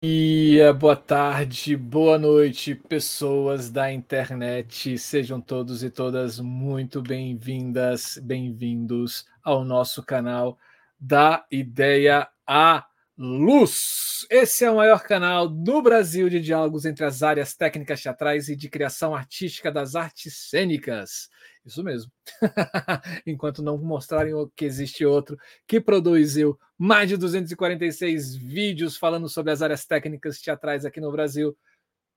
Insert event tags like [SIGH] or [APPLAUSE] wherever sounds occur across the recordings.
dia, boa tarde, boa noite, pessoas da internet. Sejam todos e todas muito bem-vindas, bem-vindos ao nosso canal da Ideia à Luz. Esse é o maior canal do Brasil de diálogos entre as áreas técnicas teatrais e de criação artística das artes cênicas. Isso mesmo. [LAUGHS] Enquanto não mostrarem que existe outro que produziu mais de 246 vídeos falando sobre as áreas técnicas teatrais aqui no Brasil,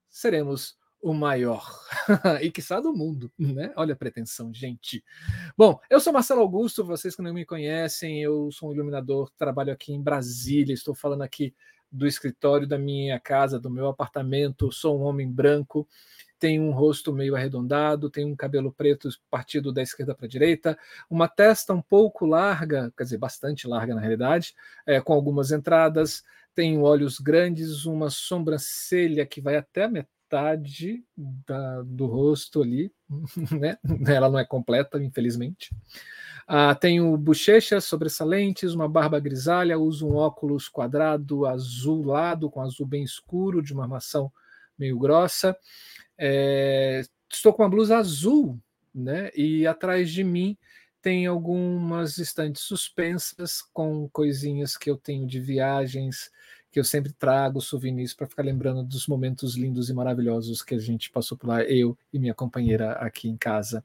seremos o maior [LAUGHS] e que está do mundo, né? Olha a pretensão, gente. Bom, eu sou Marcelo Augusto, vocês que não me conhecem, eu sou um iluminador, trabalho aqui em Brasília, estou falando aqui do escritório da minha casa, do meu apartamento, sou um homem branco tem um rosto meio arredondado, tem um cabelo preto partido da esquerda para a direita, uma testa um pouco larga, quer dizer, bastante larga na realidade, é, com algumas entradas, tem olhos grandes, uma sobrancelha que vai até a metade da, do rosto ali, [LAUGHS] né? ela não é completa, infelizmente. Ah, tenho bochechas sobressalentes, uma barba grisalha, uso um óculos quadrado azulado, com azul bem escuro, de uma armação meio grossa. É, estou com uma blusa azul, né? E atrás de mim tem algumas estantes suspensas com coisinhas que eu tenho de viagens que eu sempre trago souvenirs para ficar lembrando dos momentos lindos e maravilhosos que a gente passou por lá, eu e minha companheira aqui em casa,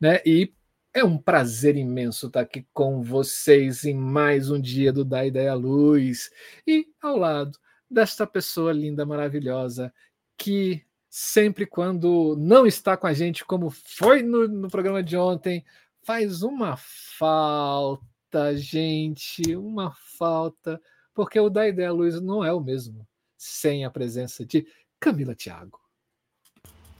né? E é um prazer imenso estar aqui com vocês em mais um dia do Da Ideia Luz e ao lado desta pessoa linda, maravilhosa que sempre quando não está com a gente, como foi no, no programa de ontem, faz uma falta, gente, uma falta, porque o da ideia Luiz não é o mesmo sem a presença de Camila Thiago.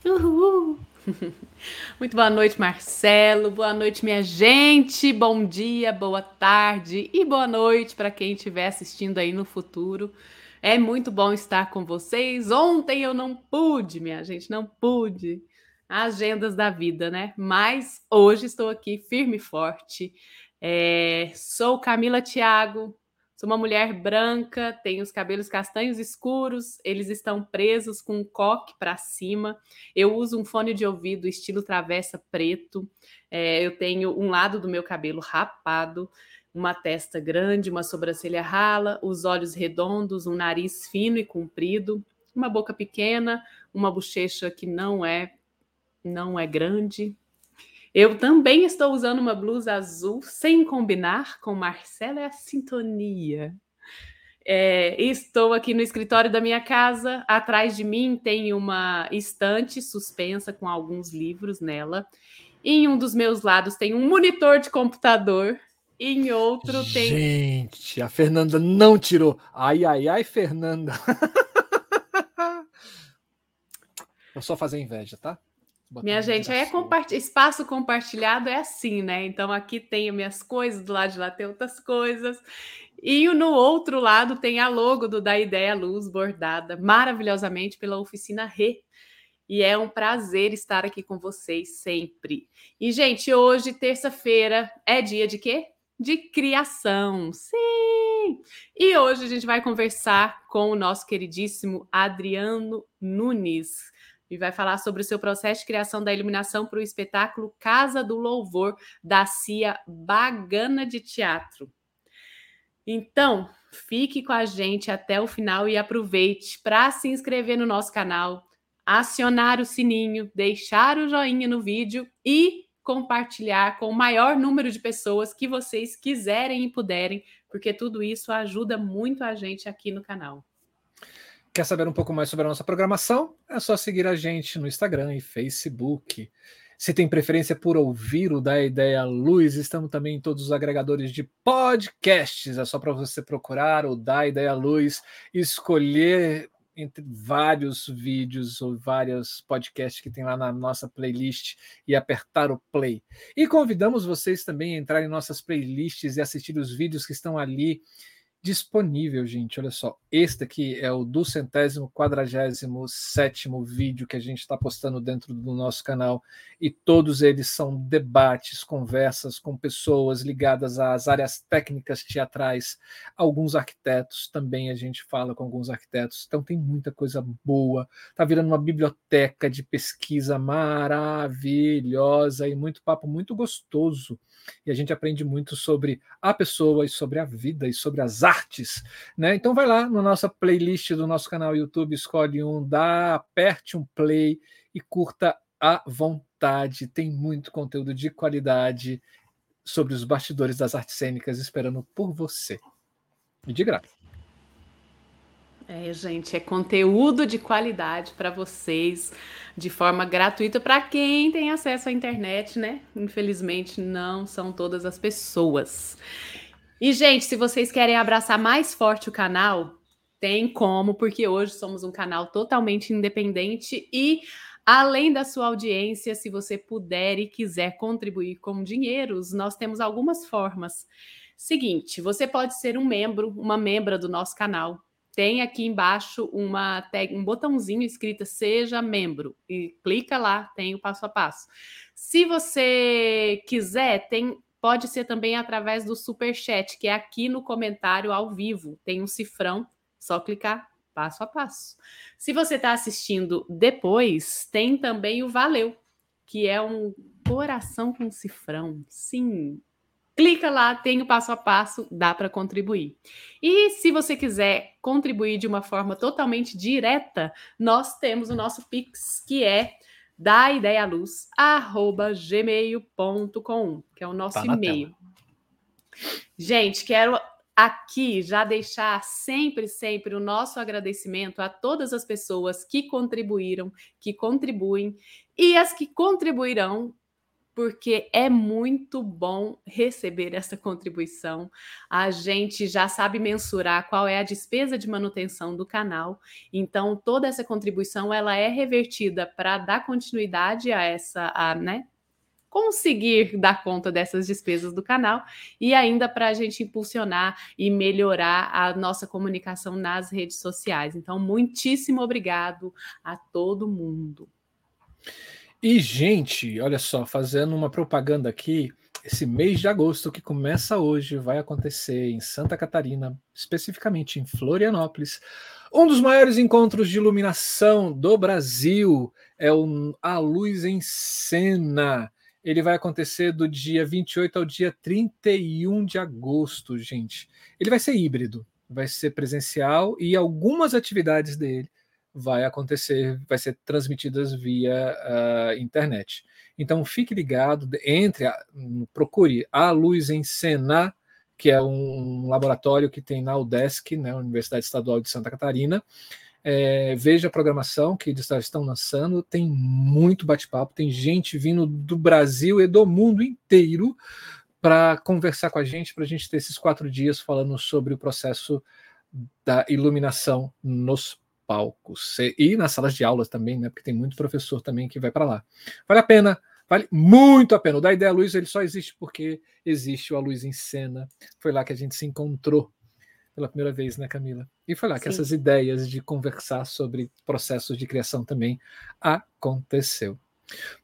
Uhul. [LAUGHS] Muito boa noite, Marcelo. Boa noite, minha gente. Bom dia, boa tarde e boa noite para quem estiver assistindo aí no futuro. É muito bom estar com vocês. Ontem eu não pude, minha gente, não pude. Agendas da vida, né? Mas hoje estou aqui firme e forte. É, sou Camila Thiago, sou uma mulher branca, tenho os cabelos castanhos escuros, eles estão presos com um coque para cima. Eu uso um fone de ouvido estilo travessa preto. É, eu tenho um lado do meu cabelo rapado uma testa grande, uma sobrancelha rala, os olhos redondos, um nariz fino e comprido, uma boca pequena, uma bochecha que não é não é grande. Eu também estou usando uma blusa azul sem combinar com Marcela é a sintonia. É, estou aqui no escritório da minha casa. Atrás de mim tem uma estante suspensa com alguns livros nela. Em um dos meus lados tem um monitor de computador em outro tem. Gente, a Fernanda não tirou. Ai, ai, ai, Fernanda. [LAUGHS] Vou só fazer inveja, tá? Minha gente, aí é espaço compartilhado é assim, né? Então aqui tem as minhas coisas, do lado de lá tem outras coisas. E no outro lado tem a logo do Da Ideia Luz, bordada maravilhosamente pela oficina Rê. E é um prazer estar aqui com vocês sempre. E, gente, hoje, terça-feira, é dia de quê? de criação. Sim! E hoje a gente vai conversar com o nosso queridíssimo Adriano Nunes e vai falar sobre o seu processo de criação da iluminação para o espetáculo Casa do Louvor da CIA Bagana de Teatro. Então, fique com a gente até o final e aproveite para se inscrever no nosso canal, acionar o sininho, deixar o joinha no vídeo e compartilhar com o maior número de pessoas que vocês quiserem e puderem, porque tudo isso ajuda muito a gente aqui no canal. Quer saber um pouco mais sobre a nossa programação? É só seguir a gente no Instagram e Facebook. Se tem preferência por ouvir o Da Ideia Luz, estamos também em todos os agregadores de podcasts. É só para você procurar o Da Ideia Luz, escolher entre vários vídeos ou vários podcasts que tem lá na nossa playlist e apertar o play. E convidamos vocês também a entrar em nossas playlists e assistir os vídeos que estão ali disponível, gente. Olha só, este aqui é o do centésimo quadragésimo sétimo vídeo que a gente está postando dentro do nosso canal e todos eles são debates, conversas com pessoas ligadas às áreas técnicas teatrais, alguns arquitetos também a gente fala com alguns arquitetos. Então tem muita coisa boa. Tá virando uma biblioteca de pesquisa maravilhosa e muito papo muito gostoso. E a gente aprende muito sobre a pessoa e sobre a vida e sobre as artes né? Então vai lá na nossa playlist do nosso canal YouTube, escolhe um, dá, aperte um play e curta à vontade. Tem muito conteúdo de qualidade sobre os bastidores das artes cênicas esperando por você. E de graça. É, gente, é conteúdo de qualidade para vocês, de forma gratuita para quem tem acesso à internet, né? Infelizmente, não são todas as pessoas. E, gente, se vocês querem abraçar mais forte o canal, tem como, porque hoje somos um canal totalmente independente e Além da sua audiência, se você puder e quiser contribuir com dinheiros, nós temos algumas formas. Seguinte, você pode ser um membro, uma membra do nosso canal. Tem aqui embaixo uma tag, um botãozinho escrito Seja Membro e clica lá, tem o passo a passo. Se você quiser, tem Pode ser também através do super chat, que é aqui no comentário ao vivo. Tem um cifrão, só clicar passo a passo. Se você está assistindo depois, tem também o valeu, que é um coração com cifrão. Sim, clica lá, tem o passo a passo, dá para contribuir. E se você quiser contribuir de uma forma totalmente direta, nós temos o nosso Pix, que é da ideia luz arroba gmail.com, que é o nosso tá e-mail. Gente, quero aqui já deixar sempre, sempre o nosso agradecimento a todas as pessoas que contribuíram, que contribuem e as que contribuirão porque é muito bom receber essa contribuição. A gente já sabe mensurar qual é a despesa de manutenção do canal, então toda essa contribuição ela é revertida para dar continuidade a essa, a, né, conseguir dar conta dessas despesas do canal e ainda para a gente impulsionar e melhorar a nossa comunicação nas redes sociais. Então, muitíssimo obrigado a todo mundo. E, gente, olha só, fazendo uma propaganda aqui, esse mês de agosto que começa hoje vai acontecer em Santa Catarina, especificamente em Florianópolis, um dos maiores encontros de iluminação do Brasil é o A Luz em Cena. Ele vai acontecer do dia 28 ao dia 31 de agosto, gente. Ele vai ser híbrido, vai ser presencial e algumas atividades dele vai acontecer, vai ser transmitidas via uh, internet. Então fique ligado, entre, procure a Luz em Cena, que é um, laboratório que tem na UDESC, né, Universidade Estadual de Santa Catarina. É, veja a programação que eles estão lançando, tem muito bate-papo, tem gente vindo do Brasil e do mundo inteiro para conversar com a gente, para a gente ter esses quatro dias falando sobre o processo da iluminação nos palcos e nas salas de aulas também, né? Porque tem muito professor também que vai para lá. Vale a pena, vale muito a pena. O da ideia luz ele só existe porque existe o a luz em cena. Foi lá que a gente se encontrou pela primeira vez, né, Camila? E foi lá Sim. que essas ideias de conversar sobre processos de criação também aconteceu.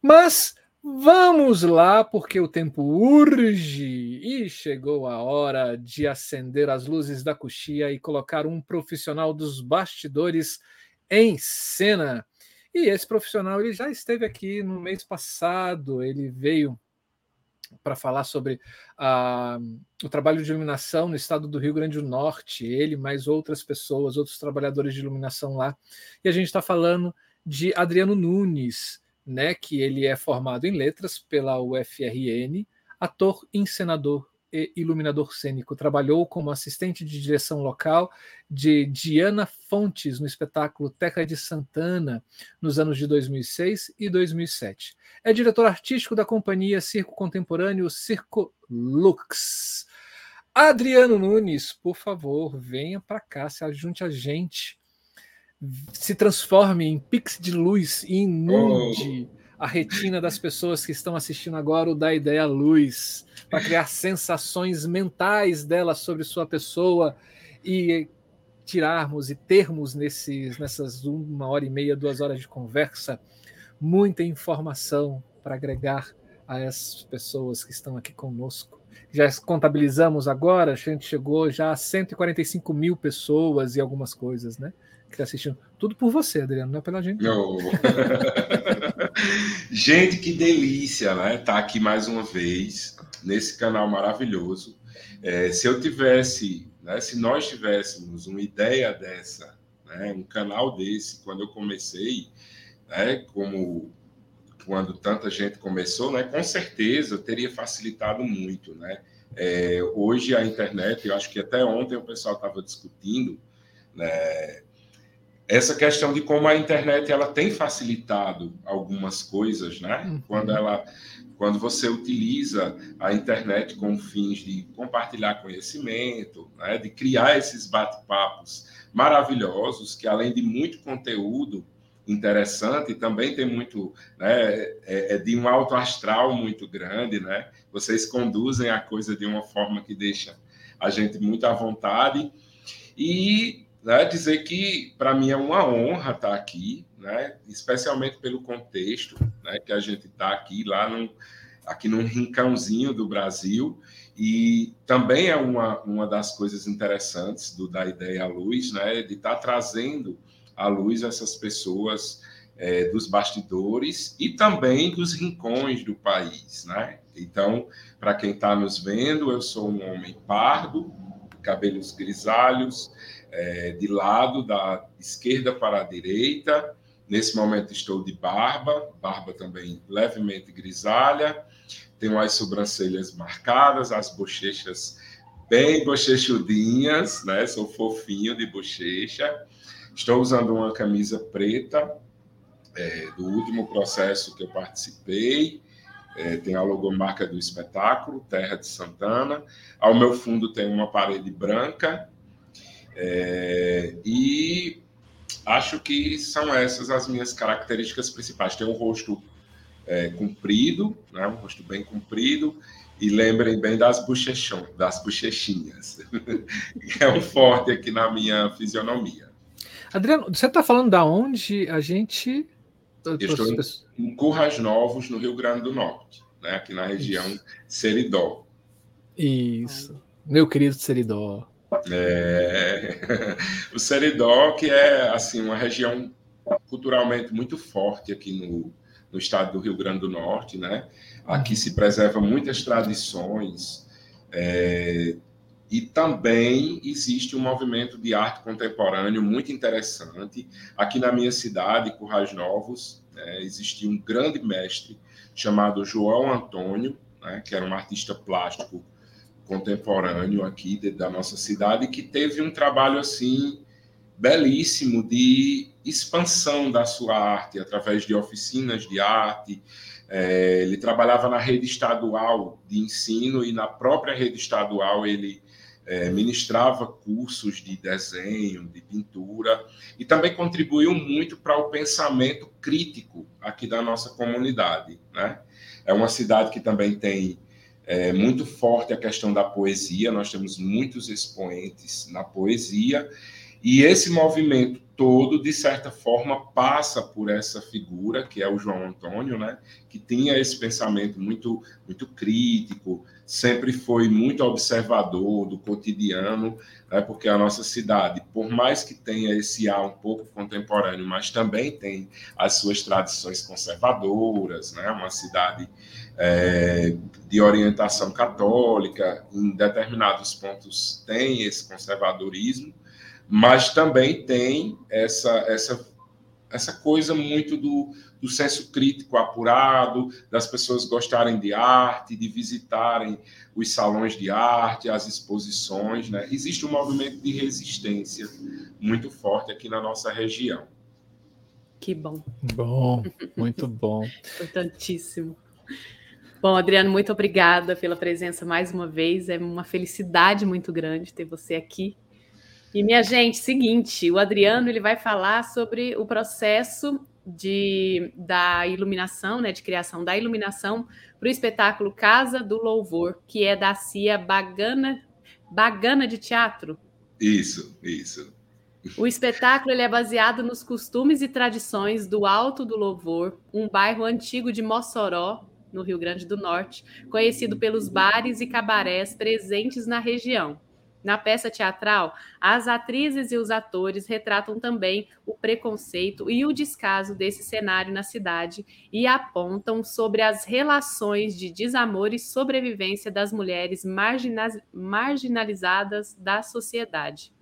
Mas Vamos lá, porque o tempo urge e chegou a hora de acender as luzes da coxia e colocar um profissional dos bastidores em cena. E esse profissional ele já esteve aqui no mês passado, ele veio para falar sobre uh, o trabalho de iluminação no estado do Rio Grande do Norte, ele mais outras pessoas, outros trabalhadores de iluminação lá. E a gente está falando de Adriano Nunes, né, que ele é formado em letras pela UFRN, ator, encenador e iluminador cênico. Trabalhou como assistente de direção local de Diana Fontes no espetáculo Teca de Santana nos anos de 2006 e 2007. É diretor artístico da companhia Circo Contemporâneo Circo Lux. Adriano Nunes, por favor, venha para cá, se ajunte a gente se transforme em pix de luz e inunde oh. a retina das pessoas que estão assistindo agora o da ideia luz para criar sensações mentais dela sobre sua pessoa e tirarmos e termos nesses, nessas uma hora e meia, duas horas de conversa, muita informação para agregar a essas pessoas que estão aqui conosco. Já contabilizamos agora, a gente chegou já a 145 mil pessoas e algumas coisas, né? Que está assistindo. Tudo por você, Adriano, não é pela gente. Não. [LAUGHS] gente, que delícia, né? Tá aqui mais uma vez nesse canal maravilhoso. É, se eu tivesse né? Se nós tivéssemos uma ideia dessa, né? um canal desse, quando eu comecei, né? como quando tanta gente começou, né? com certeza teria facilitado muito. Né? É, hoje a internet, eu acho que até ontem o pessoal estava discutindo né? Essa questão de como a internet ela tem facilitado algumas coisas, né? Uhum. Quando ela quando você utiliza a internet com fins de compartilhar conhecimento, né, de criar esses bate-papos maravilhosos, que além de muito conteúdo interessante, também tem muito, né, é, é de um alto astral muito grande, né? Vocês conduzem a coisa de uma forma que deixa a gente muito à vontade e né, dizer que para mim é uma honra estar aqui, né, especialmente pelo contexto né, que a gente está aqui lá no, aqui num rincãozinho do Brasil e também é uma, uma das coisas interessantes do da ideia à luz, né, de estar tá trazendo à luz essas pessoas é, dos bastidores e também dos rincões do país, né? Então, para quem está nos vendo, eu sou um homem pardo, cabelos grisalhos, é, de lado, da esquerda para a direita. Nesse momento estou de barba, barba também levemente grisalha. Tenho as sobrancelhas marcadas, as bochechas bem bochechudinhas, né? Sou fofinho de bochecha. Estou usando uma camisa preta é, do último processo que eu participei. É, tem a logomarca do espetáculo, Terra de Santana. Ao meu fundo tem uma parede branca é, e acho que são essas as minhas características principais. Tem um rosto é, comprido, né, um rosto bem comprido, e lembrem bem das, bochechão, das bochechinhas. [LAUGHS] é um forte aqui na minha fisionomia. Adriano, você está falando da onde a gente. Eu estou em Currais Novos, no Rio Grande do Norte, né, aqui na região Isso. Seridó. Isso, meu querido Seridó. É... [LAUGHS] o Seridó, que é assim uma região culturalmente muito forte aqui no, no estado do Rio Grande do Norte, né? Aqui se preserva muitas tradições é... e também existe um movimento de arte contemporâneo muito interessante. Aqui na minha cidade, Currais Novos, é, existia um grande mestre chamado João Antônio, né, que era um artista plástico contemporâneo aqui de, da nossa cidade que teve um trabalho assim belíssimo de expansão da sua arte através de oficinas de arte. É, ele trabalhava na rede estadual de ensino e na própria rede estadual ele é, ministrava cursos de desenho, de pintura e também contribuiu muito para o pensamento crítico aqui da nossa comunidade. Né? É uma cidade que também tem é muito forte a questão da poesia, nós temos muitos expoentes na poesia, e esse movimento todo, de certa forma, passa por essa figura, que é o João Antônio, né, que tinha esse pensamento muito, muito crítico, sempre foi muito observador do cotidiano, né, porque a nossa cidade, por mais que tenha esse ar um pouco contemporâneo, mas também tem as suas tradições conservadoras, né, uma cidade é, de orientação católica, em determinados pontos tem esse conservadorismo, mas também tem essa, essa, essa coisa muito do, do senso crítico apurado, das pessoas gostarem de arte, de visitarem os salões de arte, as exposições. Né? Existe um movimento de resistência muito forte aqui na nossa região. Que bom. Bom, muito bom. [LAUGHS] Importantíssimo. Bom, Adriano, muito obrigada pela presença mais uma vez. É uma felicidade muito grande ter você aqui. E minha gente, seguinte, o Adriano ele vai falar sobre o processo de, da iluminação, né, de criação da iluminação para o espetáculo Casa do Louvor, que é da CIA Bagana, Bagana de Teatro. Isso, isso. O espetáculo ele é baseado nos costumes e tradições do Alto do Louvor, um bairro antigo de Mossoró, no Rio Grande do Norte, conhecido pelos bares e cabarés presentes na região. Na peça teatral, as atrizes e os atores retratam também o preconceito e o descaso desse cenário na cidade e apontam sobre as relações de desamor e sobrevivência das mulheres marginalizadas da sociedade.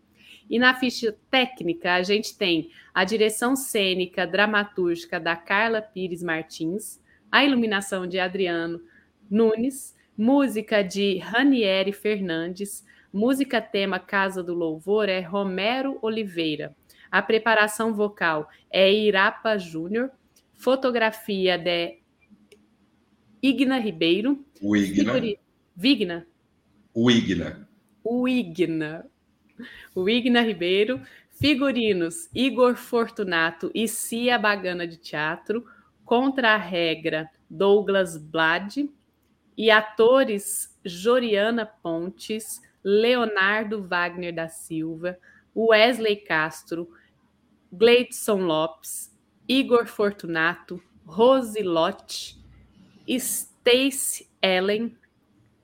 E na ficha técnica, a gente tem a direção cênica dramatúrgica da Carla Pires Martins, a iluminação de Adriano Nunes, música de Ranieri Fernandes, música tema Casa do Louvor é Romero Oliveira. A preparação vocal é Irapa Júnior, fotografia de Igna Ribeiro. O Igna. Figuri... Vigna. O Igna. O Igna. O Igna Ribeiro. Figurinos Igor Fortunato e Cia Bagana de Teatro contra a regra Douglas Blade e atores Joriana Pontes, Leonardo Wagner da Silva, Wesley Castro, Gleidson Lopes, Igor Fortunato, Rose Lotte, Stace Ellen,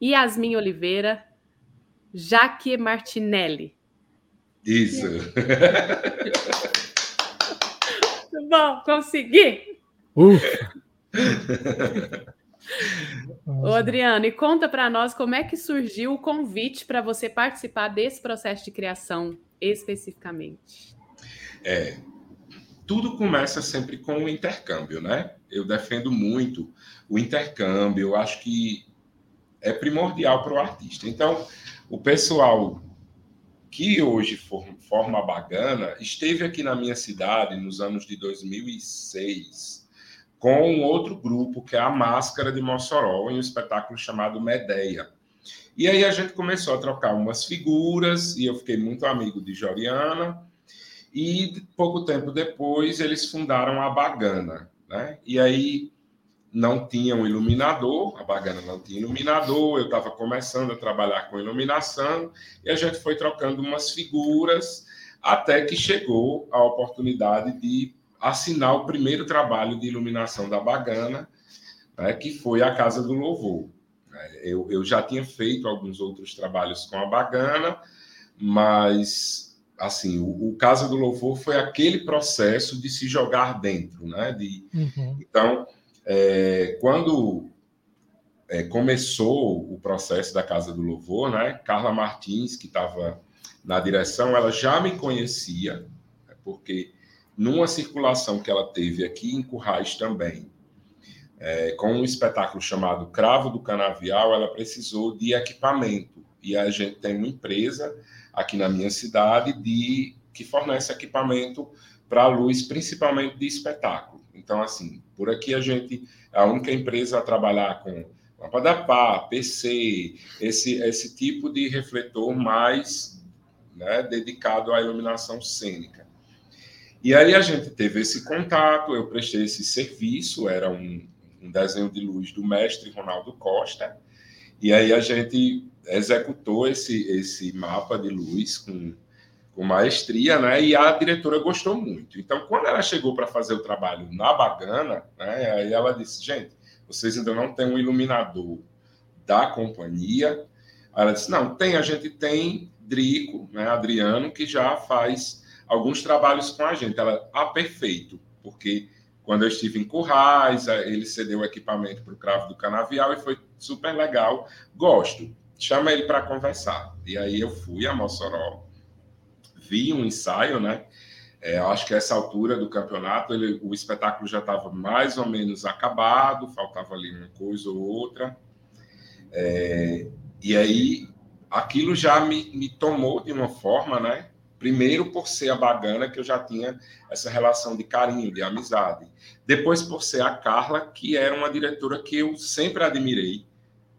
Yasmin Oliveira, Jaque Martinelli. Isso. [LAUGHS] Bom, consegui! Ufa! [LAUGHS] Ô, Adriano, e conta para nós como é que surgiu o convite para você participar desse processo de criação especificamente. É, tudo começa sempre com o intercâmbio, né? Eu defendo muito o intercâmbio, eu acho que é primordial para o artista. Então, o pessoal que hoje forma a Bagana esteve aqui na minha cidade nos anos de 2006 com um outro grupo, que é a Máscara de Mossoró, em um espetáculo chamado Medeia. E aí a gente começou a trocar umas figuras, e eu fiquei muito amigo de Joriana, e pouco tempo depois eles fundaram a Bagana, né? E aí não tinha um iluminador, a Bagana não tinha iluminador, eu estava começando a trabalhar com iluminação, e a gente foi trocando umas figuras, até que chegou a oportunidade de assinar o primeiro trabalho de iluminação da Bagana, né, que foi a Casa do Louvor. Eu, eu já tinha feito alguns outros trabalhos com a Bagana, mas assim o, o Casa do Louvor foi aquele processo de se jogar dentro, né? De, uhum. Então, é, quando é, começou o processo da Casa do Louvor, né? Carla Martins, que estava na direção, ela já me conhecia, né, porque numa circulação que ela teve aqui em Currais também, é, com um espetáculo chamado Cravo do Canavial, ela precisou de equipamento. E a gente tem uma empresa aqui na minha cidade de que fornece equipamento para a luz, principalmente de espetáculo. Então, assim, por aqui a gente é a única empresa a trabalhar com lâmpada pá, PC, esse, esse tipo de refletor mais né, dedicado à iluminação cênica. E aí a gente teve esse contato, eu prestei esse serviço, era um, um desenho de luz do mestre Ronaldo Costa, e aí a gente executou esse, esse mapa de luz com, com maestria, né? E a diretora gostou muito. Então, quando ela chegou para fazer o trabalho na Bagana, né? Aí ela disse: gente, vocês ainda não têm um iluminador da companhia. Ela disse: não, tem, a gente tem Drico, né? Adriano, que já faz alguns trabalhos com a gente. Ela, ah, perfeito, porque quando eu estive em Currais, ele cedeu o equipamento para o Cravo do Canavial e foi super legal. Gosto, chama ele para conversar. E aí eu fui a Mossoró, vi um ensaio, né? É, acho que essa altura do campeonato ele, o espetáculo já estava mais ou menos acabado, faltava ali uma coisa ou outra. É, e aí aquilo já me, me tomou de uma forma, né? Primeiro, por ser a Bagana, que eu já tinha essa relação de carinho, de amizade. Depois, por ser a Carla, que era uma diretora que eu sempre admirei,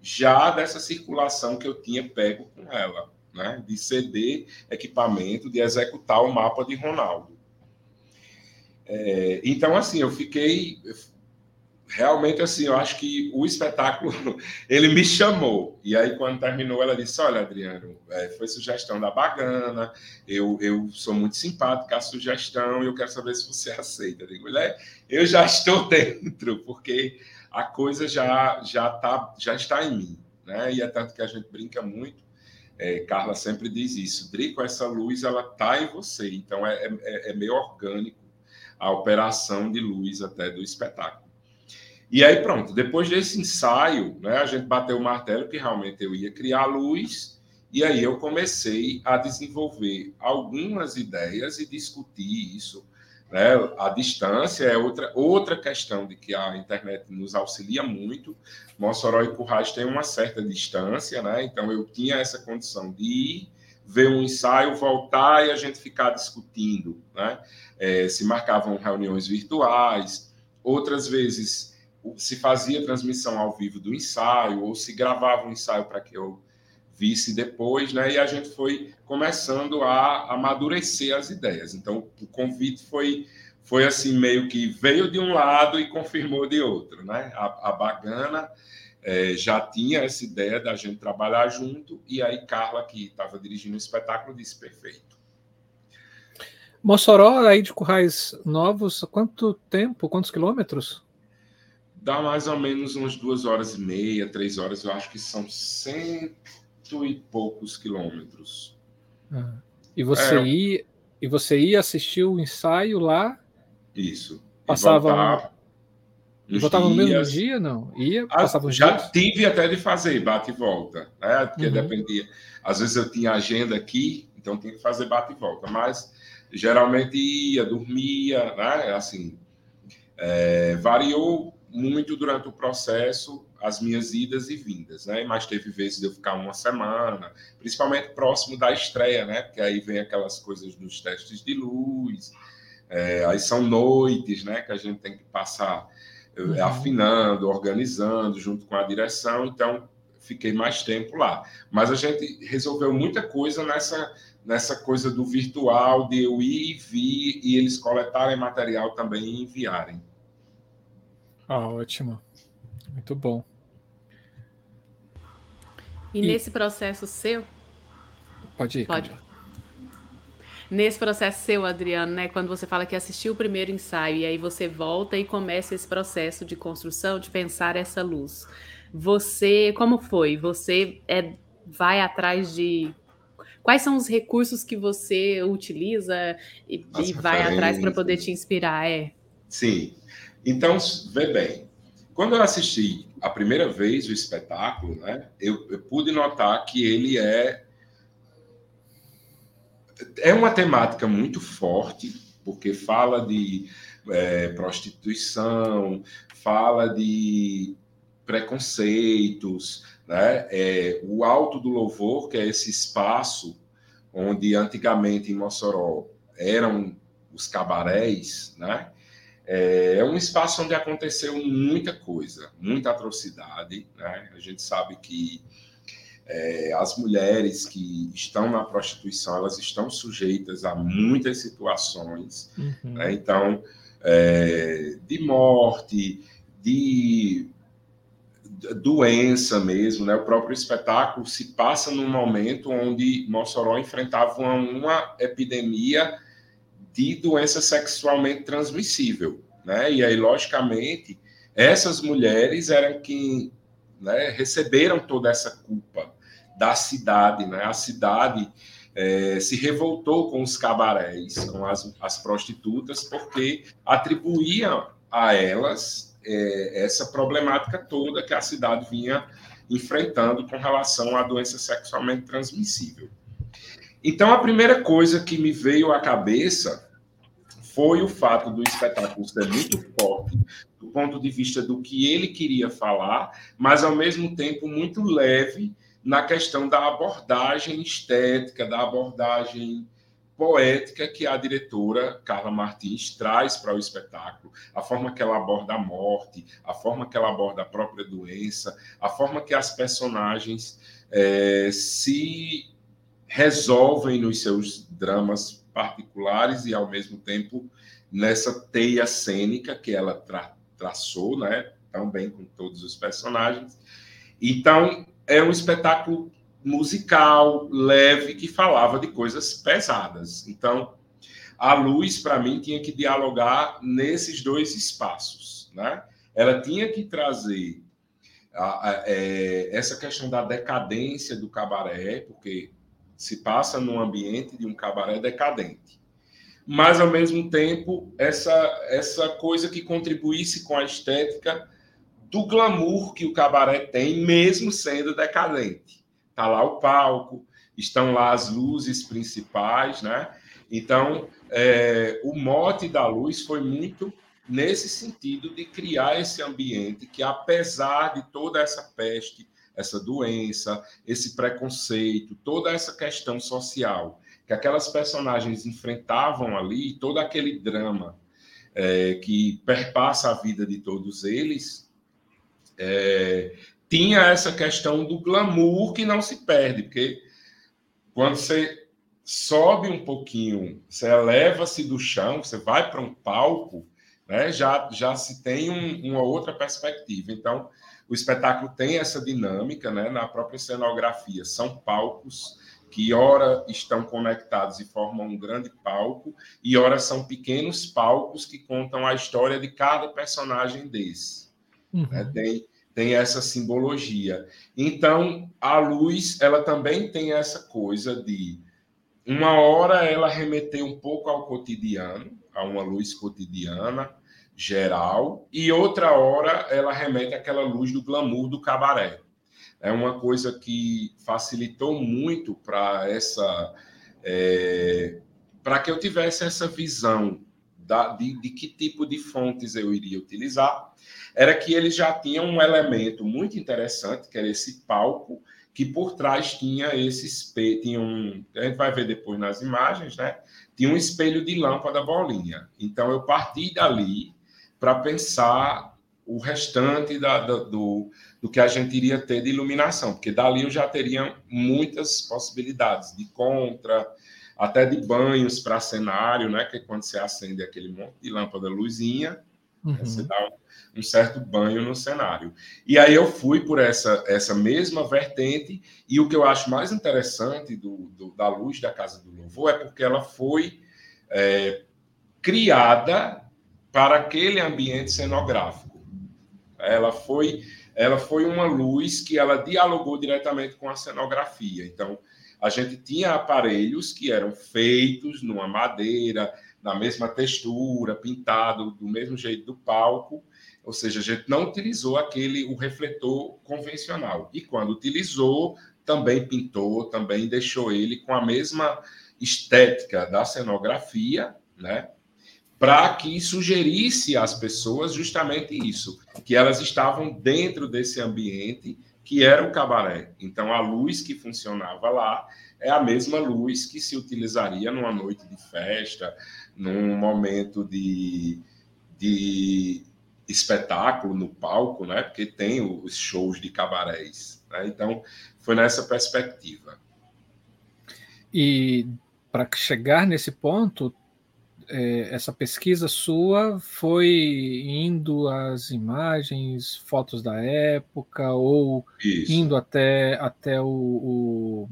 já dessa circulação que eu tinha pego com ela, né? de ceder equipamento, de executar o mapa de Ronaldo. É, então, assim, eu fiquei realmente assim, eu acho que o espetáculo [LAUGHS] ele me chamou. E aí, quando terminou, ela disse: Olha, Adriano, é, foi sugestão da Bagana, eu, eu sou muito simpática a sugestão e eu quero saber se você [LAUGHS] aceita. Eu digo, mulher, eu já estou [LAUGHS] dentro, porque a coisa já, já, tá, já está em mim. Né? E é tanto que a gente brinca muito. É, Carla sempre diz isso, Drico, essa luz ela tá em você, então é, é, é meio orgânico a operação de luz até do espetáculo. E aí, pronto, depois desse ensaio, né, a gente bateu o martelo que realmente eu ia criar luz, e aí eu comecei a desenvolver algumas ideias e discutir isso. Né? A distância é outra, outra questão de que a internet nos auxilia muito. Mossoró e Currais têm uma certa distância, né? então eu tinha essa condição de ir, ver um ensaio, voltar e a gente ficar discutindo. Né? É, se marcavam reuniões virtuais, outras vezes se fazia transmissão ao vivo do ensaio, ou se gravava um ensaio para que eu visse depois, né? E a gente foi começando a amadurecer as ideias. Então, o convite foi foi assim meio que veio de um lado e confirmou de outro, né? A, a Bagana é, já tinha essa ideia da gente trabalhar junto e aí Carla que estava dirigindo o espetáculo disse perfeito. Mossoró aí de Currais Novos, quanto tempo, quantos quilômetros? Dá mais ou menos umas duas horas e meia, três horas, eu acho que são cento e poucos quilômetros. Ah. E você é, ia e você ia assistir o ensaio lá? Isso. Passava e voltava no mesmo dia, não? Ia, ah, passava Já dias? tive até de fazer bate e volta, né? Porque uhum. dependia. Às vezes eu tinha agenda aqui, então tinha que fazer bate e volta, mas geralmente ia, dormia, né? Assim, é, variou muito durante o processo as minhas idas e vindas, né? Mas teve vezes de eu ficar uma semana, principalmente próximo da estreia, né? Porque aí vem aquelas coisas dos testes de luz, é, aí são noites, né? Que a gente tem que passar é, uhum. afinando, organizando junto com a direção. Então fiquei mais tempo lá. Mas a gente resolveu muita coisa nessa nessa coisa do virtual, de eu ir e vir e eles coletarem material também e enviarem. Ah, ótimo. Muito bom. E, e, nesse processo seu. Pode ir. Pode. Nesse processo seu, Adriano, né, quando você fala que assistiu o primeiro ensaio e aí você volta e começa esse processo de construção, de pensar essa luz. Você, como foi? Você é, vai atrás de quais são os recursos que você utiliza e, e vai atrás para poder te inspirar? É. Sim. Então, vê bem, quando eu assisti a primeira vez o espetáculo, né, eu, eu pude notar que ele é é uma temática muito forte, porque fala de é, prostituição, fala de preconceitos, né? É, o Alto do Louvor, que é esse espaço onde antigamente em Mossoró eram os cabarés, né? É, é um espaço onde aconteceu muita coisa, muita atrocidade. Né? A gente sabe que é, as mulheres que estão na prostituição elas estão sujeitas a muitas situações. Uhum. Né? Então, é, de morte, de doença mesmo, né? O próprio espetáculo se passa num momento onde Mossoró enfrentava uma, uma epidemia de doença sexualmente transmissível, né? E aí, logicamente, essas mulheres eram que né, receberam toda essa culpa da cidade, né? A cidade é, se revoltou com os cabarés, com as, as prostitutas, porque atribuíam a elas é, essa problemática toda que a cidade vinha enfrentando com relação à doença sexualmente transmissível. Então, a primeira coisa que me veio à cabeça foi o fato do espetáculo ser muito forte do ponto de vista do que ele queria falar, mas ao mesmo tempo muito leve na questão da abordagem estética, da abordagem poética que a diretora Carla Martins traz para o espetáculo, a forma que ela aborda a morte, a forma que ela aborda a própria doença, a forma que as personagens é, se resolvem nos seus dramas particulares e, ao mesmo tempo, nessa teia cênica que ela tra traçou, né, tão bem com todos os personagens. Então, é um espetáculo musical, leve, que falava de coisas pesadas. Então, a luz, para mim, tinha que dialogar nesses dois espaços. Né? Ela tinha que trazer a, a, é, essa questão da decadência do cabaré, porque se passa num ambiente de um cabaré decadente. Mas, ao mesmo tempo, essa, essa coisa que contribuísse com a estética do glamour que o cabaré tem, mesmo sendo decadente. Está lá o palco, estão lá as luzes principais, né? Então, é, o mote da luz foi muito nesse sentido de criar esse ambiente que, apesar de toda essa peste, essa doença, esse preconceito, toda essa questão social que aquelas personagens enfrentavam ali, todo aquele drama é, que perpassa a vida de todos eles, é, tinha essa questão do glamour que não se perde, porque quando você sobe um pouquinho, você eleva-se do chão, você vai para um palco, né, já, já se tem um, uma outra perspectiva. Então, o espetáculo tem essa dinâmica né, na própria cenografia. São palcos que, ora, estão conectados e formam um grande palco, e ora, são pequenos palcos que contam a história de cada personagem desse. Uhum. Né, tem, tem essa simbologia. Então, a luz, ela também tem essa coisa de uma hora ela remeter um pouco ao cotidiano, a uma luz cotidiana geral, e outra hora ela remete àquela luz do glamour do cabaré. É uma coisa que facilitou muito para essa. É, para que eu tivesse essa visão da, de, de que tipo de fontes eu iria utilizar, era que eles já tinham um elemento muito interessante, que era esse palco que por trás tinha esse espelho, tinha um, a gente vai ver depois nas imagens, né? Tinha um espelho de lâmpada bolinha. Então eu parti dali para pensar o restante da, da, do, do que a gente iria ter de iluminação, porque dali eu já teria muitas possibilidades de contra, até de banhos para cenário, né? Que é quando você acende aquele monte de lâmpada luzinha, uhum. você dá um um certo banho no cenário. E aí eu fui por essa, essa mesma vertente, e o que eu acho mais interessante do, do da luz da Casa do Louvor é porque ela foi é, criada para aquele ambiente cenográfico. Ela foi, ela foi uma luz que ela dialogou diretamente com a cenografia. Então, a gente tinha aparelhos que eram feitos numa madeira, na mesma textura, pintado do mesmo jeito do palco, ou seja, a gente não utilizou aquele o refletor convencional. E quando utilizou, também pintou, também deixou ele com a mesma estética da cenografia, né? Para que sugerisse às pessoas justamente isso, que elas estavam dentro desse ambiente que era o cabaré. Então a luz que funcionava lá é a mesma luz que se utilizaria numa noite de festa, num momento de, de espetáculo no palco, né? Porque tem os shows de cabarés. Né? Então, foi nessa perspectiva. E para chegar nesse ponto, é, essa pesquisa sua foi indo às imagens, fotos da época, ou Isso. indo até, até o, o,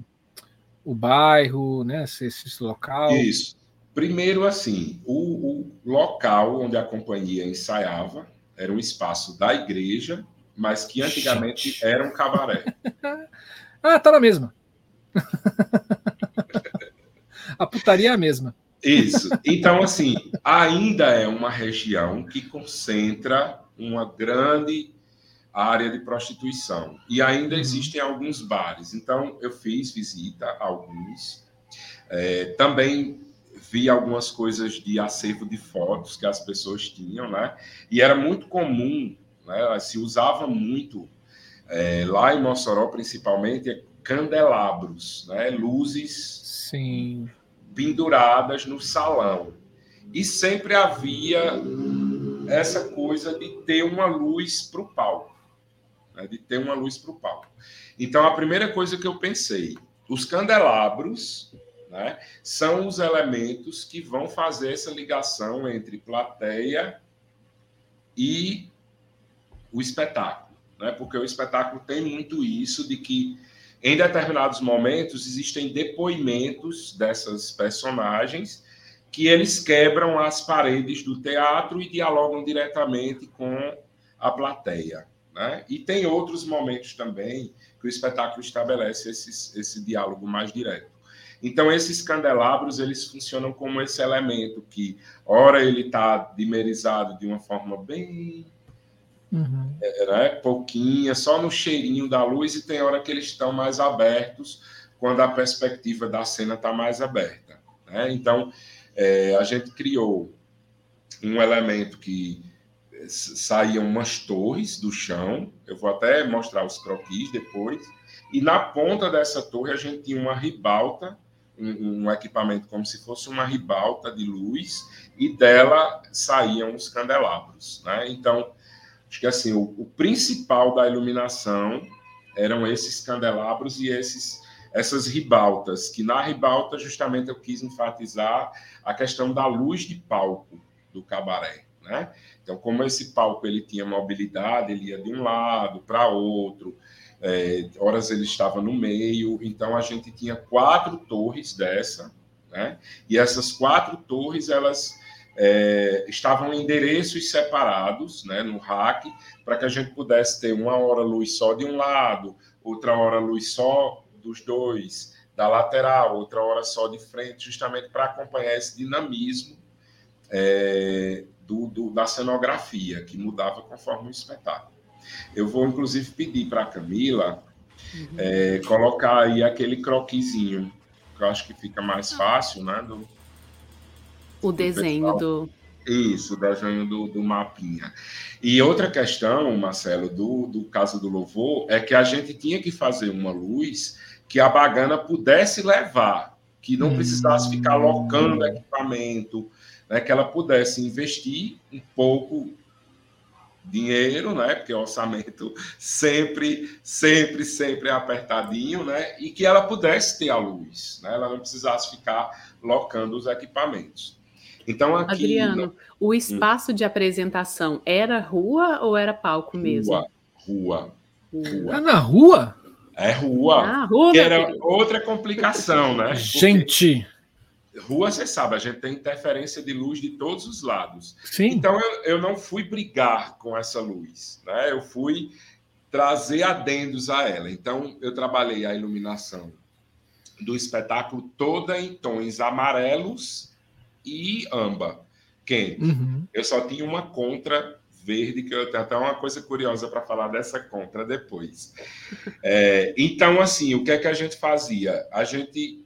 o bairro, né? Esse, esse local? Isso. Primeiro, assim, o, o local onde a companhia ensaiava era um espaço da igreja, mas que antigamente era um cabaré. [LAUGHS] ah, tá na mesma. [LAUGHS] a putaria é a mesma. Isso. Então, assim, ainda é uma região que concentra uma grande área de prostituição. E ainda uhum. existem alguns bares. Então, eu fiz visita a alguns. É, também vi algumas coisas de acervo de fotos que as pessoas tinham, né? E era muito comum, né? Se usava muito é, lá em Mossoró, principalmente, candelabros, né? Luzes Sim. Penduradas no salão. E sempre havia essa coisa de ter uma luz para o palco, né? de ter uma luz para o palco. Então, a primeira coisa que eu pensei, os candelabros né? São os elementos que vão fazer essa ligação entre plateia e o espetáculo, né? porque o espetáculo tem muito isso de que em determinados momentos existem depoimentos dessas personagens que eles quebram as paredes do teatro e dialogam diretamente com a plateia. Né? E tem outros momentos também que o espetáculo estabelece esse, esse diálogo mais direto. Então, esses candelabros, eles funcionam como esse elemento que, ora, ele está dimerizado de uma forma bem Uhum. É, né? Pouquinha, só no cheirinho da luz, e tem hora que eles estão mais abertos quando a perspectiva da cena está mais aberta. Né? Então, é, a gente criou um elemento que é, saíam umas torres do chão, eu vou até mostrar os croquis depois, e na ponta dessa torre a gente tinha uma ribalta, um, um equipamento como se fosse uma ribalta de luz, e dela saíam os candelabros. Né? Então, Acho que assim, o, o principal da iluminação eram esses candelabros e esses essas ribaltas, que na ribalta justamente eu quis enfatizar a questão da luz de palco do cabaré, né? Então, como esse palco ele tinha mobilidade, ele ia de um lado para outro, é, horas ele estava no meio, então a gente tinha quatro torres dessa, né? E essas quatro torres elas é, estavam em endereços separados né, no rack, para que a gente pudesse ter uma hora luz só de um lado, outra hora luz só dos dois, da lateral, outra hora só de frente, justamente para acompanhar esse dinamismo é, do, do, da cenografia, que mudava conforme o espetáculo. Eu vou, inclusive, pedir para a Camila uhum. é, colocar aí aquele croquisinho, que eu acho que fica mais fácil, né? Do, o desenho do. Isso, o desenho do, do mapinha. E outra questão, Marcelo, do, do caso do louvor, é que a gente tinha que fazer uma luz que a bagana pudesse levar, que não precisasse ficar locando hum. equipamento, né, que ela pudesse investir um pouco dinheiro, né? Porque o orçamento [LAUGHS] sempre, sempre, sempre é apertadinho, né? E que ela pudesse ter a luz, né? Ela não precisasse ficar locando os equipamentos. Então, aqui. Adriano, o hum. espaço hum. de apresentação era rua ou era palco mesmo? Rua. Rua. rua. Ah, na rua? É rua. Ah, rua que era filho. outra complicação, né? Gente. Rua, você sabe, a gente tem interferência de luz de todos os lados. Sim. Então, eu, eu não fui brigar com essa luz, né? Eu fui trazer adendos a ela. Então, eu trabalhei a iluminação do espetáculo toda em tons amarelos e amba quente. Uhum. Eu só tinha uma contra verde, que eu tenho até uma coisa curiosa para falar dessa contra depois. [LAUGHS] É, então, assim, o que é que a gente fazia? A gente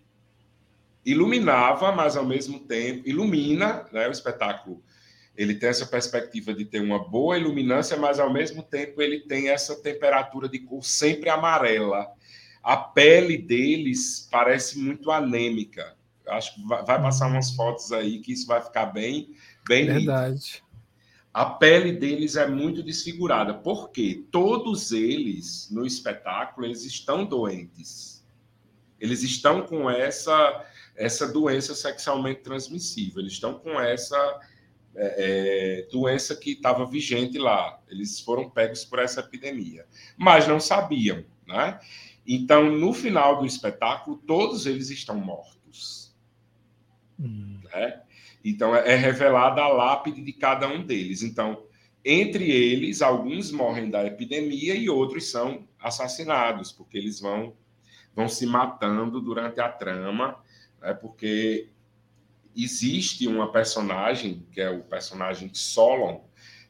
iluminava, mas ao mesmo tempo ilumina, né? O espetáculo ele tem essa perspectiva de ter uma boa iluminância, mas ao mesmo tempo ele tem essa temperatura de cor sempre amarela. A pele deles parece muito anêmica acho que vai passar umas fotos aí que isso vai ficar bem, bem Verdade. Lindo. A pele deles é muito desfigurada, porque todos eles no espetáculo eles estão doentes. Eles estão com essa essa doença sexualmente transmissível. Eles estão com essa é, é, doença que estava vigente lá. Eles foram pegos por essa epidemia, mas não sabiam, né? Então, no final do espetáculo, todos eles estão mortos. Hum. Né? Então, é, é revelada a lápide de cada um deles. Então, entre eles, alguns morrem da epidemia e outros são assassinados, porque eles vão, vão se matando durante a trama, né? porque existe uma personagem, que é o personagem Solon.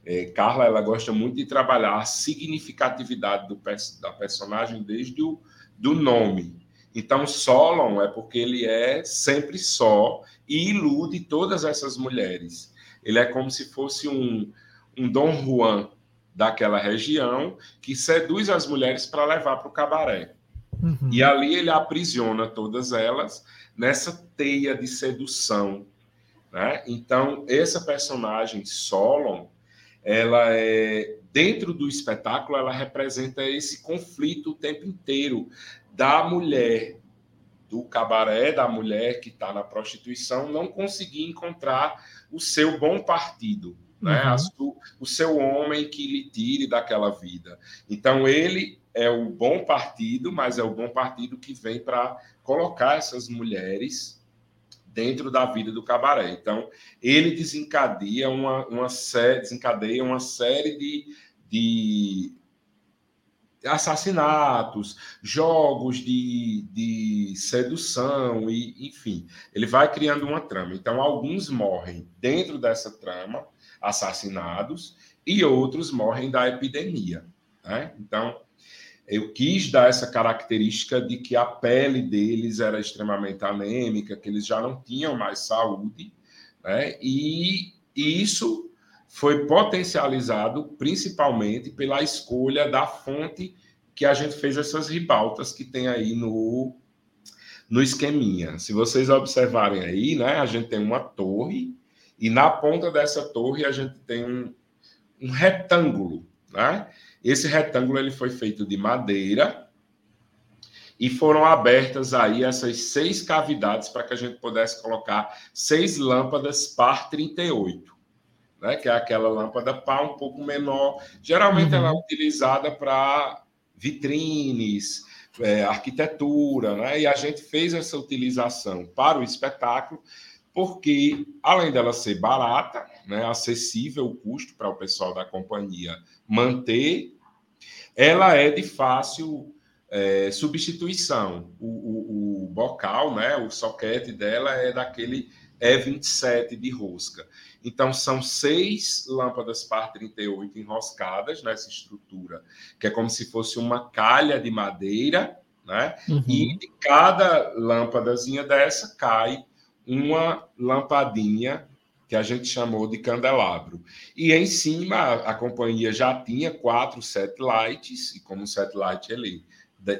É, Carla ela gosta muito de trabalhar a significatividade do, da personagem desde o do nome. Então, Solon é porque ele é sempre só e ilude todas essas mulheres. Ele é como se fosse um, um Dom Juan daquela região que seduz as mulheres para levar para o cabaré. Uhum. E ali ele aprisiona todas elas nessa teia de sedução. Né? Então, essa personagem, Solon, ela é dentro do espetáculo, ela representa esse conflito o tempo inteiro da mulher do cabaré, da mulher que está na prostituição, não conseguir encontrar o seu bom partido. né? Uhum. o seu homem que lhe tire daquela vida. Então, ele é o bom partido, mas é o bom partido que vem para colocar essas mulheres dentro da vida do cabaré. Então, ele desencadeia uma, uma série, desencadeia uma série de, de assassinatos, jogos de, de sedução, e enfim, ele vai criando uma trama. Então, alguns morrem dentro dessa trama, assassinados, e outros morrem da epidemia. Né? Então, eu quis dar essa característica de que a pele deles era extremamente anêmica, que eles já não tinham mais saúde, né? e, e isso foi potencializado principalmente pela escolha da fonte que a gente fez essas ribaltas que tem aí no, no esqueminha. Se vocês observarem aí, né, a gente tem uma torre e na ponta dessa torre a gente tem um, um retângulo, né? Esse retângulo ele foi feito de madeira e foram abertas aí essas seis cavidades para que a gente pudesse colocar seis lâmpadas par 38 né, que é aquela lâmpada pá um pouco menor. Geralmente uhum. ela é uhum. utilizada para vitrines, é, arquitetura, né? E a gente fez essa utilização para o espetáculo, porque além dela ser barata, né, acessível o custo para o pessoal da companhia manter, ela é de fácil é, substituição. O, o, o, bocal, né, o soquete dela é daquele E27 de rosca. Então, são seis lâmpadas par 38 enroscadas nessa estrutura, que é como se fosse uma calha de madeira, né? Uhum. E de cada lâmpadazinha dessa cai uma lampadinha que a gente chamou de candelabro. E em cima, a, a companhia já tinha quatro satellites, e como o satellite ele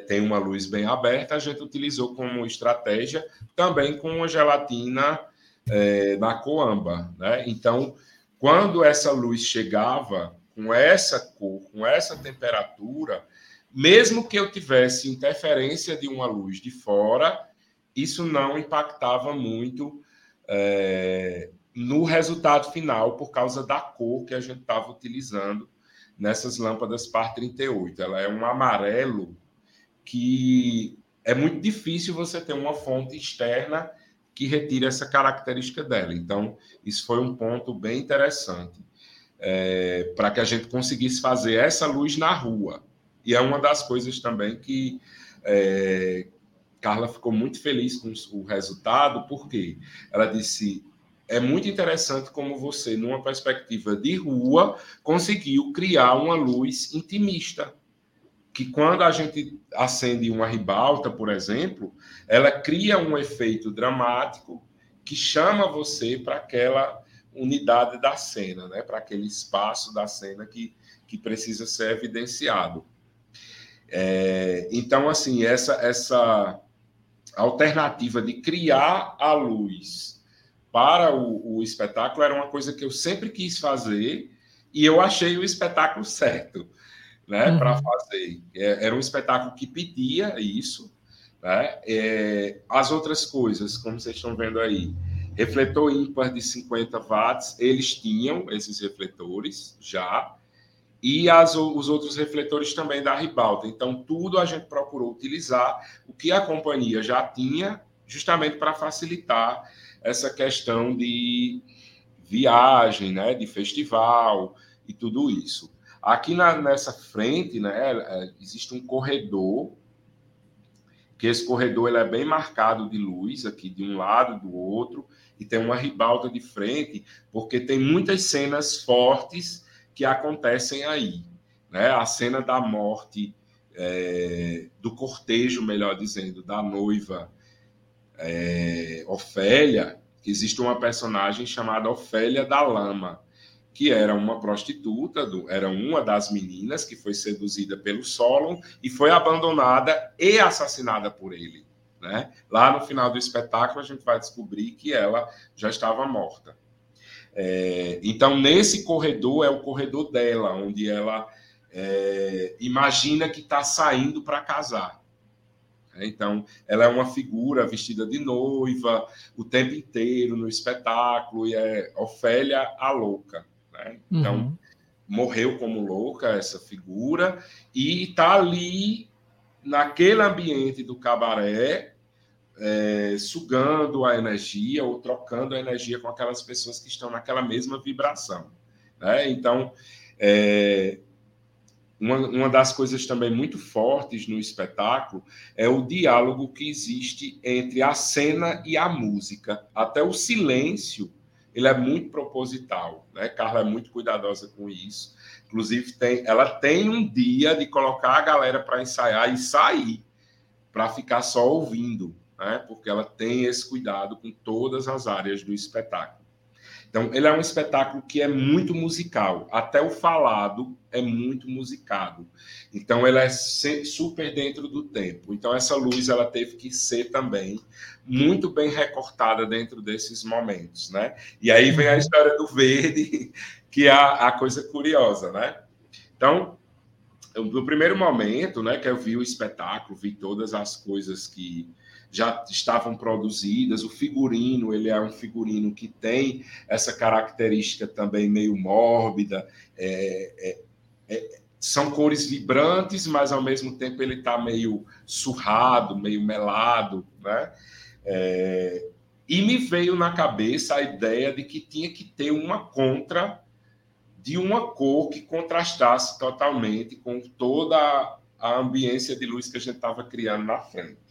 tem uma luz bem aberta, a gente utilizou como estratégia também com uma gelatina é, na coamba. Né? Então, quando essa luz chegava com essa cor, com essa temperatura, mesmo que eu tivesse interferência de uma luz de fora, isso não impactava muito é, no resultado final por causa da cor que a gente estava utilizando nessas lâmpadas par 38. Ela é um amarelo que é muito difícil você ter uma fonte externa que retira essa característica dela. Então, isso foi um ponto bem interessante é, para que a gente conseguisse fazer essa luz na rua. E é uma das coisas também que é, Carla ficou muito feliz com o resultado, porque ela disse: é muito interessante como você, numa perspectiva de rua, conseguiu criar uma luz intimista que quando a gente acende uma ribalta, por exemplo, ela cria um efeito dramático que chama você para aquela unidade da cena, né? para aquele espaço da cena que, que precisa ser evidenciado. É, então, assim, essa, essa alternativa de criar a luz para o, o espetáculo era uma coisa que eu sempre quis fazer e eu achei o espetáculo certo né, uhum. para fazer. É, era um espetáculo que pedia isso. Né? É, as outras coisas, como vocês estão vendo aí, refletor ímpar de 50 watts, eles tinham esses refletores já, e as, os outros refletores também da ribalta. Então, tudo a gente procurou utilizar o que a companhia já tinha, justamente para facilitar essa questão de viagem, né, de festival e tudo isso. Aqui na, nessa frente, né, é, existe um corredor, que esse corredor ele é bem marcado de luz aqui de um lado do outro, e tem uma ribalta de frente, porque tem muitas cenas fortes que acontecem aí. Né? A cena da morte, é, do cortejo, melhor dizendo, da noiva é, Ofélia, existe uma personagem chamada Ofélia da Lama que era uma prostituta, do, era uma das meninas que foi seduzida pelo Solon e foi abandonada e assassinada por ele. Né? Lá no final do espetáculo, a gente vai descobrir que ela já estava morta. É, então, nesse corredor é o corredor dela, onde ela é, imagina que está saindo para casar. Então, ela é uma figura vestida de noiva o tempo inteiro no espetáculo, e é Ofélia a louca. Né? Então, uhum. morreu como louca essa figura e está ali naquele ambiente do cabaré, é, sugando a energia ou trocando a energia com aquelas pessoas que estão naquela mesma vibração. Né? Então, é, uma, uma das coisas também muito fortes no espetáculo é o diálogo que existe entre a cena e a música. Até o silêncio ele é muito proposital, né? Carla é muito cuidadosa com isso. Inclusive tem, ela tem um dia de colocar a galera para ensaiar e sair para ficar só ouvindo, né? Porque ela tem esse cuidado com todas as áreas do espetáculo. Então, ele é um espetáculo que é muito musical. Até o falado é muito musicado. Então, ele é super dentro do tempo. Então, essa luz ela teve que ser também muito bem recortada dentro desses momentos, né? E aí vem a uhum. história do verde, [LAUGHS] que é a, a coisa curiosa, né? Então, no primeiro momento, né, que eu vi o espetáculo, vi todas as coisas que já estavam produzidas. O figurino, ele é um figurino que tem essa característica também meio mórbida. É, é, é, são cores vibrantes, mas ao mesmo tempo ele está meio surrado, meio melado, né? É, e me veio na cabeça a ideia de que tinha que ter uma contra de uma cor que contrastasse totalmente com toda a ambiência de luz que a gente estava criando na frente.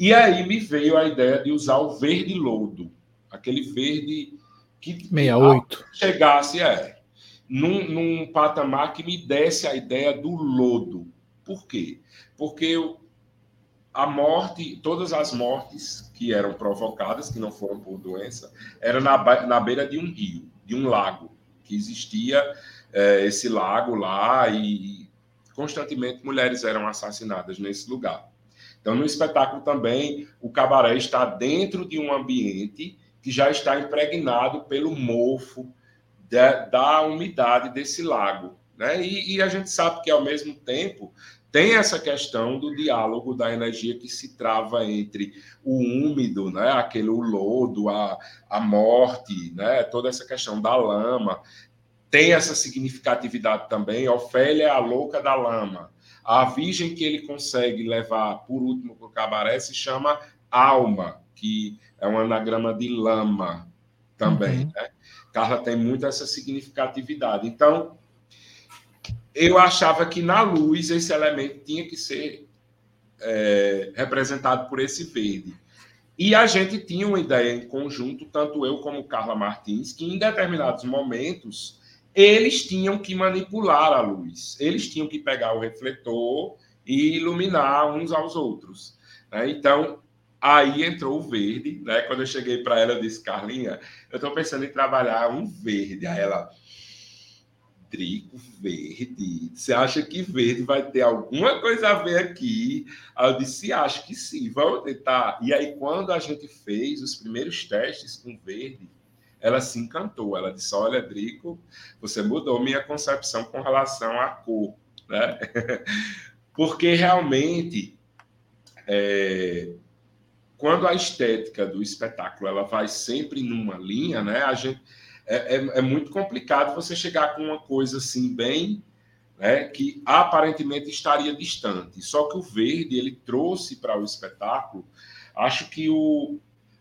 E aí me veio a ideia de usar o verde lodo, aquele verde que 68. chegasse é, num, num patamar que me desse a ideia do lodo. Por quê? Porque a morte, todas as mortes que eram provocadas, que não foram por doença, eram na, na beira de um rio, de um lago, que existia é, esse lago lá e constantemente mulheres eram assassinadas nesse lugar. Então, no espetáculo também, o cabaré está dentro de um ambiente que já está impregnado pelo mofo da, da umidade desse lago. Né? E, e, a gente sabe que, ao mesmo tempo, tem essa questão do diálogo da energia que se trava entre o úmido, né? aquele o lodo, a, a morte, né? toda essa questão da lama. Tem essa significatividade também. Ofélia é a louca da lama. A virgem que ele consegue levar por último para o cabaré se chama Alma, que é um anagrama de lama também. Uhum. Né? Carla tem muito essa significatividade. Então, eu achava que na luz esse elemento tinha que ser é, representado por esse verde. E a gente tinha uma ideia em conjunto, tanto eu como Carla Martins, que em determinados momentos eles tinham que manipular a luz, eles tinham que pegar o refletor e iluminar uns aos outros. Né? Então, aí entrou o verde. Né? Quando eu cheguei para ela, eu disse, Carlinha, eu estou pensando em trabalhar um verde. Aí ela, Drico, verde. Você acha que verde vai ter alguma coisa a ver aqui? Aí eu disse, acho que sim, vamos tentar. E aí, quando a gente fez os primeiros testes com verde, ela se encantou. Ela disse: Olha, Drico, você mudou minha concepção com relação à cor, né? [LAUGHS] Porque realmente, é, quando a estética do espetáculo ela vai sempre numa linha, né? A gente é, é, é muito complicado você chegar com uma coisa assim bem né, que aparentemente estaria distante. Só que o verde ele trouxe para o espetáculo, acho que o,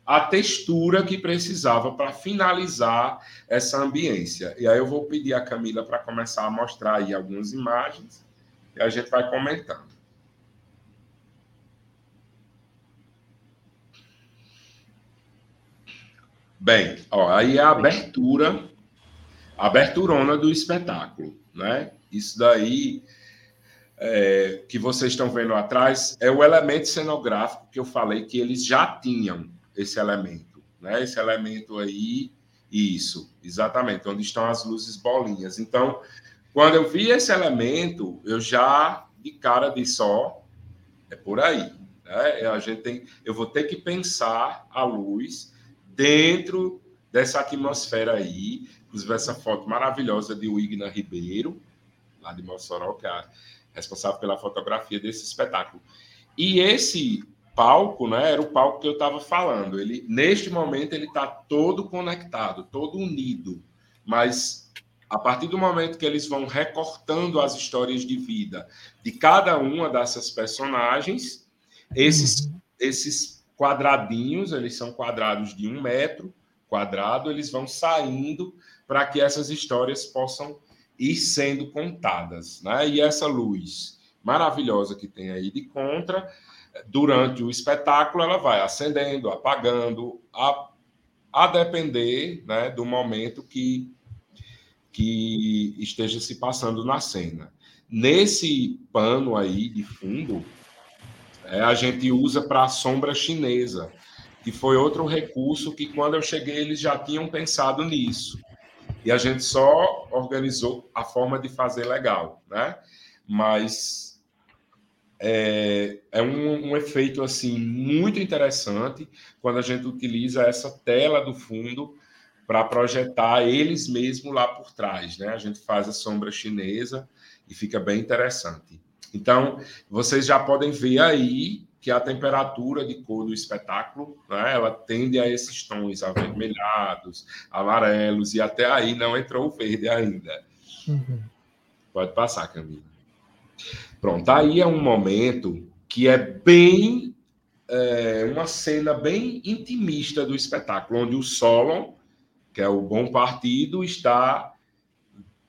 a textura que precisava para finalizar essa ambiência. E aí eu vou pedir a Camila para começar a mostrar aí algumas imagens e a gente vai comentando. Bem, ó, aí é a abertura, a aberturona do espetáculo, né? Isso daí é, que vocês estão vendo atrás é o elemento cenográfico que eu falei que eles já tinham esse elemento, né? Esse elemento aí, isso, exatamente, onde estão as luzes bolinhas. Então, quando eu vi esse elemento, eu já de cara de só é por aí, né? A gente tem, eu vou ter que pensar a luz dentro dessa atmosfera aí, inclusive essa foto maravilhosa de Wigna Ribeiro, lá de Mossoró, que é responsável pela fotografia desse espetáculo. E esse palco, né, era o palco que eu estava falando. Ele, neste momento, ele está todo conectado, todo unido, mas a partir do momento que eles vão recortando as histórias de vida de cada uma dessas personagens, esses, uhum. esses quadradinhos, eles são quadrados de um metro quadrado, eles vão saindo para que essas histórias possam ir sendo contadas. Né? E essa luz maravilhosa que tem aí de contra, durante o espetáculo, ela vai acendendo, apagando, a, a depender né, do momento que que esteja se passando na cena. Nesse pano aí de fundo, é, a gente usa para a sombra chinesa, que foi outro recurso que, quando eu cheguei, eles já tinham pensado nisso. E a gente só organizou a forma de fazer legal, né? Mas é, é um, um, efeito assim muito interessante quando a gente utiliza essa tela do fundo para projetar eles mesmos lá por trás, né? A gente faz a sombra chinesa e fica bem interessante. Então, vocês já podem ver aí que a temperatura de cor do espetáculo, né, ela tende a esses tons avermelhados, amarelos, e até aí não entrou o verde ainda. Uhum. Pode passar, Camila. Pronto, aí é um momento que é bem. É, uma cena bem intimista do espetáculo, onde o Solon que é o bom partido, está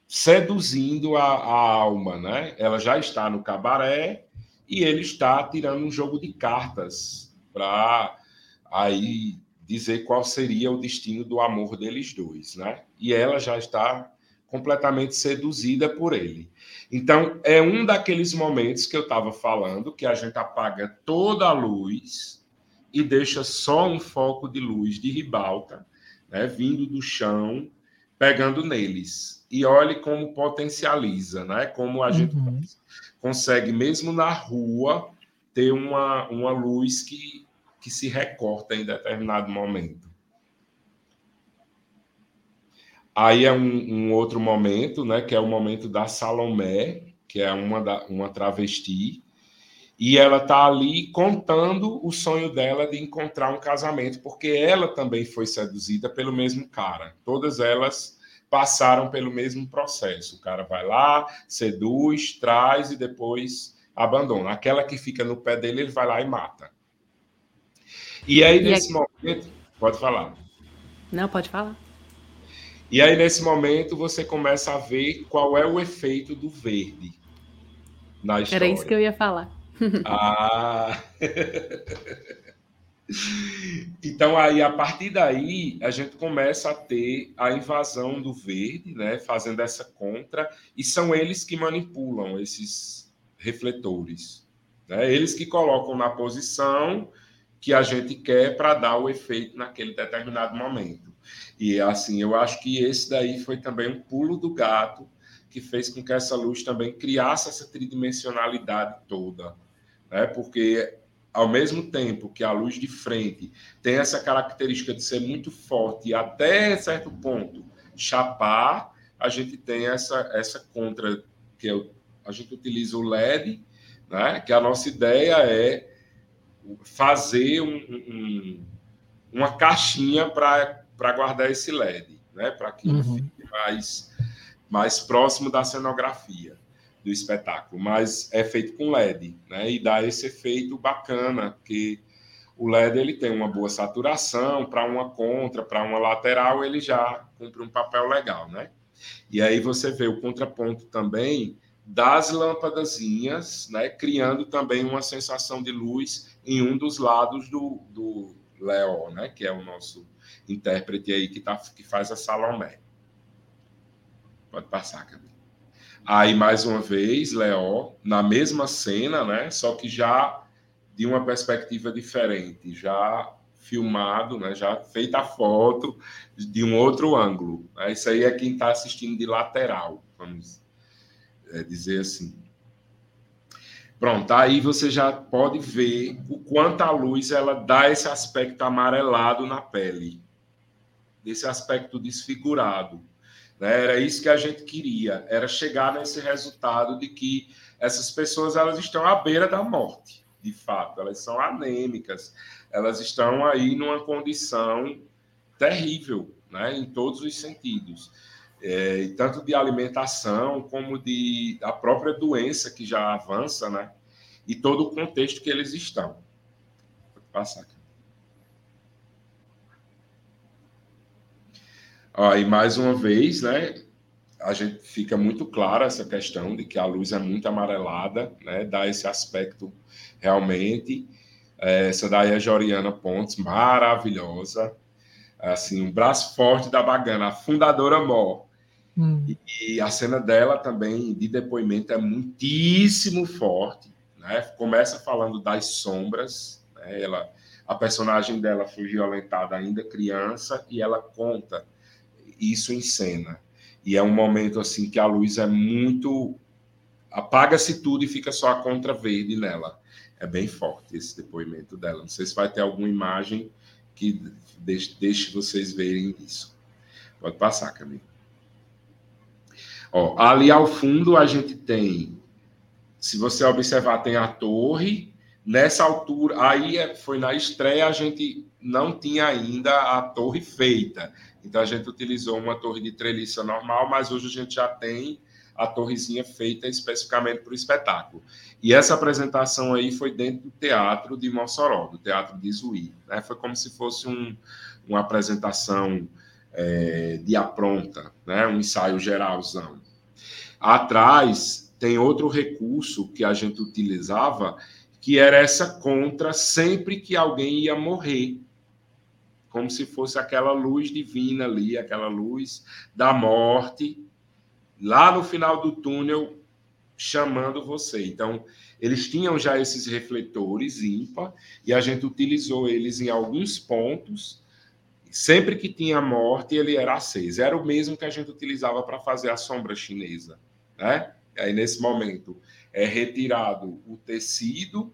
seduzindo a, a, alma, né? Ela já está no cabaré e ele está tirando um jogo de cartas para aí dizer qual seria o destino do amor deles dois, né? E ela já está completamente seduzida por ele. Então, é um daqueles momentos que eu estava falando que a gente apaga toda a luz e deixa só um foco de luz de ribalta né, vindo do chão, pegando neles. E olhe como potencializa, né? Como a uhum. gente consegue, mesmo na rua, ter uma, uma luz que, que se recorta em determinado momento. Aí é um, um, outro momento, né, que é o momento da Salomé, que é uma, da, uma travesti, e ela está ali contando o sonho dela de encontrar um casamento, porque ela também foi seduzida pelo mesmo cara. Todas elas passaram pelo mesmo processo. O cara vai lá, seduz, traz e depois abandona. Aquela que fica no pé dele, ele vai lá e mata. E aí, nesse momento. Pode falar. Não, pode falar. E aí, nesse momento, você começa a ver qual é o efeito do verde na história. Era isso que eu ia falar ah. então aí a partir daí a gente começa a ter a invasão do verde, né, fazendo essa contra e são eles que manipulam esses refletores, né? Eles que colocam na posição que a gente quer para dar o efeito naquele determinado momento. E assim, eu acho que esse daí foi também um pulo do gato que fez com que essa luz também criasse essa tridimensionalidade toda né? porque ao mesmo tempo que a luz de frente tem essa característica de ser muito forte e até certo ponto chapar, a gente tem essa, essa contra, que a gente utiliza o LED, né? que a nossa ideia é fazer um, um, uma caixinha para guardar esse LED, né? para que uhum. fique mais, mais próximo da cenografia do espetáculo, mas é feito com LED, né? E dá esse efeito bacana que o LED ele tem uma boa saturação para uma contra, para uma lateral ele já cumpre um papel legal, né? E aí você vê o contraponto também das lâmpadazinhas, né? Criando também uma sensação de luz em um dos lados do, do Leo, né? Que é o nosso intérprete aí que tá que faz a Salomé. Pode passar, Camila. Aí, mais uma vez, Léo, na mesma cena, né? Só que já de uma perspectiva diferente, já filmado, né? Já feita a foto de um outro ângulo. Né? Isso aí é quem está assistindo de lateral, vamos é, dizer assim. Pronto, aí você já pode ver o quanto a luz ela dá esse aspecto amarelado na pele, desse aspecto desfigurado. Né? Era isso que a gente queria, era chegar nesse resultado de que essas pessoas elas estão à beira da morte, de fato, elas são anêmicas, elas estão aí numa condição terrível, né? em todos os sentidos. é, tanto de alimentação como de da própria doença que já avança, né? E todo o contexto que eles estão. Vou passar aqui. Ó, e mais uma vez, né? A gente fica muito clara essa questão de que a luz é muito amarelada, né? Dá esse aspecto realmente. É, essa daí é Joriana Pontes, maravilhosa. Assim, um braço forte da Bagana, a fundadora Mó. Hum. E, e, a cena dela também, de depoimento, é muitíssimo forte. Né? Começa falando das sombras. Né? Ela, a personagem dela foi violentada ainda criança e ela conta isso em cena. E é um momento assim que a luz é muito apaga-se tudo e fica só a contra verde nela. É bem forte esse depoimento dela. Não sei se vai ter alguma imagem que deixe, deixe vocês verem isso. Pode passar, Camila. Ó, ali ao fundo a gente tem, se você observar, tem a torre. Nessa altura, aí é, foi na estreia, a gente não tinha ainda a torre feita. Então a gente utilizou uma torre de treliça normal, mas hoje a gente já tem a torrezinha feita especificamente para o espetáculo. E essa apresentação aí foi dentro do teatro de Mossoró, do teatro de Zuí. Né? Foi como se fosse um, uma apresentação é, de apronta, né? um ensaio geralzão. Atrás tem outro recurso que a gente utilizava, que era essa contra sempre que alguém ia morrer como se fosse aquela luz divina ali, aquela luz da morte, lá no final do túnel, chamando você. Então, eles tinham já esses refletores ímpar e a gente utilizou eles em alguns pontos. Sempre que tinha morte, ele era aceso. Era o mesmo que a gente utilizava para fazer a sombra chinesa, né? Aí, nesse momento, é retirado o tecido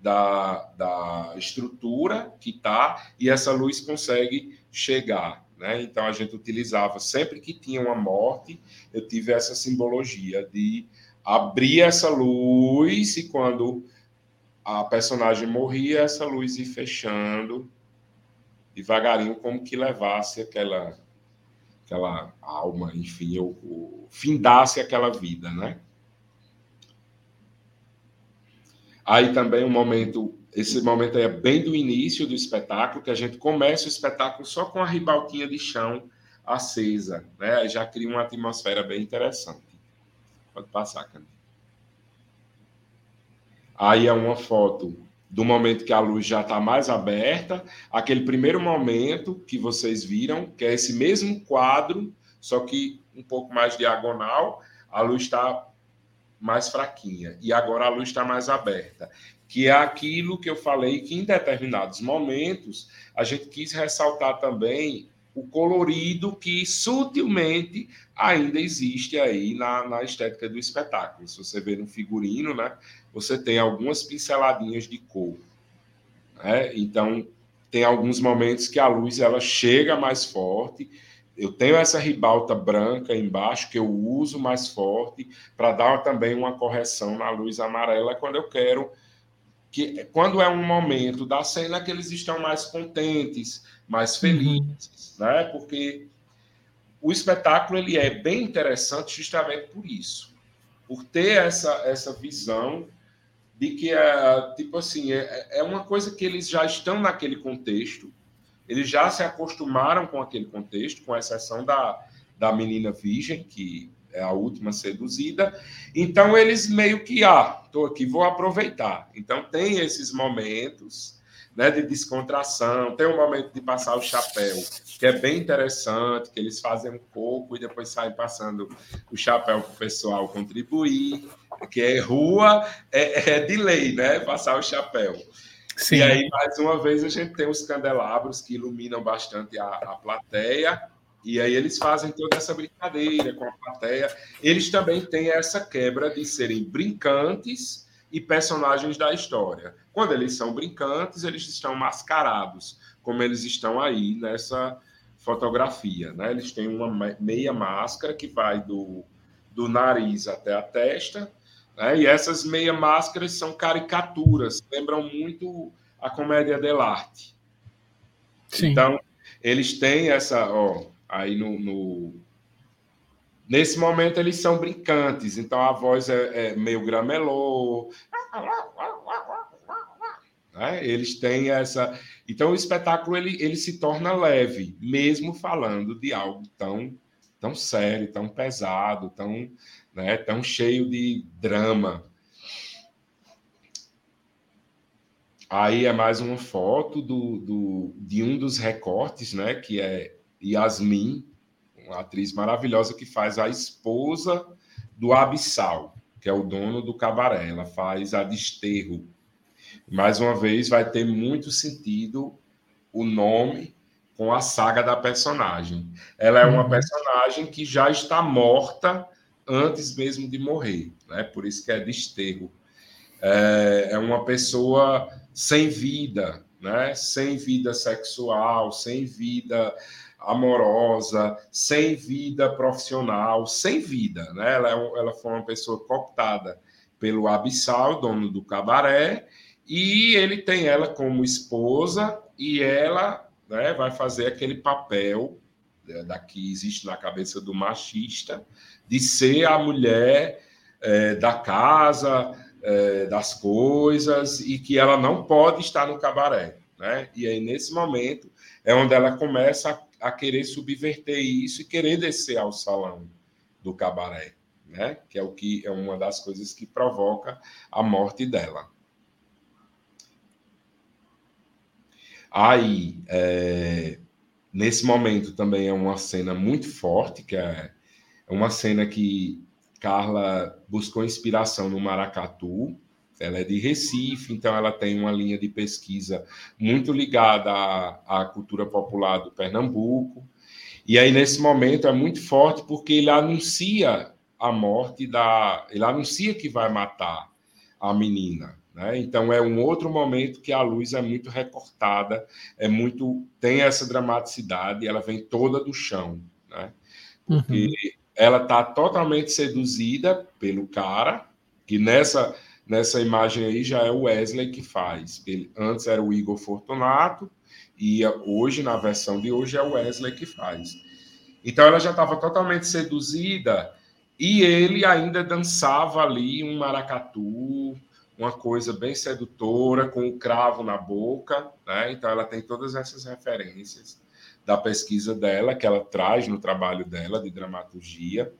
da, da estrutura que está e essa luz consegue chegar. Né? Então a gente utilizava sempre que tinha uma morte, eu tive essa simbologia de abrir essa luz e quando a personagem morria, essa luz ia fechando devagarinho, como que levasse aquela aquela alma, enfim, ou, ou findasse aquela vida, né? Aí também um momento, esse momento é bem do início do espetáculo, que a gente começa o espetáculo só com a ribaltinha de chão acesa, né? Já cria uma atmosfera bem interessante. Pode passar, Cândido. Aí é uma foto do momento que a luz já está mais aberta, aquele primeiro momento que vocês viram, que é esse mesmo quadro, só que um pouco mais diagonal, a luz está mais fraquinha e agora a luz está mais aberta, que é aquilo que eu falei que em determinados momentos a gente quis ressaltar também o colorido que sutilmente ainda existe aí na, na estética do espetáculo. Se você vê no figurino, né, você tem algumas pinceladinhas de cor. Né? Então, tem alguns momentos que a luz ela chega mais forte eu tenho essa ribalta branca embaixo que eu uso mais forte para dar também uma correção na luz amarela quando eu quero que quando é um momento da cena que eles estão mais contentes, mais uhum. felizes, uhum. né? Porque o espetáculo ele é bem interessante justamente por isso, por ter essa essa visão de que é tipo assim é, é uma coisa que eles já estão naquele contexto eles já se acostumaram com aquele contexto, com exceção da, da menina virgem, que é a última seduzida. Então, eles meio que, ah, estou aqui, vou aproveitar. Então, tem esses momentos né, de descontração, tem um momento de passar o chapéu, que é bem interessante, que eles fazem um pouco e depois saem passando o chapéu para o pessoal contribuir, que é rua, é, é de lei, né, passar o chapéu. Sim. E aí, mais uma vez, a gente tem os candelabros que iluminam bastante a, a plateia. E aí eles fazem toda essa brincadeira com a plateia. Eles também têm essa quebra de serem brincantes e personagens da história. Quando eles são brincantes, eles estão mascarados, como eles estão aí nessa fotografia. Né? Eles têm uma meia máscara que vai do, do nariz até a testa, né? E essas meia máscaras são caricaturas, lembram muito a comédia dell'arte. Sim. Então, eles têm essa, ó, aí no, no, Nesse momento eles são brincantes, então a voz é, é meio gramelô. Né? Eles têm essa. Então o espetáculo ele, ele se torna leve, mesmo falando de algo tão, tão sério, tão pesado, tão, né, tão cheio de drama. Aí é mais uma foto do, do, de um dos recortes, né, que é Yasmin, uma atriz maravilhosa que faz a esposa do Abissal, que é o dono do cabaré. Ela faz a Desterro. Mais uma vez, vai ter muito sentido o nome com a saga da personagem. Ela é uma uhum. personagem que já está morta antes mesmo de morrer, né? Por isso que é desterro. É, é uma pessoa sem vida, né? Sem vida sexual, sem vida amorosa, sem vida profissional, sem vida, né? Ela, é, ela foi uma pessoa cooptada pelo Abissal, dono do cabaré, e ele tem ela como esposa e ela né, vai fazer aquele papel né, da que existe na cabeça do machista de ser a mulher é, da casa, é, das coisas e que ela não pode estar no cabaré, né? E aí nesse momento é onde ela começa a a querer subverter isso e querer descer ao salão do cabaré, né? Que é o que é uma das coisas que provoca a morte dela. Aí, é, nesse momento também é uma cena muito forte, que é, é uma cena que Carla buscou inspiração no maracatu, ela é de Recife, então ela tem uma linha de pesquisa muito ligada à, à cultura popular do Pernambuco. E aí, nesse momento, é muito forte porque ele anuncia a morte da. Ele anuncia que vai matar a menina. Né? Então, é um outro momento que a luz é muito recortada, é muito. tem essa dramaticidade, ela vem toda do chão. Né? Porque uhum. ela está totalmente seduzida pelo cara, que nessa Nessa imagem aí já é o Wesley que faz. Ele, antes era o Igor Fortunato, e hoje, na versão de hoje, é o Wesley que faz. Então ela já estava totalmente seduzida e ele ainda dançava ali um maracatu, uma coisa bem sedutora, com o um cravo na boca. Né? Então ela tem todas essas referências da pesquisa dela, que ela traz no trabalho dela de dramaturgia.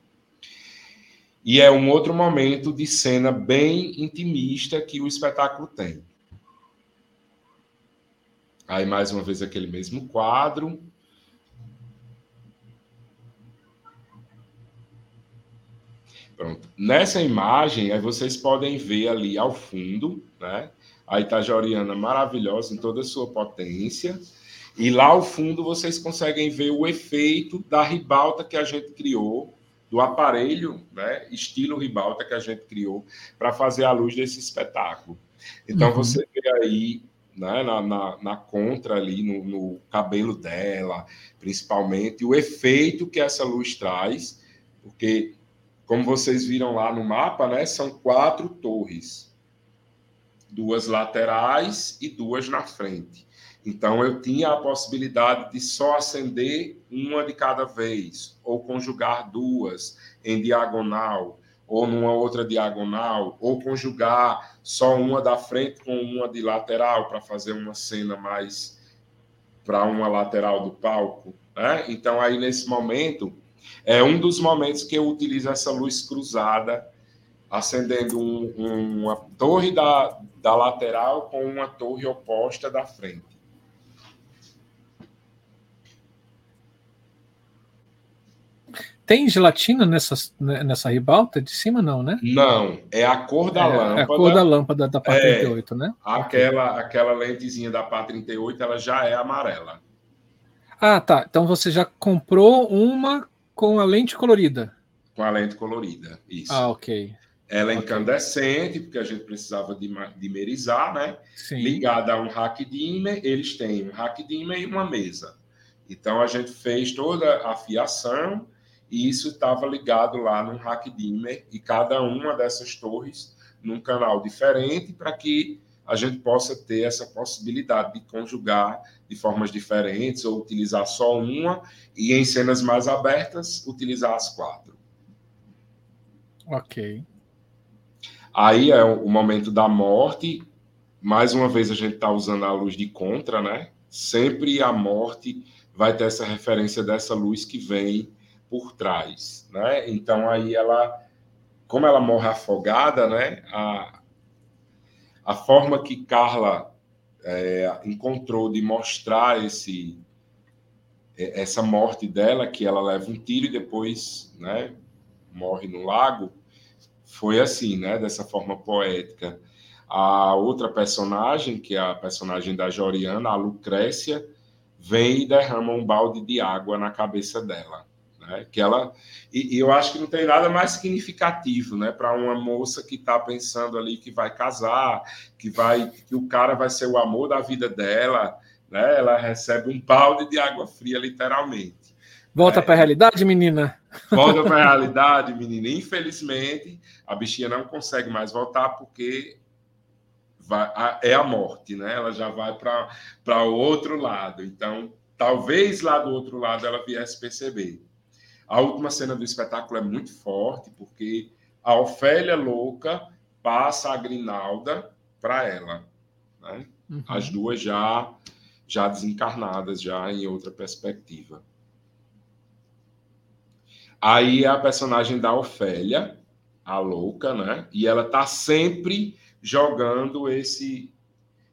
E é um outro momento de cena bem intimista que o espetáculo tem. Aí, mais uma vez, aquele mesmo quadro. Pronto. Nessa imagem, aí vocês podem ver ali ao fundo, né? A Itajoriana maravilhosa em toda a sua potência. E lá ao fundo vocês conseguem ver o efeito da ribalta que a gente criou do aparelho, né, estilo ribalta que a gente criou para fazer a luz desse espetáculo. Então uhum. você vê aí né, na, na, na, contra ali, no, no, cabelo dela, principalmente, o efeito que essa luz traz, porque, como vocês viram lá no mapa, né, são quatro torres, duas laterais e duas na frente. Então, eu tinha a possibilidade de só acender uma de cada vez, ou conjugar duas em diagonal, ou numa outra diagonal, ou conjugar só uma da frente com uma de lateral para fazer uma cena mais para uma lateral do palco. Né? Então, aí nesse momento, é um dos momentos que eu utilizo essa luz cruzada, acendendo um, uma torre da, da lateral com uma torre oposta da frente. Tem gelatina nessa, né, nessa ribalta de cima, não, né? Não, é a cor da é, lâmpada. É a cor da lâmpada da PA 38, é, né? Aquela, aquela lentezinha da PA 38, ela já é amarela. Ah, tá. Então você já comprou uma com a lente colorida. Com a lente colorida, isso. Ah, ok. Ela é okay. incandescente, porque a gente precisava dimerizar, né? Sim. Ligada a um hack dimmer, eles têm um hack dimmer e uma mesa. Então a gente fez toda a fiação e isso estava ligado lá no hack dimmer e cada uma dessas torres num canal diferente para que a gente possa ter essa possibilidade de conjugar de formas diferentes ou utilizar só uma e em cenas mais abertas utilizar as quatro. Ok. Aí é o momento da morte. Mais uma vez a gente está usando a luz de contra, né? Sempre a morte vai ter essa referência dessa luz que vem por trás, né? Então aí ela, como ela morre afogada, né? A, a forma que Carla é, encontrou de mostrar esse é, essa morte dela, que ela leva um tiro e depois, né? Morre no lago, foi assim, né? Dessa forma poética. A outra personagem, que é a personagem da Joriana, a Lucrécia, vem e derrama um balde de água na cabeça dela. Né? Que ela, e, e eu acho que não tem nada mais significativo né? para uma moça que está pensando ali que vai casar, que, vai, que o cara vai ser o amor da vida dela. Né? Ela recebe um balde de água fria, literalmente. Volta é, para a realidade, menina. Volta para a [LAUGHS] realidade, menina. Infelizmente, a bichinha não consegue mais voltar porque vai, a, é a morte, né? Ela já vai para o outro lado. Então, talvez lá do outro lado ela viesse perceber. A última cena do espetáculo é muito forte, porque a Ofélia louca passa a Grinalda para ela. Né? Uhum. As duas já, já desencarnadas, já em outra perspectiva. Aí é a personagem da Ofélia, a louca, né? E ela tá sempre jogando esse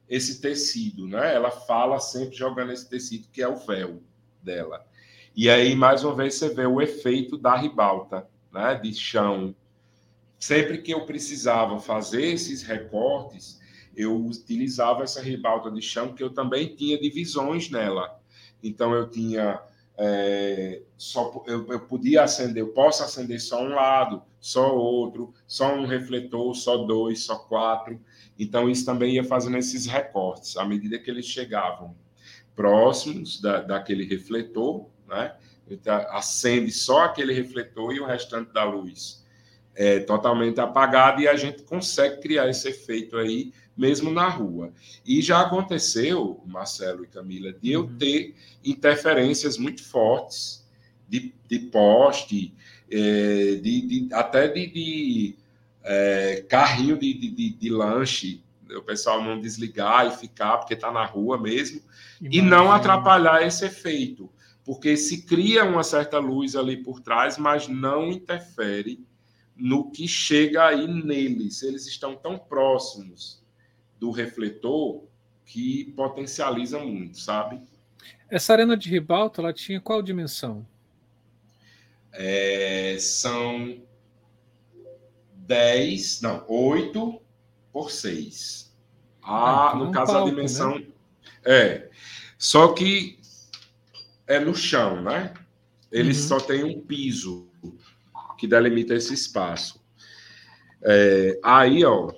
esse tecido, né? Ela fala sempre jogando esse tecido que é o véu dela. E aí mais uma vez você vê o efeito da ribalta, né? De chão. Sempre que eu precisava fazer esses recortes, eu utilizava essa ribalta de chão, que eu também tinha divisões nela. Então eu tinha é, só eu, eu, podia acender, eu posso acender só um lado, só outro, só um refletor, só dois, só quatro. Então, isso também ia fazendo esses recortes. À medida que eles chegavam próximos da, daquele refletor, né? Então, acende só aquele refletor e o restante da luz é totalmente apagado e a gente consegue criar esse efeito aí mesmo na rua. E já aconteceu, Marcelo e Camila, de eu uhum. ter interferências muito fortes de, de poste, é, de, de, até de, de é, carrinho de, de, de, lanche, o pessoal não desligar e ficar, porque está na rua mesmo, Imagina. e não atrapalhar esse efeito, porque se cria uma certa luz ali por trás, mas não interfere no que chega aí neles. Eles estão tão próximos do refletor que potencializa muito, sabe? Essa arena de ribalta, ela tinha qual dimensão? É, são 10, não, 8 por 6. Ah, ah então no é caso, palco, a dimensão. Né? É. Só que é no chão, né? Ele uhum. só tem um piso que delimita esse espaço. É, aí, ó,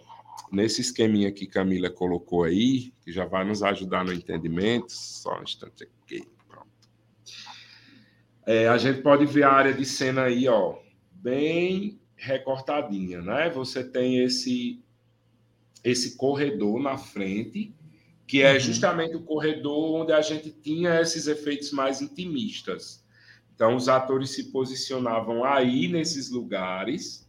nesse esqueminha que Camila colocou aí, que já vai nos ajudar no entendimento, só um instante aqui, pronto. É, a gente pode ver a área de cena aí, ó, bem recortadinha, né? Você tem esse esse corredor na frente, que é uhum. justamente o corredor onde a gente tinha esses efeitos mais intimistas. Então, os atores se posicionavam aí nesses lugares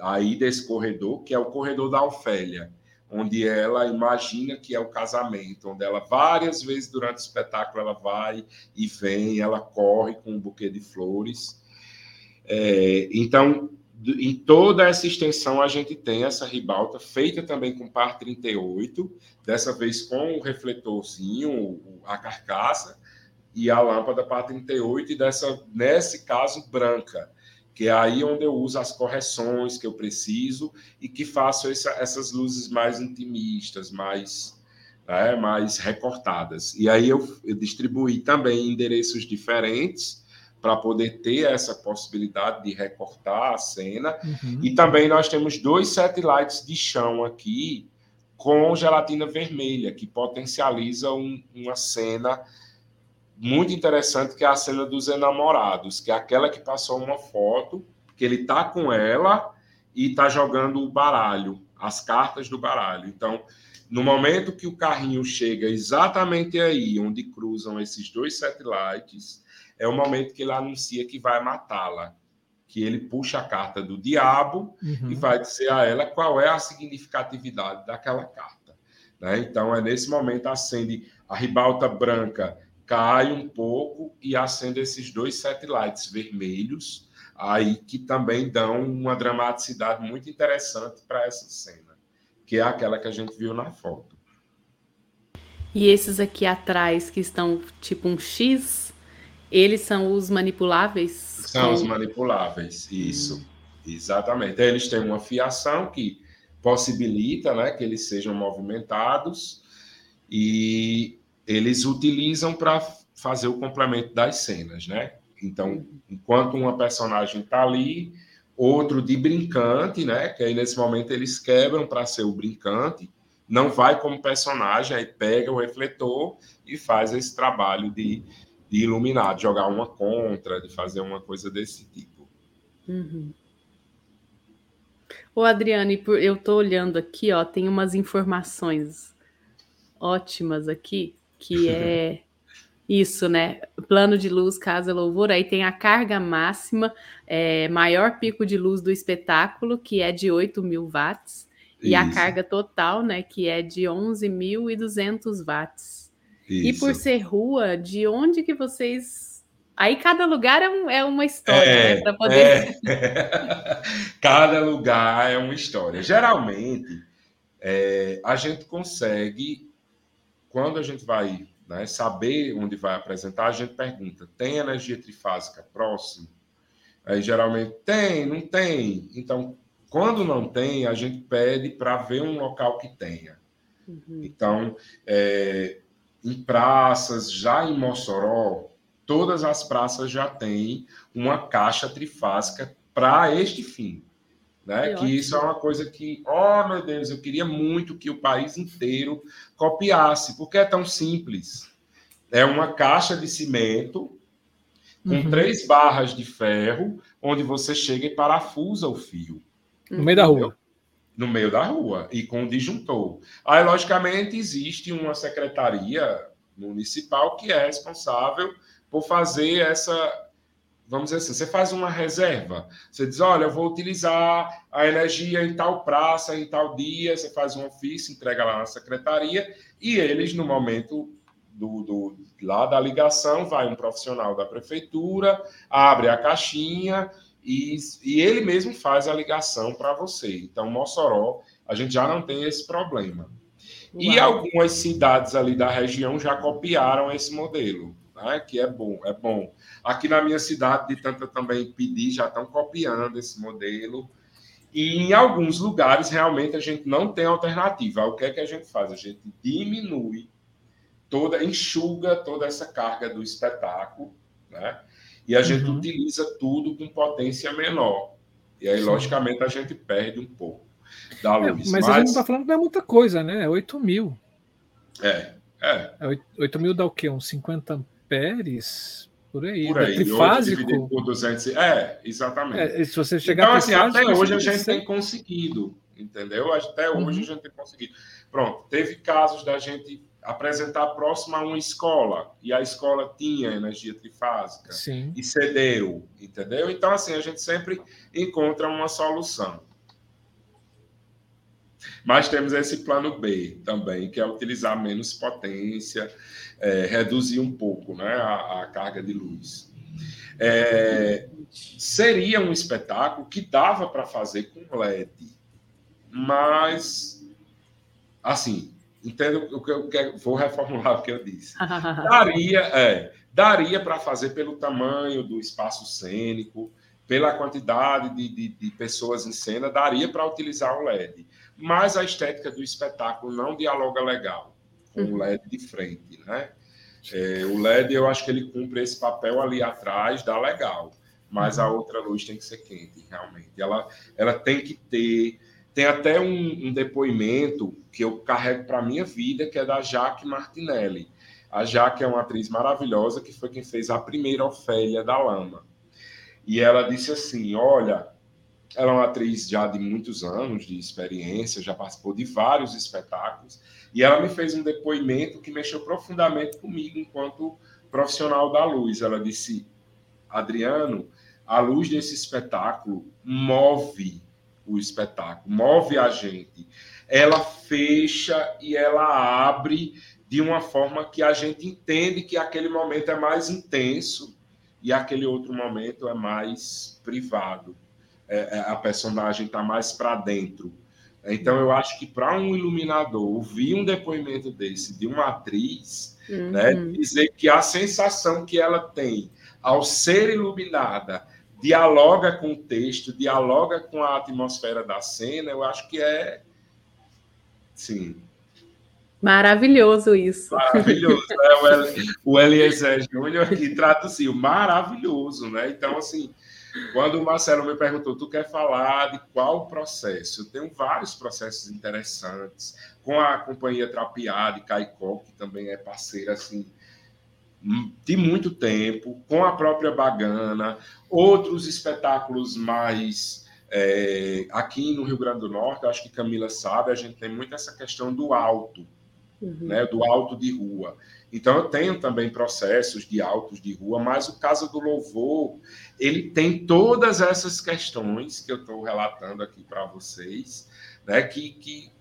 aí desse corredor, que é o corredor da Ofélia, onde ela imagina que é o casamento, onde ela várias vezes durante o espetáculo ela vai e vem, ela corre com um buquê de flores. É, então, em toda essa extensão, a gente tem essa ribalta feita também com par 38, dessa vez com o refletorzinho, a carcaça, e a lâmpada par 38, e dessa, nesse caso, branca que é aí onde eu uso as correções que eu preciso e que faço essa, essas luzes mais intimistas, mais, né, mais recortadas. E aí eu, eu distribuí também endereços diferentes para poder ter essa possibilidade de recortar a cena. Uhum. E também nós temos dois satellites de chão aqui com gelatina vermelha, que potencializa um, uma cena muito interessante, que é a cena dos enamorados, que é aquela que passou uma foto, que ele tá com ela e tá jogando o baralho, as cartas do baralho. Então, no momento que o carrinho chega exatamente aí, onde cruzam esses dois satellites, é o momento que ele anuncia que vai matá-la, que ele puxa a carta do diabo uhum. e vai dizer a ela qual é a significatividade daquela carta. Né? Então, é nesse momento acende a ribalta branca, cai um pouco e acende esses dois satellites vermelhos, aí que também dão uma dramaticidade muito interessante para essa cena, que é aquela que a gente viu na foto. E esses aqui atrás que estão tipo um X, eles são os manipuláveis? São os manipuláveis, isso. Hum. Exatamente. Eles têm uma fiação que possibilita né, que eles sejam movimentados e eles utilizam para fazer o complemento das cenas, né? Então, enquanto uma personagem está ali, outro de brincante, né? Que aí nesse momento eles quebram para ser o brincante, não vai como personagem, aí pega o refletor e faz esse trabalho de, de iluminar, de jogar uma contra, de fazer uma coisa desse tipo. Uhum. Ô, Adriane, eu tô olhando aqui, ó, tem umas informações ótimas aqui, que [LAUGHS] é isso, né? Plano de luz, casa louvor, aí tem a carga máxima, é, maior pico de luz do espetáculo, que é de 8 mil watts, e a carga total, né, que é de 11.200 watts. Isso. E por ser rua, de onde que vocês Aí cada lugar é, um, é uma história, é, né? Para poder. É. [LAUGHS] cada lugar é uma história. Geralmente, é, a gente consegue, quando a gente vai né, saber onde vai apresentar, a gente pergunta: tem energia trifásica próximo? Aí geralmente tem, não tem. Então, quando não tem, a gente pede para ver um local que tenha. Uhum. Então, é, em praças, já em Mossoró, todas as praças já têm uma caixa trifásica para este fim. Né? Que, que isso é uma coisa que, oh meu Deus, eu queria muito que o país inteiro copiasse, porque é tão simples. É uma caixa de cimento com uhum. três barras de ferro, onde você chega e parafusa o fio. No meio da rua. No meio da rua, e com o disjuntor. Aí, logicamente, existe uma secretaria municipal que é responsável por fazer essa vamos dizer assim, você faz uma reserva. Você diz, olha, eu vou utilizar a energia em tal praça, em tal dia, você faz um ofício, entrega lá na secretaria, e eles, no momento do, do, lá da ligação, vai um profissional da prefeitura, abre a caixinha e, e ele mesmo faz a ligação para você. Então, Mossoró, a gente já não tem esse problema. Uau. E algumas cidades ali da região já copiaram esse modelo, né? que é bom, é bom. Aqui na minha cidade, de tanto eu também pedir, já estão copiando esse modelo. E em alguns lugares, realmente, a gente não tem alternativa. O que é que a gente faz? A gente diminui toda, enxuga toda essa carga do espetáculo, né? E a gente uhum. utiliza tudo com potência menor. E aí, logicamente, a gente perde um pouco da luz. É, mas, mas, a gente não está falando que não é muita coisa, né? É 8 mil. É, é. é 8 mil dá o quê? Uns 50 amperes? Por aí. Por aí. Trifásico. Por 200... É, exatamente. É, se você chegar então, assim, até hoje a gente tem conseguido, entendeu? Até uhum. hoje a gente tem conseguido. Pronto, teve casos da gente apresentar próximo a uma escola e a escola tinha energia trifásica Sim. e cedeu, entendeu? Então, assim, a gente sempre encontra uma solução. Mas temos esse plano B também, que é utilizar menos potência, é, reduzir um pouco né, a, a carga de luz. É, seria um espetáculo que dava para fazer com LED, mas, assim, entendo o que eu quero, vou reformular [LAUGHS] o que eu disse. [LAUGHS] daria, é, daria para fazer pelo tamanho do espaço cênico, pela quantidade de, de, de pessoas em cena, daria para utilizar o LED mas a estética do espetáculo não dialoga legal com o uhum. LED de frente, né? É, o LED, eu acho que ele cumpre esse papel ali atrás, dá legal, mas a uhum. outra luz tem que ser quente, realmente. Ela, ela tem que ter. Tem até um, um depoimento que eu carrego para a minha vida, que é da Jaque Martinelli. A Jaque é uma atriz maravilhosa que foi quem fez a primeira Ofélia da Lama. E ela disse assim: Olha, ela é uma atriz já de muitos anos de experiência, já participou de vários espetáculos, e ela me fez um depoimento que mexeu profundamente comigo enquanto profissional da luz. Ela disse: Adriano, a luz desse espetáculo move o espetáculo, move a gente. Ela fecha e ela abre de uma forma que a gente entende que aquele momento é mais intenso e aquele outro momento é mais privado. É, é a personagem está mais para dentro. Então, eu acho que para um iluminador ouvir um depoimento desse de uma atriz, uhum. né, dizer que a sensação que ela tem ao ser iluminada dialoga com o texto, dialoga com a atmosfera da cena, eu acho que é. Sim. Maravilhoso isso. Maravilhoso, né? O Eliezer Júnior que traduziu, maravilhoso, né? Então, assim, quando o Marcelo me perguntou, tu quer falar de qual processo? Eu tenho vários processos interessantes, com a companhia Trapiá de Caicó, que também é parceira, assim, de muito tempo, com a própria Bagana, outros espetáculos mais é, aqui no Rio Grande do Norte, acho que Camila sabe, a gente tem muito essa questão do alto, uhum. né, do alto de rua. Então eu tenho também processos de altos de rua, mas o caso do louvor, ele tem todas essas questões que eu estou relatando aqui para vocês, né, que, que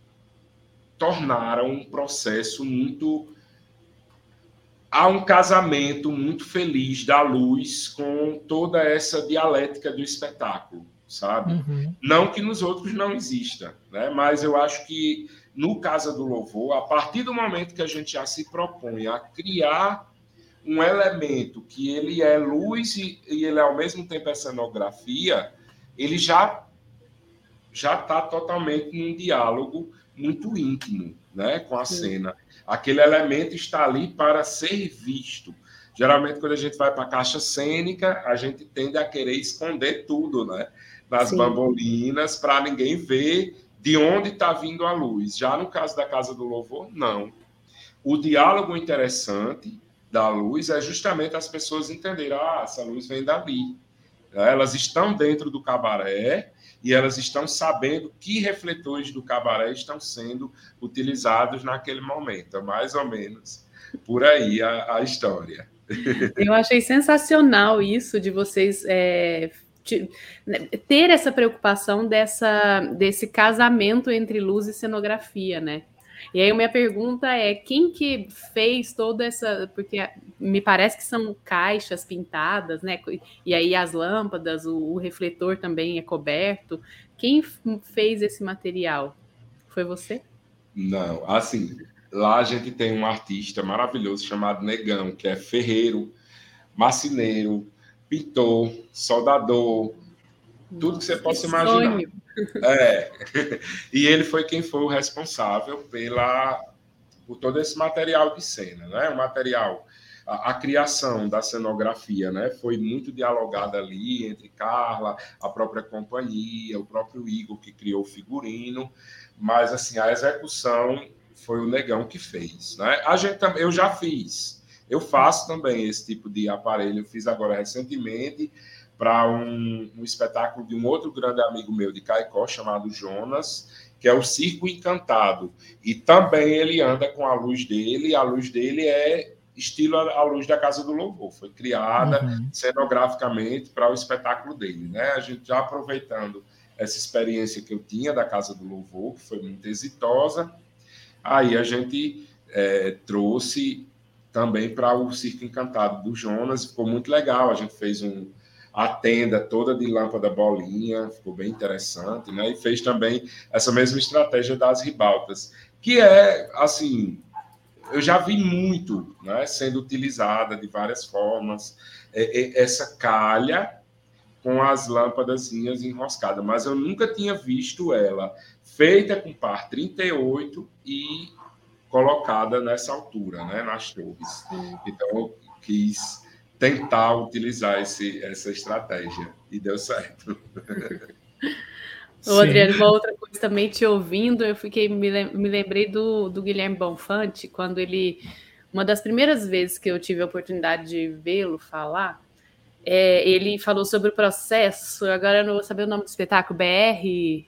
tornaram um processo muito há um casamento muito feliz da luz com toda essa dialética do espetáculo, sabe? Uhum. Não que nos outros não exista, né? Mas eu acho que no Casa do Louvor, a partir do momento que a gente já se propõe a criar um elemento que ele é luz e, e ele é ao mesmo tempo é cenografia, ele já já está totalmente num diálogo muito íntimo, né, com a Sim. cena. Aquele elemento está ali para ser visto. Geralmente, quando a gente vai para a caixa cênica, a gente tende a querer esconder tudo, né? Nas Sim. bambolinas, para ninguém ver de onde está vindo a luz. Já no caso da Casa do Louvor, não. O diálogo interessante da luz é justamente as pessoas entenderem: ah, essa luz vem dali. Elas estão dentro do cabaré e elas estão sabendo que refletores do cabaré estão sendo utilizados naquele momento. É mais ou menos por aí a, a história. [LAUGHS] Eu achei sensacional isso de vocês é, né, ter essa preocupação dessa, desse casamento entre luz e cenografia, né? E aí, minha pergunta é: quem que fez toda essa. Porque me parece que são caixas pintadas, né? E aí, as lâmpadas, o, o refletor também é coberto. Quem fez esse material? Foi você? Não, assim, lá a gente tem um artista maravilhoso chamado Negão, que é ferreiro, marceneiro, pintor, soldador, tudo que você possa imaginar. Sonho. É. [LAUGHS] E ele foi quem foi o responsável pela por todo esse material de cena, né? O material, a, a, criação da cenografia, né? Foi muito dialogada ali entre Carla, a própria companhia, o próprio Igor que criou o figurino, mas assim a execução foi o Negão que fez, né? A gente também, eu já fiz, eu faço também esse tipo de aparelho, eu fiz agora recentemente para um, um, espetáculo de um outro grande amigo meu de Caicó, chamado Jonas, que é o Circo Encantado. E também ele anda com a luz dele, e a luz dele é estilo a luz da Casa do Louvor. Foi criada uhum. cenograficamente para o espetáculo dele. Né? A gente já aproveitando essa experiência que eu tinha da Casa do Louvor, que foi muito exitosa, aí a gente é, trouxe também para o Circo Encantado do Jonas, ficou muito legal. A gente fez um, a tenda toda de lâmpada bolinha, ficou bem interessante, né? E fez também essa mesma estratégia das ribaltas, que é, assim, eu já vi muito, né, sendo utilizada de várias formas, é, é, essa calha com as lâmpadas enroscadas, mas eu nunca tinha visto ela feita com par 38 e colocada nessa altura, né, nas torres. Então eu quis tentar utilizar esse, essa estratégia. E deu certo. Ô, Adriano, uma outra coisa também te ouvindo, eu fiquei me, lembrei do, do Guilherme Bonfante, quando ele. Uma das primeiras vezes que eu tive a oportunidade de vê-lo falar, é, ele falou sobre o processo. Agora eu não vou saber o nome do espetáculo, BR.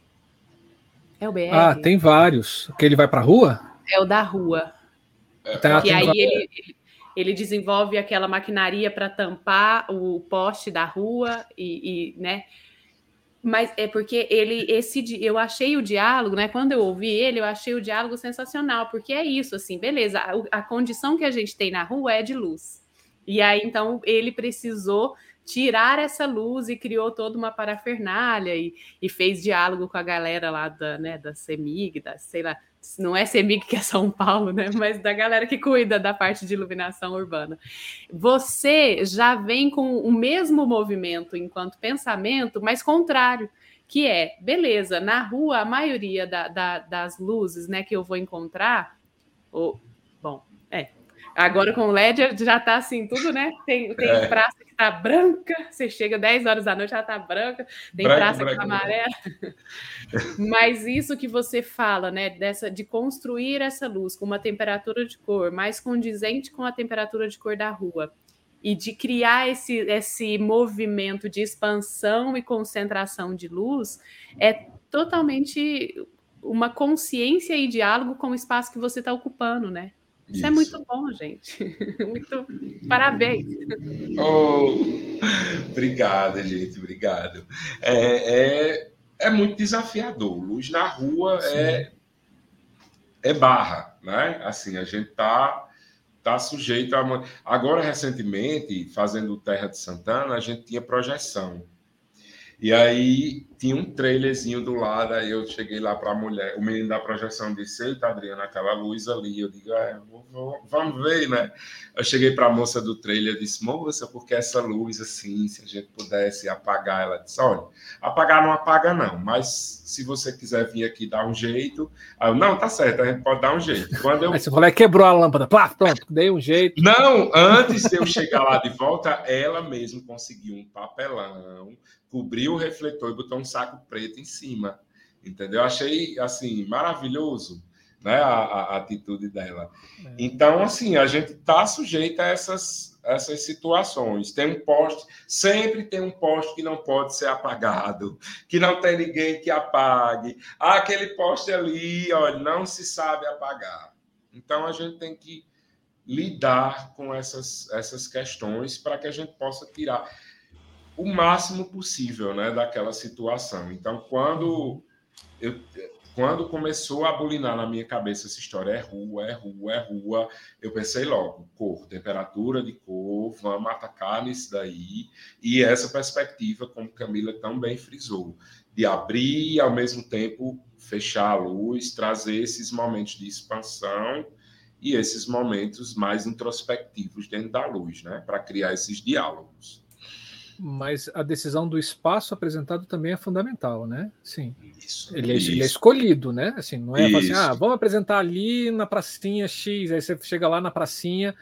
É o BR? Ah, tem vários. Que ele vai para a rua? É o da rua. É, tá, e aí ele, ele ele desenvolve aquela maquinaria para tampar o poste da rua e, e, né? Mas é porque ele esse eu achei o diálogo, né? Quando eu ouvi ele, eu achei o diálogo sensacional, porque é isso, assim, beleza? A, a condição que a gente tem na rua é de luz. E aí então ele precisou tirar essa luz e criou toda uma parafernália e, e fez diálogo com a galera lá da, né, da CEMIG, da, sei lá, não é CEMIG que é São Paulo, né, mas da galera que cuida da parte de iluminação urbana. Você já vem com o mesmo movimento enquanto pensamento, mas contrário, que é, beleza, na rua a maioria da, da, das luzes né, que eu vou encontrar, ou, agora com o LED já está assim, tudo, né, tem, tem é. praça tá branca, você chega 10 horas da noite, ela tá branca, tem praça branca, amarela. [LAUGHS] Mas isso que você fala, né, dessa de construir essa luz com uma temperatura de cor mais condizente com a temperatura de cor da rua e de criar esse, esse movimento de expansão e concentração de luz é totalmente uma consciência e diálogo com o espaço que você está ocupando, né? Isso, Isso, é muito bom, gente. [LAUGHS] Muito parabéns. Oh, obrigado, gente. Obrigado. É, é, é, muito desafiador. Luz na rua é, é barra, né? Assim, a gente tá tá sujeito a agora recentemente fazendo Terra de Santana a gente tinha projeção e aí tinha um trailerzinho do lado, aí eu cheguei lá para a mulher, o menino da projeção disse, eita, Adriana, aquela luz ali. Eu digo, é, vamos ver, né? Eu cheguei para a moça do trailer e disse, moça, porque essa luz assim, se a gente pudesse apagar, ela disse, olha, apagar não apaga não, mas se você quiser vir aqui dar um jeito, aí eu, não, tá certo, a gente pode dar um jeito. Quando eu... Aí você falou, é, quebrou a lâmpada, Plá, pronto, dei um jeito. Não, antes de eu chegar lá de volta, ela mesmo conseguiu um papelão, cobriu o refletor e botou um saco preto em cima. Entendeu? Achei assim maravilhoso, né, a, a atitude dela. É. Então, assim, a gente está sujeito a essas essas situações. Tem um poste, sempre tem um poste que não pode ser apagado, que não tem ninguém que apague. Ah, aquele poste ali, olha, não se sabe apagar. Então a gente tem que lidar com essas, essas questões para que a gente possa tirar o máximo possível né, daquela situação. Então, quando eu, quando começou a bulinar na minha cabeça essa história, é rua, é rua, é rua, eu pensei logo, cor, temperatura de cor, vamos atacar nisso daí. E essa perspectiva, como Camila também frisou, de abrir e ao mesmo tempo fechar a luz, trazer esses momentos de expansão e esses momentos mais introspectivos dentro da luz, né, para criar esses diálogos mas a decisão do espaço apresentado também é fundamental, né? Sim. Isso, ele, é, ele é escolhido, né? Assim, não é assim, ah, vamos apresentar ali na pracinha X, aí você chega lá na pracinha,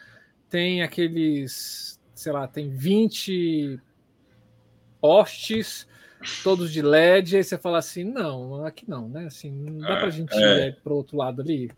tem aqueles, sei lá, tem 20 postes, todos de LED, aí você fala assim, não, aqui não, né? Assim, não dá é, para a gente é. ir para o outro lado ali.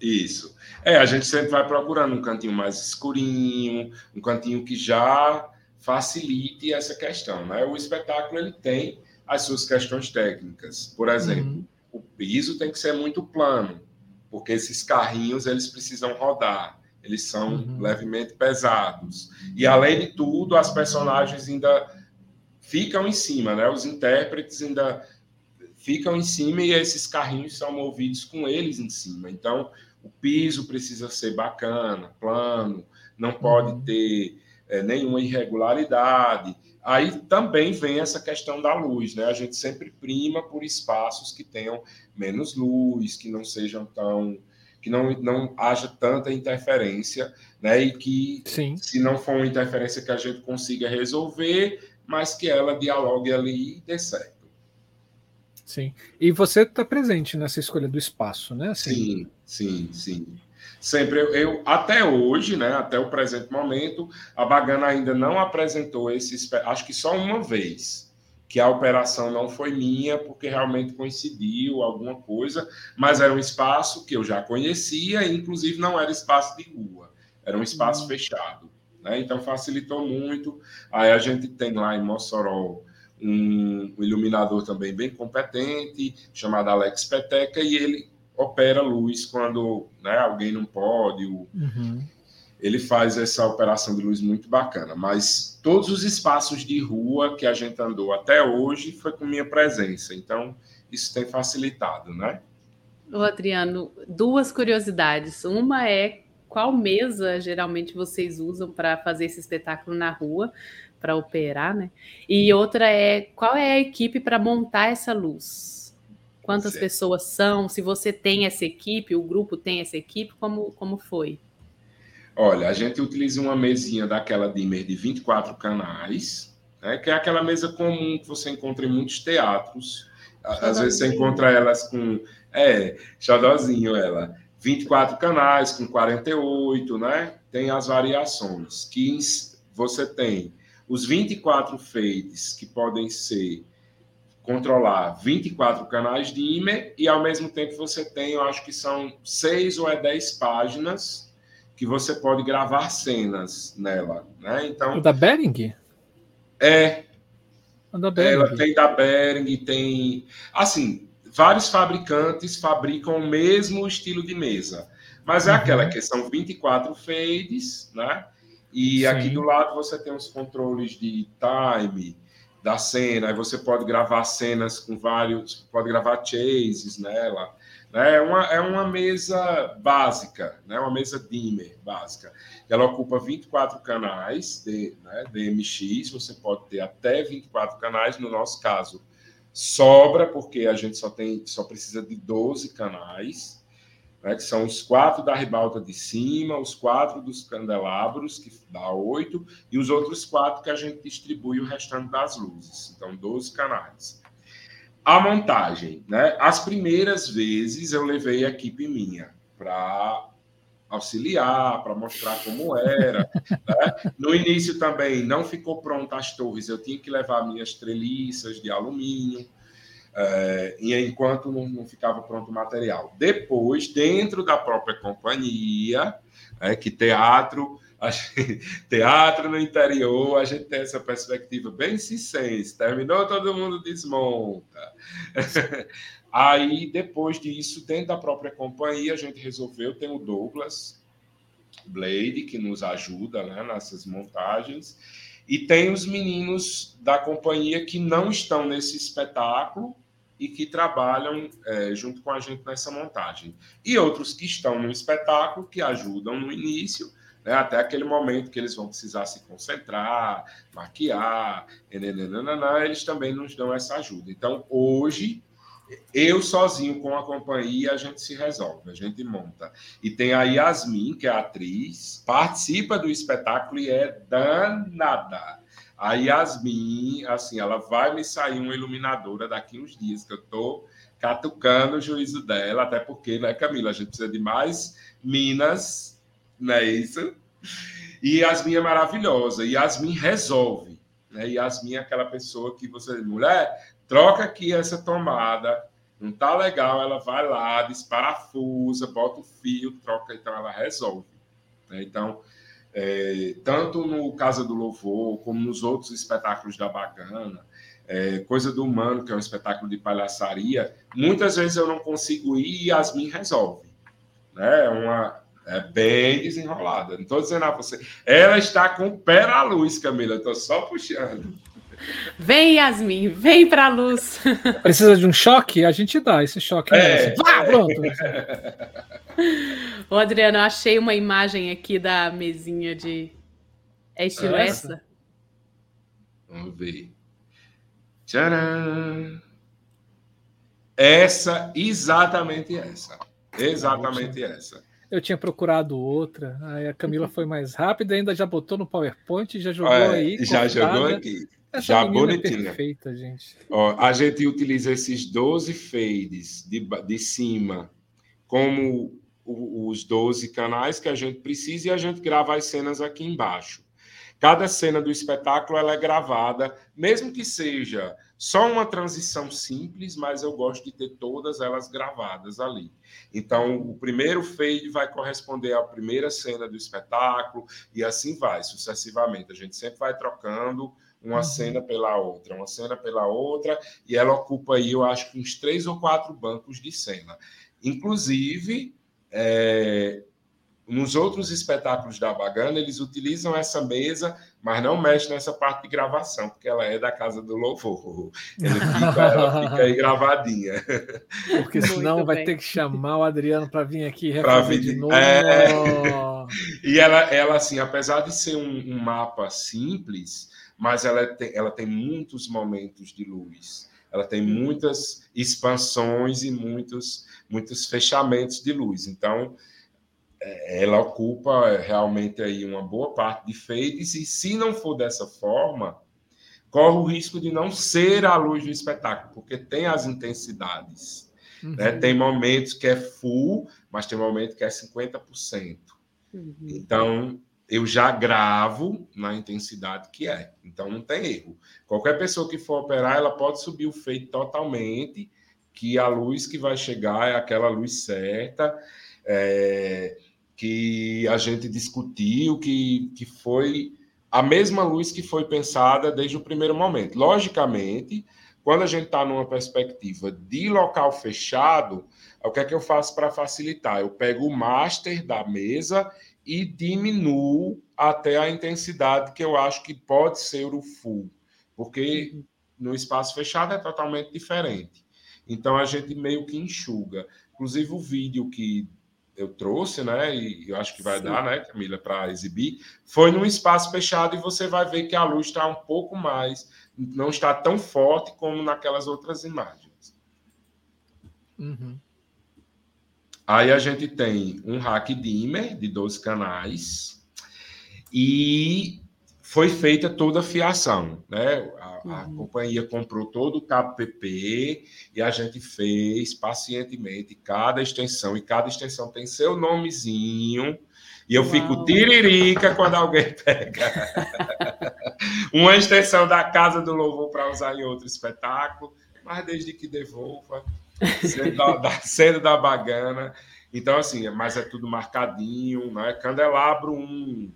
Isso. É, a gente sempre vai procurando um cantinho mais escurinho, um cantinho que já facilite essa questão. Né? O espetáculo ele tem as suas questões técnicas. Por exemplo, uhum. o piso tem que ser muito plano, porque esses carrinhos eles precisam rodar, eles são uhum. levemente pesados. E além de tudo, as personagens ainda ficam em cima, né? Os intérpretes ainda ficam em cima e esses carrinhos são movidos com eles em cima. Então, o piso precisa ser bacana, plano, não pode uhum. ter é, nenhuma irregularidade. Aí também vem essa questão da luz, né? A gente sempre prima por espaços que tenham menos luz, que não sejam tão que não, não haja tanta interferência, né? E que Sim. se não for uma interferência que a gente consiga resolver, mas que ela dialogue ali e dê certo. Sim. E você está presente nessa escolha do espaço, né? Assim... Sim, sim, sim. Sempre eu, eu, até hoje, né, até o presente momento, a Bagana ainda não apresentou esse, acho que só uma vez, que a operação não foi minha, porque realmente coincidiu alguma coisa, mas era um espaço que eu já conhecia, e inclusive não era espaço de rua, era um espaço uhum. fechado. Né? Então facilitou muito. Aí a gente tem lá em Mossoró um, um iluminador também bem competente, chamado Alex Peteca, e ele opera luz quando né, alguém não pode. O... Uhum. ele faz essa operação de luz muito bacana. Mas todos os espaços de rua que a gente andou até hoje foi com minha presença. Então, isso tem facilitado, né? Ô, Adriano, duas curiosidades. Uma é qual mesa geralmente vocês usam para fazer esse espetáculo na rua, para operar, né? E outra é qual é a equipe para montar essa luz? Quantas certo. pessoas são? Se você tem essa equipe, o grupo tem essa equipe, como, como foi? Olha, a gente utiliza uma mesinha daquela dimmer de 24 canais, né, que é aquela mesa comum que você encontra em muitos teatros. Às vezes você encontra elas com. É, xodózinho ela. 24 canais, com 48, né? Tem as variações. Que você tem os 24 fades, que podem ser controlar 24 canais de IME, e ao mesmo tempo você tem, eu acho que são 6 ou é 10 páginas que você pode gravar cenas nela, né? Então. O da Bering? É. O da Bering. Ela tem da Bering, tem. Assim, vários fabricantes fabricam o mesmo estilo de mesa. Mas é uhum. aquela que são 24 fades, né? E Sim. aqui do lado você tem os controles de time da cena, aí você pode gravar cenas com vários, pode gravar chases nela. É uma, é uma mesa básica, né? uma mesa dimmer básica. Ela ocupa 24 canais de né, DMX, você pode ter até 24 canais, no nosso caso, sobra, porque a gente só, tem, só precisa de 12 canais, né, que são os quatro da ribalta de cima, os quatro dos candelabros, que dá oito, e os outros quatro que a gente distribui o restante das luzes. Então, 12 canais a montagem, né? As primeiras vezes eu levei a equipe minha para auxiliar, para mostrar como era. [LAUGHS] Né? No início também não ficou pronta as torres, eu tinha que levar minhas treliças de alumínio, é, e enquanto não, não, ficava pronto o material. Depois, dentro da própria companhia, é, que teatro [LAUGHS] teatro no interior, a gente tem essa perspectiva bem cisense. Terminou, todo mundo desmonta. [LAUGHS] Aí, depois disso, dentro da própria companhia, a gente resolveu, tem o Douglas Blade, que nos ajuda né, nessas montagens, e tem os meninos da companhia que não estão nesse espetáculo e que trabalham é, junto com a gente nessa montagem. E outros que estão no espetáculo, que ajudam no início, né? até aquele momento que eles vão precisar se concentrar, maquiar, nananana, eles também nos dão essa ajuda. Então, hoje, eu sozinho com a companhia, a gente se resolve, a gente monta. E tem a Yasmin, que é a atriz, participa do espetáculo e é danada. A Yasmin, assim, ela vai me sair uma iluminadora daqui uns dias, que eu estou catucando o juízo dela, até porque, né, Camila, a gente precisa de mais minas não é isso? E Yasmin é maravilhosa. Yasmin resolve. Né? Yasmin é aquela pessoa que você, mulher, troca aqui essa tomada, não tá legal, ela vai lá, desparafusa, bota o fio, troca, então ela resolve. Né? Então, é, tanto no Casa do Louvor, como nos outros espetáculos da Bacana, é, Coisa do Humano, que é um espetáculo de palhaçaria, muitas vezes eu não consigo ir e Yasmin resolve. Né? É uma, é bem desenrolada. Não estou dizendo a você. Ela está com o pé na luz, Camila. Estou só puxando. Vem, Yasmin, vem para a luz. Precisa de um choque? A gente dá esse choque. É. Vá, pronto. Ô, Adriano, eu achei uma imagem aqui da mesinha de. É estilo essa? essa? Vamos ver. Tcharam! Essa, exatamente essa. Exatamente essa. Eu tinha procurado outra, aí a Camila foi mais rápida, ainda já botou no PowerPoint, já jogou é, aí. Já jogou aqui. Essa já é bonitinha. É perfeita, gente. Ó, a gente utiliza esses 12 fades de, de cima como os 12 canais que a gente precisa e a gente grava as cenas aqui embaixo. Cada cena do espetáculo ela é gravada, mesmo que seja só uma transição simples, mas eu gosto de ter todas elas gravadas ali. Então, o primeiro fade vai corresponder à primeira cena do espetáculo, e assim vai, sucessivamente. A gente sempre vai trocando uma uhum. cena pela outra, uma cena pela outra, e ela ocupa aí, eu acho que uns três ou quatro bancos de cena. Inclusive, é, nos outros espetáculos da Bagana, eles utilizam essa mesa, mas não mexe nessa parte de gravação, porque ela é da Casa do Louvor. Fica, ela fica aí gravadinha. Porque senão vai ter que chamar o Adriano para vir aqui refazer de novo. É... [LAUGHS] E ela, ela, assim, apesar de ser um, um mapa simples, mas ela tem, ela tem muitos momentos de luz. Ela tem muitas expansões e muitos, muitos fechamentos de luz. Então, é, ela ocupa realmente aí uma boa parte de fades, e se não for dessa forma, corre o risco de não ser a luz do espetáculo, porque tem as intensidades. Uhum. Né? Tem momentos que é full, mas tem momentos que é 50%. Uhum. Então, eu já gravo na intensidade que é. Então, não tem erro. Qualquer pessoa que for operar, ela pode subir o fade totalmente, que a luz que vai chegar é aquela luz certa. É, que a gente discutiu, que, que foi a mesma luz que foi pensada desde o primeiro momento. Logicamente, quando a gente está numa perspectiva de local fechado, o que é que eu faço para facilitar? Eu pego o master da mesa e diminuo até a intensidade que eu acho que pode ser o full, porque no espaço fechado é totalmente diferente. Então a gente meio que enxuga. Inclusive o vídeo que eu trouxe, né? E eu acho que vai Sim. dar, né, Camila, para exibir, foi num espaço fechado e você vai ver que a luz está um pouco mais, não está tão forte como naquelas outras imagens. Uhum. Aí a gente tem um rack dimmer de 12 canais e foi feita toda a fiação, né? A, uhum. a, companhia comprou todo o cabo PP e a gente fez pacientemente cada extensão e cada extensão tem seu nomezinho e eu Uau. fico tiririca quando alguém [LAUGHS] pega uma extensão da Casa do Louvor para usar em outro espetáculo, mas desde que devolva, sendo da, da, sendo da bagana. Então, assim, mas é tudo marcadinho, né? Candelabro um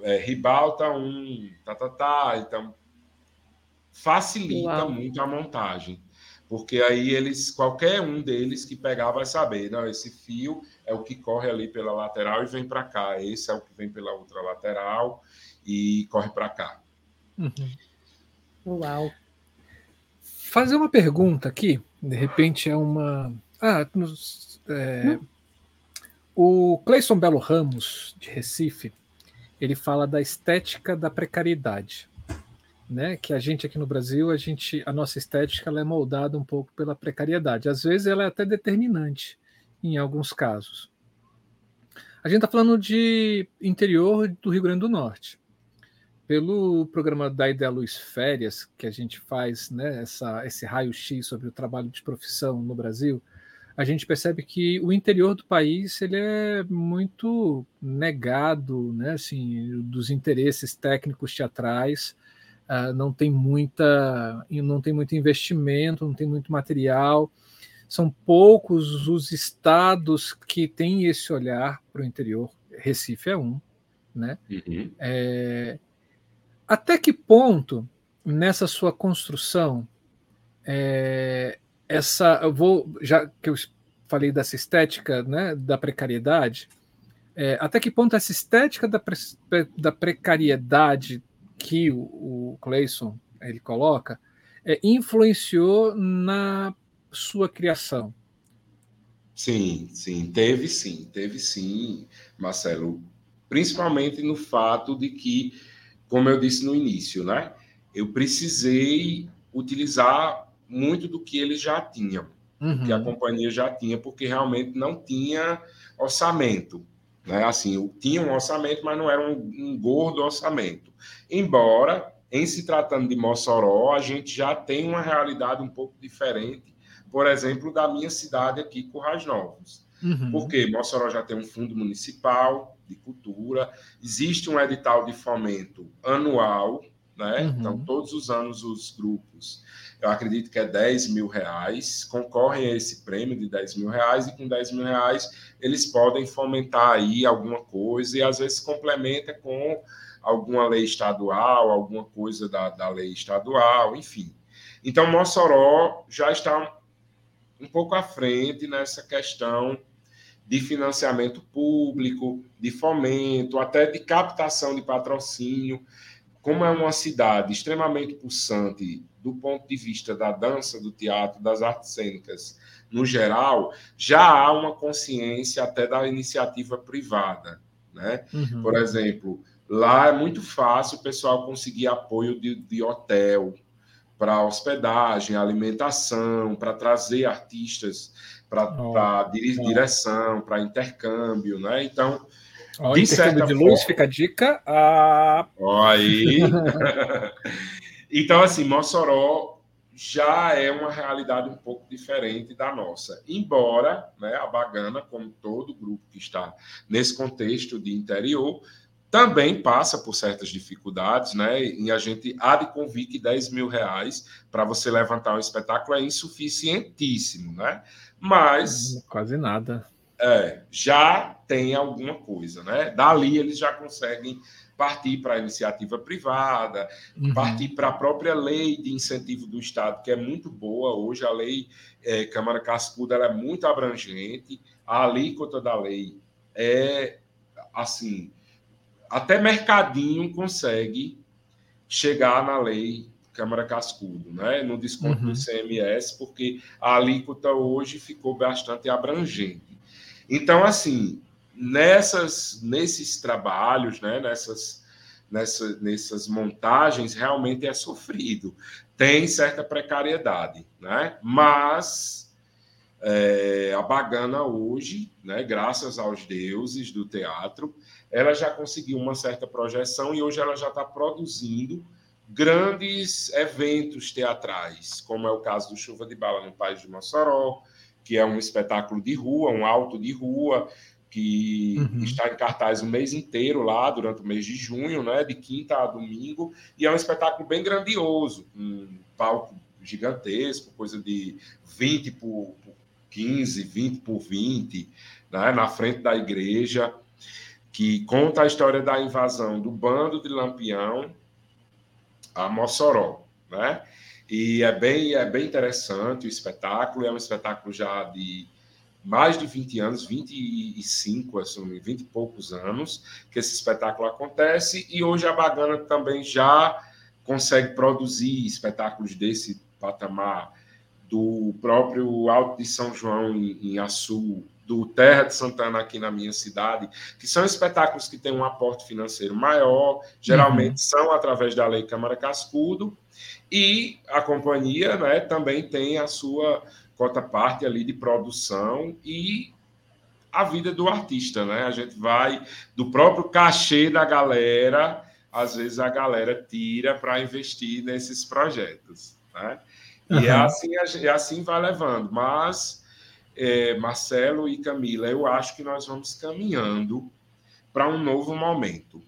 é, ribalta um, tá, tá, tá. Então, facilita Uau. muito a montagem. Porque aí eles, qualquer um deles que pegar vai saber, não, esse fio é o que corre ali pela lateral e vem para cá, esse é o que vem pela outra lateral e corre para cá. Uhum. Uau. Fazer uma pergunta aqui, de repente é uma. Ah, nos, é... o Cleison Belo Ramos, de Recife, ele fala da estética da precariedade, né? Que a gente aqui no Brasil, a gente, a nossa estética ela é moldada um pouco pela precariedade. Às vezes ela é até determinante em alguns casos. A gente está falando de interior do Rio Grande do Norte. Pelo programa da Ideia Luz Férias, que a gente faz, né, essa, esse raio-x sobre o trabalho de profissão no Brasil, a gente percebe que o interior do país ele é muito negado, né, assim, dos interesses técnicos teatrais. Uh, não tem muita, não tem muito investimento, não tem muito material. São poucos os estados que têm esse olhar para o interior. Recife é um, né? Uhum. É, até que ponto nessa sua construção é, essa eu vou já que eu falei dessa estética né, da precariedade é, até que ponto essa estética da, pre, da precariedade que o, o Clayson ele coloca é, influenciou na sua criação? Sim sim teve sim teve sim Marcelo. Principalmente no fato de que como eu disse no início né eu precisei utilizar muito do que eles já tinham, uhum. que a companhia já tinha, porque realmente não tinha orçamento. Né? Assim, tinha um orçamento, mas não era um, um gordo orçamento. Embora, em se tratando de Mossoró, a gente já tem uma realidade um pouco diferente, por exemplo, da minha cidade aqui, Currais Novos. Uhum. Porque Mossoró já tem um fundo municipal de cultura, existe um edital de fomento anual, né? Uhum. Então, todos os anos os grupos eu acredito que é 10 mil reais, concorrem a esse prêmio de 10 mil reais, e com 10 mil reais eles podem fomentar aí alguma coisa, e às vezes complementa com alguma lei estadual, alguma coisa da, da lei estadual, enfim. Então, Mossoró já está um pouco à frente nessa questão de financiamento público, de fomento, até de captação de patrocínio. Como é uma cidade extremamente pulsante do ponto de vista da dança, do teatro, das artes cênicas no geral, já há uma consciência até da iniciativa privada. Né? Uhum. Por exemplo, lá é muito fácil o pessoal conseguir apoio de, de hotel, para hospedagem, alimentação, para trazer artistas para direção, para intercâmbio, né? Então, oh, de intercâmbio de luz, forma... fica a dica. Ah... Aí. [LAUGHS] então, assim, Mossoró já é uma realidade um pouco diferente da nossa. Embora né, a Bagana, como todo grupo que está nesse contexto de interior, também passa por certas dificuldades, né? E a gente há de convir que 10 mil reais para você levantar um espetáculo é insuficientíssimo, né? Mas. Hum, quase nada. É, já tem alguma coisa, né? Dali eles já conseguem partir para a iniciativa privada, uhum. partir para a própria lei de incentivo do Estado, que é muito boa. Hoje a lei é, Câmara Cascuda é muito abrangente, a alíquota da lei é assim até Mercadinho consegue chegar na lei Câmara Cascudo, né? no desconto uhum. do CMS, porque a alíquota hoje ficou bastante abrangente. Então, assim, nessas, nesses trabalhos, né? nessas, nessa, nessas montagens, realmente é sofrido. Tem certa precariedade, né? mas é, a Bagana hoje, né, graças aos deuses do teatro, ela já conseguiu uma certa projeção e hoje ela já está produzindo grandes eventos teatrais, como é o caso do Chuva de Bala no País de Mossoró, que é um espetáculo de rua, um alto de rua, que uhum. está em cartaz o mês inteiro lá, durante o mês de junho, né, de quinta a domingo, e é um espetáculo bem grandioso, um palco gigantesco, coisa de 20 por 15, 20 por 20, né, na frente da igreja que conta a história da invasão do bando de Lampião a Mossoró, né? E é bem, é bem interessante o espetáculo, é um espetáculo já de mais de 20 anos, 25, assim, 20 e poucos anos que esse espetáculo acontece, e hoje a Bagana também já consegue produzir espetáculos desse patamar do próprio Alto de São João em, em Açu, do Terra de Santana aqui na minha cidade, que são espetáculos que têm um aporte financeiro maior, geralmente uhum. são através da Lei Câmara Cascudo, e a companhia né, também tem a sua cota parte ali de produção e a vida do artista, né? A gente vai do próprio cachê da galera, às vezes a galera tira para investir nesses projetos, né? E uhum. é assim, é assim vai levando, mas é, Marcelo e Camila, eu acho que nós vamos caminhando para um novo momento.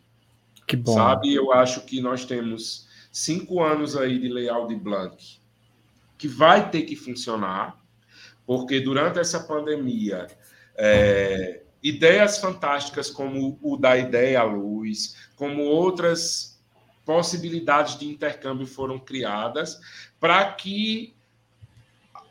Que bom. Sabe, eu acho que nós temos cinco anos aí de Lei Aldir Blanc, que vai ter que funcionar, porque durante essa pandemia, é, ideias fantásticas como o da Ideia à Luz, como outras possibilidades de intercâmbio foram criadas para que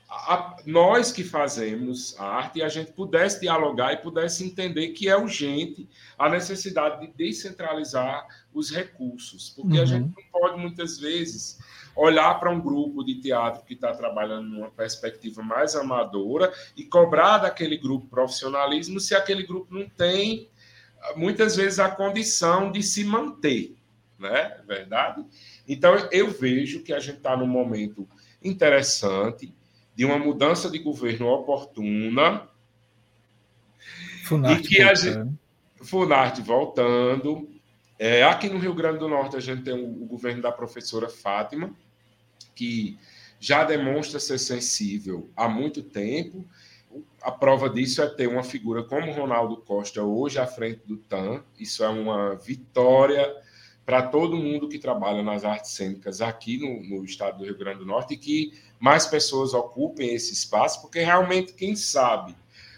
a, nós que fazemos a arte, a gente pudesse dialogar e pudesse entender que é urgente a necessidade de descentralizar os recursos, porque uhum. a gente não pode muitas vezes olhar para um grupo de teatro que está trabalhando numa perspectiva mais amadora e cobrar daquele grupo profissionalismo se aquele grupo não tem muitas vezes a condição de se manter, né? É verdade? Então eu vejo que a gente está num momento interessante de uma mudança de governo oportuna Funarte e que a gente, Funarte voltando. É, aqui no Rio Grande do Norte a gente tem o, o governo da professora Fátima, que já demonstra ser sensível há muito tempo. A prova disso é ter uma figura como Ronaldo Costa hoje à frente do TAM. Isso é uma vitória para todo mundo que trabalha nas artes cênicas aqui no, no, estado do Rio Grande do Norte e que mais pessoas ocupem esse espaço, porque realmente quem sabe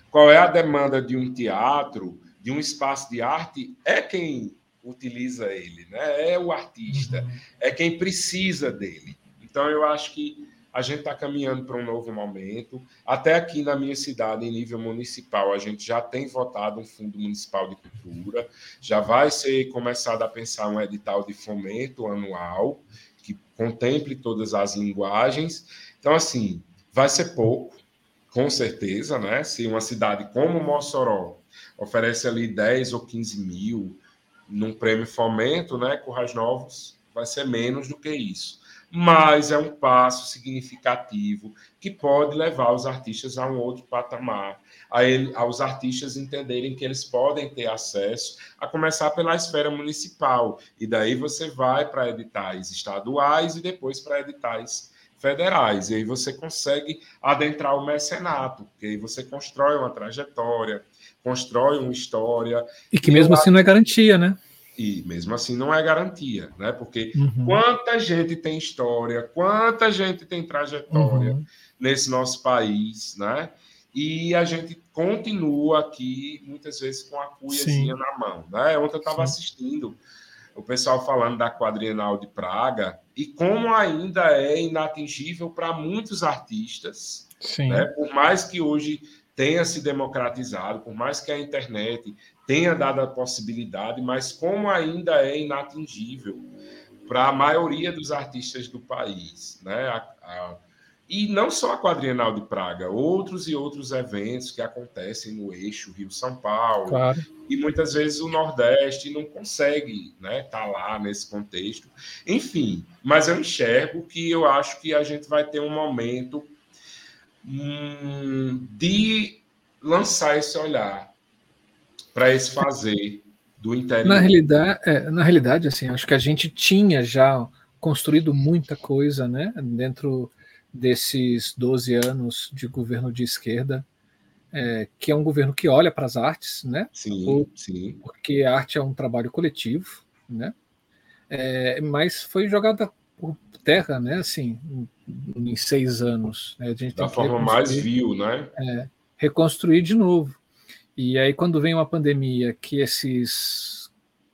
qual é a demanda de um teatro, de um espaço de arte, é quem utiliza ele, né? é o artista, uhum. é quem precisa dele. Então, eu acho que a gente está caminhando para um novo momento. Até aqui na minha cidade, em nível municipal, a gente já tem votado um fundo municipal de cultura, já vai ser começado a pensar um edital de fomento anual que contemple todas as linguagens. Então, assim, vai ser pouco, com certeza, né? Se uma cidade como Mossoró oferece ali 10 ou 15 mil num prêmio fomento, né? Currais Novos vai ser menos do que isso mas é um passo significativo que pode levar os artistas a um outro patamar, a ele, aos artistas entenderem que eles podem ter acesso, a começar pela esfera municipal, e daí você vai para editais estaduais e depois para editais federais, e aí você consegue adentrar o mecenato, porque aí você constrói uma trajetória, constrói uma história. E que mesmo assim não é garantia, né? E mesmo assim não é garantia, né? Porque uhum. quanta gente tem história, quanta gente tem trajetória uhum. nesse nosso país, né? E a gente continua aqui, muitas vezes, com a cuiazinha na mão. Né? Ontem eu estava assistindo o pessoal falando da quadrienal de Praga e como ainda é inatingível para muitos artistas. Né? Por mais que hoje tenha se democratizado, por mais que a internet tenha dado a possibilidade, mas como ainda é inatingível para a maioria dos artistas do país, né? A, a, e não só a Quadrienal de Praga, outros e outros eventos que acontecem no eixo Rio-São Paulo, claro. e muitas vezes o Nordeste não consegue estar né, tá lá nesse contexto. Enfim, mas eu enxergo que eu acho que a gente vai ter um momento hum, de lançar esse olhar para esse fazer do interior? Na realidade, é, na realidade, assim, acho que a gente tinha já construído muita coisa, né, dentro desses 12 anos de governo de esquerda, é, que é um governo que olha para as artes, né? Sim, Por, sim. Porque a arte é um trabalho coletivo, né? É, mas foi jogada por terra, né? Assim, em, em seis anos. Né? A gente da forma mais vil, né? É, reconstruir de novo. E aí, quando vem uma pandemia que esses,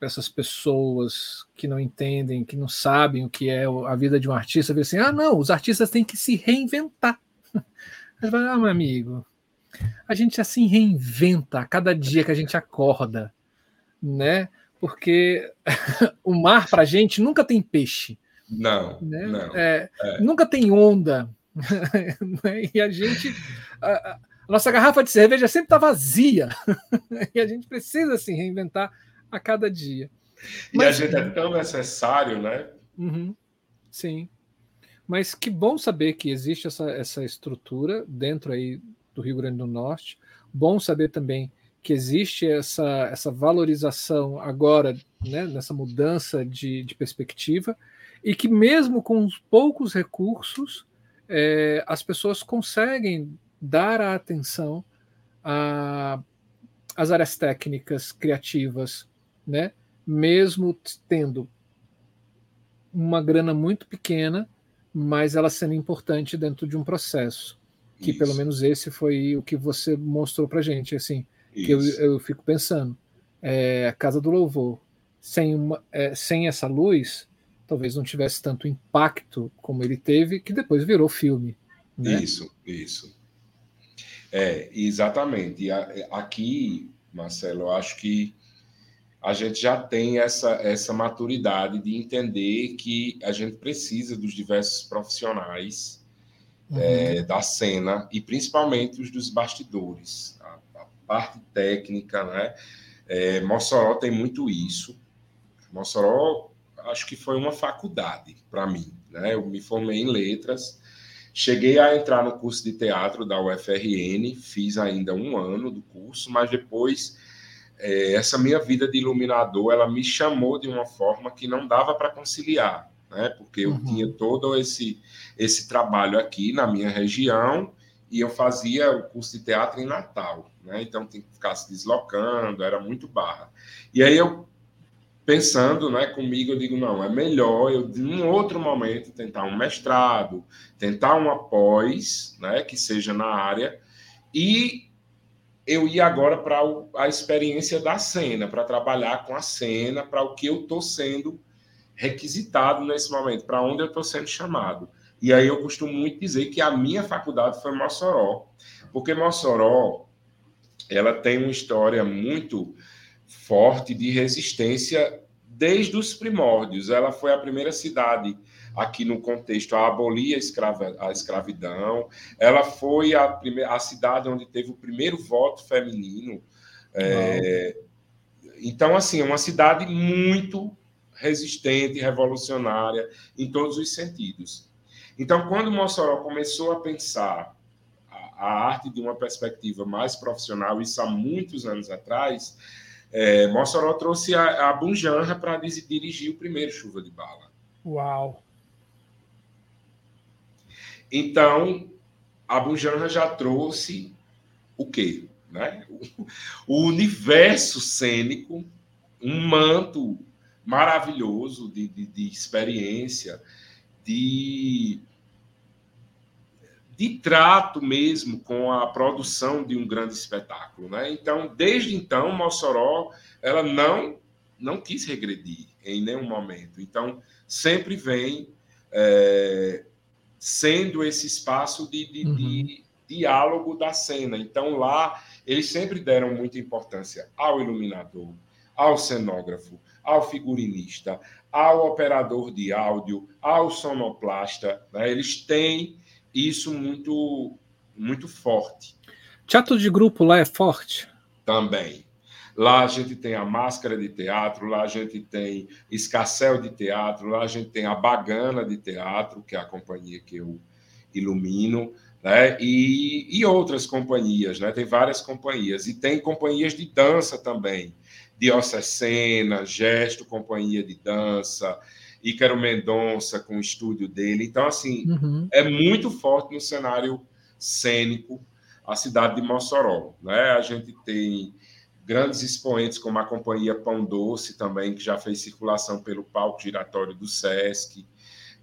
essas pessoas que não entendem, que não sabem o que é a vida de um artista, vê assim: ah, não, os artistas têm que se reinventar. [LAUGHS] Vai, ah, meu amigo, a gente assim reinventa a cada dia que a gente acorda, né? Porque [LAUGHS] o mar para a gente nunca tem peixe. Não, né? não. É, é. Nunca tem onda. [LAUGHS] Né? e a gente. A, a nossa garrafa de cerveja sempre está vazia. e a gente precisa se reinventar a cada dia. Mas, e a gente é tão necessário, né? Uhum, sim. Mas que bom saber que existe essa, essa estrutura dentro aí do Rio Grande do Norte. Bom saber também que existe essa, essa valorização agora, né, nessa mudança de, de perspectiva, e que mesmo com os poucos recursos, é, as pessoas conseguem dar a atenção às áreas técnicas, criativas, né? mesmo tendo uma grana muito pequena, mas ela sendo importante dentro de um processo. Que Isso. pelo menos esse foi o que você mostrou para gente, assim, que eu, eu, fico pensando. É, a Casa do Louvor, sem, uma, é, sem essa luz, talvez não tivesse tanto impacto como ele teve, que depois virou filme. Né? Isso, isso. É, exatamente. E aqui, Marcelo, eu acho que a gente já tem essa, essa maturidade de entender que a gente precisa dos diversos profissionais uhum. é, da cena e principalmente os dos bastidores, a, a parte técnica, né? É, Mossoró tem muito isso. Mossoró, acho que foi uma faculdade para mim, né? Eu me formei em letras Cheguei a entrar no curso de teatro da UFRN, fiz ainda um ano do curso, mas depois é, essa minha vida de iluminador, ela me chamou de uma forma que não dava para conciliar, né? Porque eu uhum. tinha todo esse esse trabalho aqui na minha região e eu fazia o curso de teatro em Natal, né? Então tem que ficar se deslocando, era muito barra. E aí eu pensando né, comigo, eu digo, não, é melhor eu, em outro momento, tentar um mestrado, tentar um após, né, que seja na área, e eu ir agora para a experiência da cena, para trabalhar com a cena, para o que eu estou sendo requisitado nesse momento, para onde eu estou sendo chamado. E aí eu costumo muito dizer que a minha faculdade foi Mossoró, porque Mossoró ela tem uma história muito forte de resistência desde os primórdios. Ela foi a primeira cidade aqui no contexto a abolir a, escrava, a escravidão. Ela foi a, primeira, a cidade onde teve o primeiro voto feminino. É, então, assim, é uma cidade muito resistente, revolucionária em todos os sentidos. Então, quando Mossoró começou a pensar a, a arte de uma perspectiva mais profissional, isso há muitos anos atrás, é, Mossoró trouxe a, a Bunjanra para dirigir o primeiro Chuva de Bala. Uau! Então, a Bunjanra já trouxe o quê? Né? O universo cênico, um manto maravilhoso de, de, de experiência, de, de trato mesmo com a produção de um grande espetáculo. Né? Então, desde então, Mossoró ela não, não quis regredir em nenhum momento. Então, sempre vem é, sendo esse espaço de, de, uhum. de, diálogo da cena. Então, lá, eles sempre deram muita importância ao iluminador, ao cenógrafo, ao figurinista, ao operador de áudio, ao sonoplasta. Né? Eles têm isso muito, muito forte. Teatro de grupo lá é forte? Também. Lá a gente tem a Máscara de Teatro, lá a gente tem Escarcel de Teatro, lá a gente tem a Bagana de Teatro, que é a companhia que eu ilumino, né? E, e outras companhias, né? Tem várias companhias. E tem companhias de dança também. Diocesana, Gesto, companhia de dança, Ícaro Mendonça com o estúdio dele. Então, assim, uhum. é muito forte no cenário cênico a cidade de Mossoró. Né? A gente tem grandes expoentes como a companhia Pão Doce também, que já fez circulação pelo palco giratório do Sesc,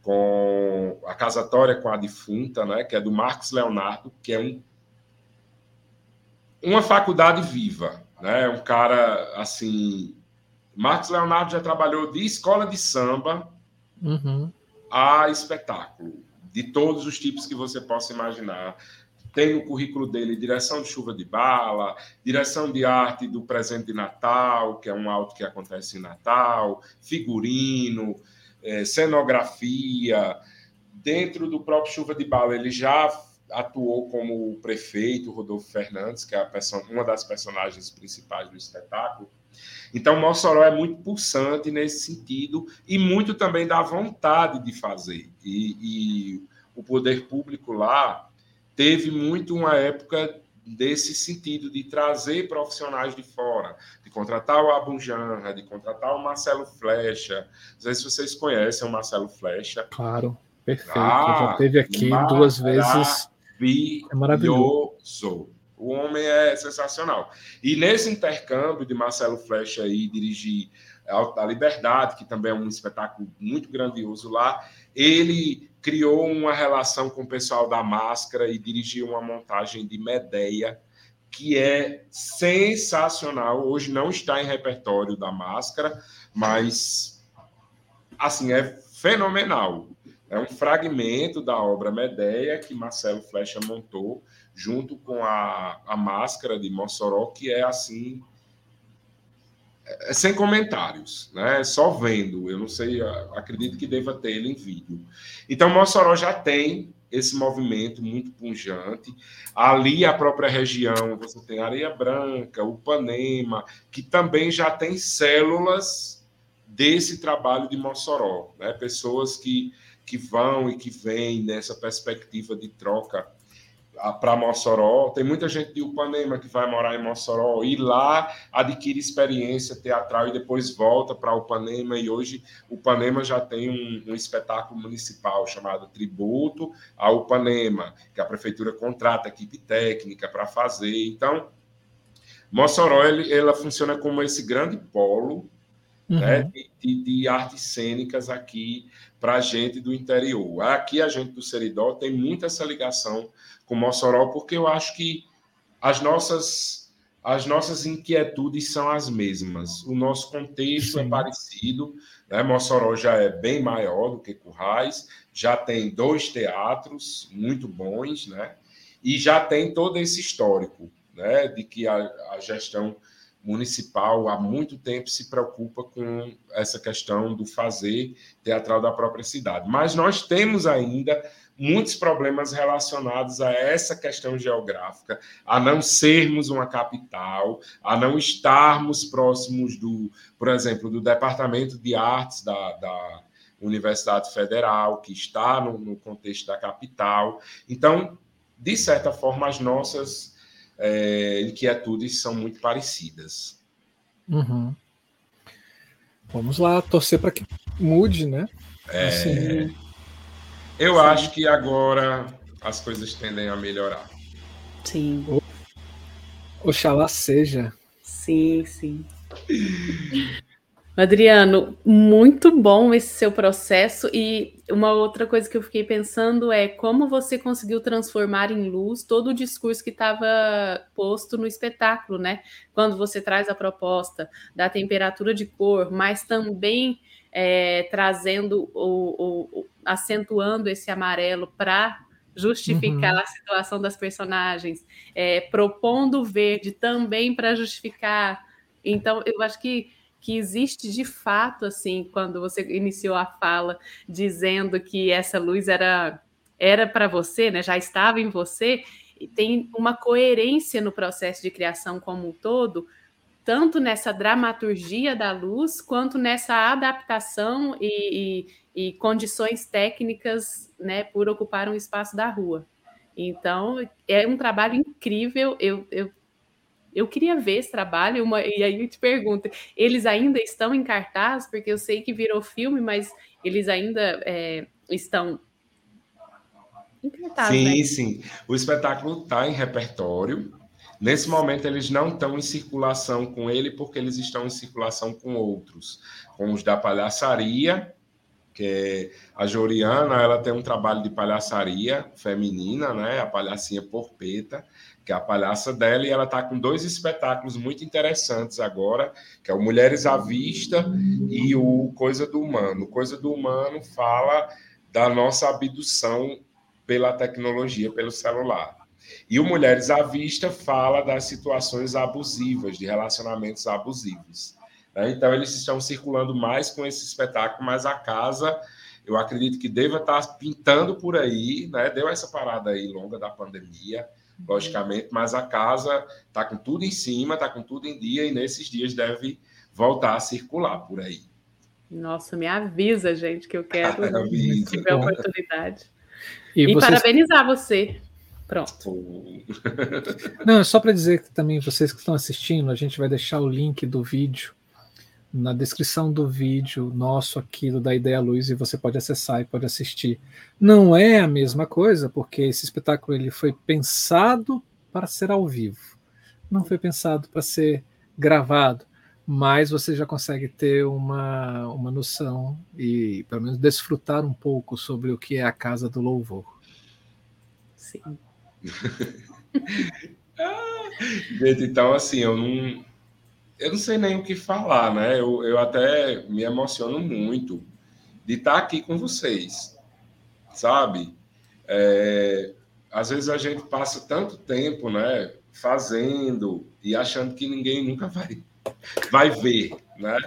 com a casatória com a defunta, né, que é do Marcos Leonardo, que é um, uma faculdade viva, né, um cara assim. Marcos Leonardo já trabalhou de escola de samba uhum. a espetáculo, de todos os tipos que você possa imaginar tem no currículo dele direção de chuva de bala, direção de arte do presente de Natal, que é um auto que acontece em Natal, figurino, é, cenografia. Dentro do próprio Chuva de Bala, ele já atuou como prefeito, Rodolfo Fernandes, que é uma das personagens principais do espetáculo. Então, Mossoró é muito pulsante nesse sentido e muito também da vontade de fazer. E, e o poder público lá teve muito uma época desse sentido de trazer profissionais de fora, de contratar o Abunjanra, de contratar o Marcelo Flecha. Não sei se vocês conhecem o Marcelo Flecha. Claro, perfeito. Ah, Já teve aqui duas vezes. É maravilhoso. O homem é sensacional. E nesse intercâmbio de Marcelo Flecha e dirigir a Liberdade, que também é um espetáculo muito grandioso lá, ele criou uma relação com o pessoal da Máscara e dirigiu uma montagem de Medeia, que é sensacional. Hoje não está em repertório da Máscara, mas assim é fenomenal. É um fragmento da obra Medeia que Marcelo Flecha montou junto com a, a Máscara de Mossoró, que é assim é sem comentários, né? Só vendo. Eu não sei, acredito que deva ter ele em vídeo. Então, Mossoró já tem esse movimento muito punjante. Ali, a própria região, você tem Areia Branca, Upanema, que também já tem células desse trabalho de Mossoró, né? Pessoas que, que vão e que vêm nessa perspectiva de troca para Mossoró. Tem muita gente de Upanema que vai morar em Mossoró e lá adquire experiência teatral e depois volta para Upanema. E hoje Upanema já tem um, um, espetáculo municipal chamado Tributo a Upanema, que a prefeitura contrata equipe técnica para fazer. Então, Mossoró ele, ela funciona como esse grande polo uhum. né, de, de, artes cênicas aqui para a gente do interior. Aqui a gente do Seridó tem muita essa ligação com Mossoró, porque eu acho que as nossas as nossas inquietudes são as mesmas. O nosso contexto é parecido, né? Mossoró já é bem maior do que Currais, já tem dois teatros muito bons, né? E já tem todo esse histórico, né? De que a, a gestão municipal há muito tempo se preocupa com essa questão do fazer teatral da própria cidade. Mas nós temos ainda muitos problemas relacionados a essa questão geográfica, a não sermos uma capital, a não estarmos próximos do, por exemplo, do Departamento de Artes da, da Universidade Federal, que está no, no, contexto da capital. Então, de certa forma, as nossas é, inquietudes são muito parecidas. Uhum. Vamos lá, torcer para que mude, né? É... Assim, eu Sim. acho que agora as coisas tendem a melhorar. Sim. Oxalá seja. Sim, sim. Adriano, muito bom esse seu processo. E uma outra coisa que eu fiquei pensando é como você conseguiu transformar em luz todo o discurso que estava posto no espetáculo, né? Quando você traz a proposta da temperatura de cor, mas também é, trazendo o, o, acentuando esse amarelo para justificar uhum. a situação das personagens, é, propondo o verde também para justificar. Então, eu acho que, que existe de fato, assim, quando você iniciou a fala dizendo que essa luz era era para você, né, já estava em você, tem uma coerência no processo de criação como um todo, tanto nessa dramaturgia da luz, quanto nessa adaptação e, e, e condições técnicas né, por ocupar um espaço da rua. Então, é um trabalho incrível. Eu, eu, eu queria ver esse trabalho, uma, e aí eu te pergunto: eles ainda estão em cartaz? Porque eu sei que virou filme, mas eles ainda é, estão em cartaz. Sim, né? sim. O espetáculo está em repertório. Nesse momento, eles não estão em circulação com ele, porque eles estão em circulação com outros, com os da palhaçaria, que a Joriana, ela tem um trabalho de palhaçaria feminina, né? A palhacinha Porpeta, que é a palhaça dela, e ela está com dois espetáculos muito interessantes agora, que é o Mulheres à Vista e o Coisa do Humano. Coisa do Humano fala da nossa abdução pela tecnologia, pelo celular. E o Mulheres à Vista fala das situações abusivas, de relacionamentos abusivos. Né? Então, eles estão circulando mais com esse espetáculo, mas a casa, eu acredito que deva estar pintando por aí, né? deu essa parada aí longa da pandemia, logicamente, mas a casa está com tudo em cima, está com tudo em dia, e nesses dias deve voltar a circular por aí. Nossa, me avisa, gente, que eu quero, [LAUGHS] se tiver oportunidade. E, e vocês... parabenizar você Pronto. [LAUGHS] Não, é só para dizer que também vocês que estão assistindo, a gente vai deixar o link do vídeo na descrição do vídeo nosso aqui do da Ideia Luz e você pode acessar e pode assistir. Não é a mesma coisa, porque esse espetáculo ele foi pensado para ser ao vivo. Não foi pensado para ser gravado, mas você já consegue ter uma, uma noção e pelo menos desfrutar um pouco sobre o que é a Casa do Louvor. Sim. [LAUGHS] Gente, então assim, eu não, eu não sei nem o que falar, né? Eu, eu até me emociono muito de estar aqui com vocês, sabe? É, às vezes a gente passa tanto tempo, né, fazendo e achando que ninguém nunca vai, vai ver, né?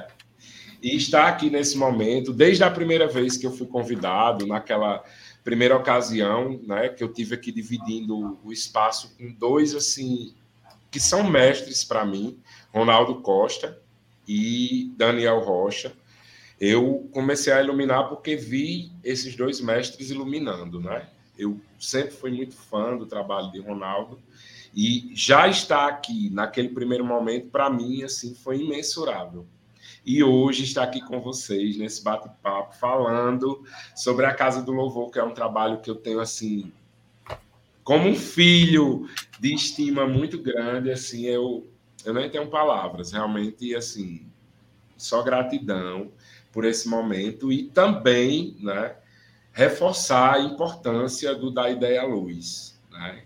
E estar aqui nesse momento, desde a primeira vez que eu fui convidado, naquela primeira ocasião, né, que eu tive aqui dividindo o espaço com dois assim que são mestres para mim, Ronaldo Costa e Daniel Rocha. Eu comecei a iluminar porque vi esses dois mestres iluminando, né? Eu sempre fui muito fã do trabalho de Ronaldo e já estar aqui naquele primeiro momento para mim assim foi imensurável e hoje está aqui com vocês nesse bate-papo falando sobre a Casa do Louvor, que é um trabalho que eu tenho assim como um filho de estima muito grande, assim, eu eu nem tenho palavras, realmente assim, só gratidão por esse momento e também, né, reforçar a importância do da ideia luz, né?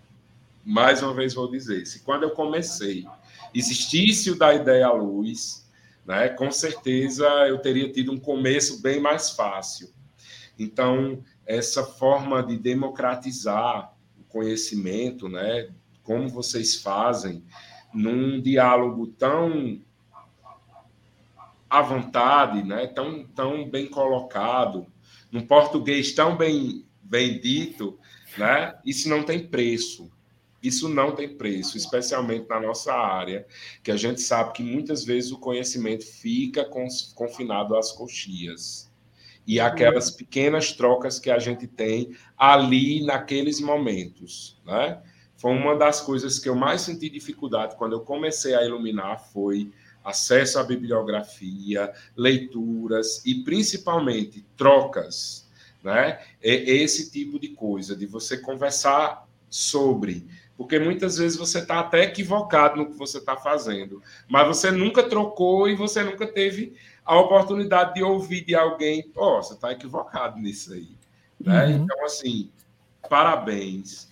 mais uma vez vou dizer, se quando eu comecei existisse o da ideia à luz, né, com certeza eu teria tido um começo bem mais fácil. Então, essa forma de democratizar o conhecimento, né, como vocês fazem, num diálogo tão à vontade, né, tão, tão bem colocado, num português tão bem, bem dito, né, isso não tem preço. Isso não tem preço, especialmente na nossa área, que a gente sabe que muitas vezes o conhecimento fica confinado às coxias. E aquelas pequenas trocas que a gente tem ali naqueles momentos, né? Foi uma das coisas que eu mais senti dificuldade quando eu comecei a iluminar foi acesso à bibliografia, leituras e principalmente trocas, né? Esse tipo de coisa de você conversar sobre porque muitas vezes você está até equivocado no que você está fazendo, mas você nunca trocou e você nunca teve a oportunidade de ouvir de alguém, ó, oh, você está equivocado nisso aí. Né? Uhum. Então, assim, parabéns.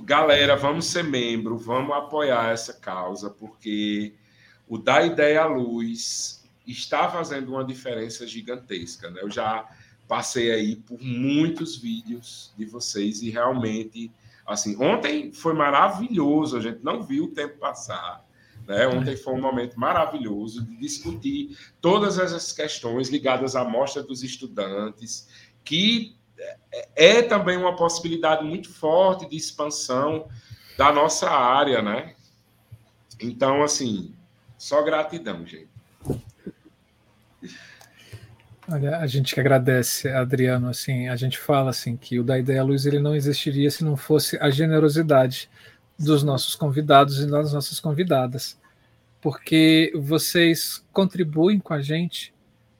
Galera, vamos ser membro, vamos apoiar essa causa, porque o Da Ideia à Luz está fazendo uma diferença gigantesca. Né? Eu já passei aí por muitos vídeos de vocês e realmente Assim, ontem foi maravilhoso, a gente não viu o tempo passar. Né? Ontem foi um momento maravilhoso de discutir todas essas questões ligadas à mostra dos estudantes, que é, é também uma possibilidade muito forte de expansão da nossa área, né? Então, assim, só gratidão, gente. Olha, a gente que agradece, Adriano, assim, a gente fala assim que o da Ideia Luz ele não existiria se não fosse a generosidade dos nossos convidados e das nossas convidadas, porque vocês contribuem com a gente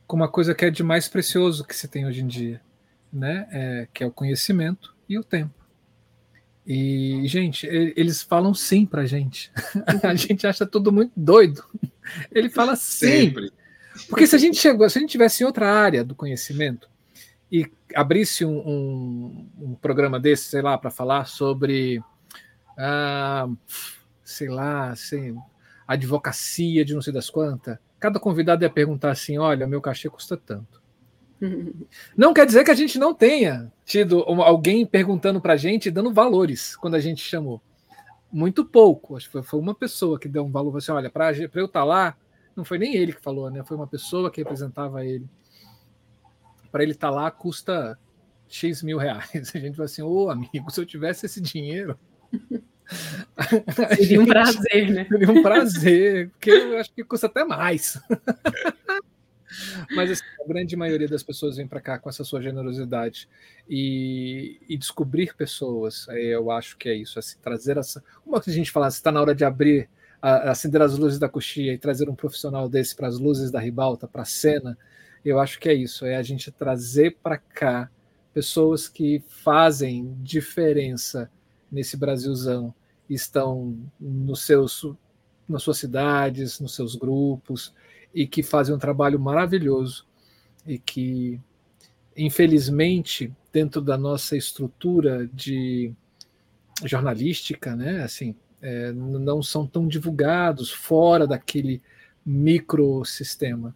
com uma coisa que é de mais precioso que se tem hoje em dia, né? É, que é o conhecimento e o tempo. E, gente, eles falam sim pra gente. [LAUGHS] a gente acha tudo muito doido. Ele fala sim. Sempre. Porque se a gente chegou, se a gente tivesse em outra área do conhecimento e abrisse um, um, um programa desse, sei lá, para falar sobre, ah, sei lá, assim, advocacia de não sei das quantas, cada convidado ia perguntar assim: olha, meu cachê custa tanto. [LAUGHS] Não quer dizer que a gente não tenha tido alguém perguntando para a gente, dando valores quando a gente chamou. Muito pouco. Acho que foi uma pessoa que deu um valor. Assim, olha, para eu estar tá lá, não foi nem ele que falou, né? Foi uma pessoa que representava ele. Para ele estar tá lá custa X mil reais. [LAUGHS] A gente vai assim, ô oh, amigo, se eu tivesse esse dinheiro. [LAUGHS] Seria um prazer, né? Seria um prazer, porque eu acho que custa até mais. Mas assim, a grande maioria das pessoas vem para cá com essa sua generosidade e, e, descobrir pessoas. Eu acho que é isso, assim, trazer essa. Como que a gente fala, está na hora de abrir acender as luzes da coxia e trazer um profissional desse para as luzes da ribalta, para a cena, eu acho que é isso, é a gente trazer para cá pessoas que fazem diferença nesse Brasilzão, estão nos seus, nas suas cidades, nos seus grupos, e que fazem um trabalho maravilhoso e que, infelizmente, dentro da nossa estrutura de jornalística, né, assim, é, não são tão divulgados fora daquele microsistema.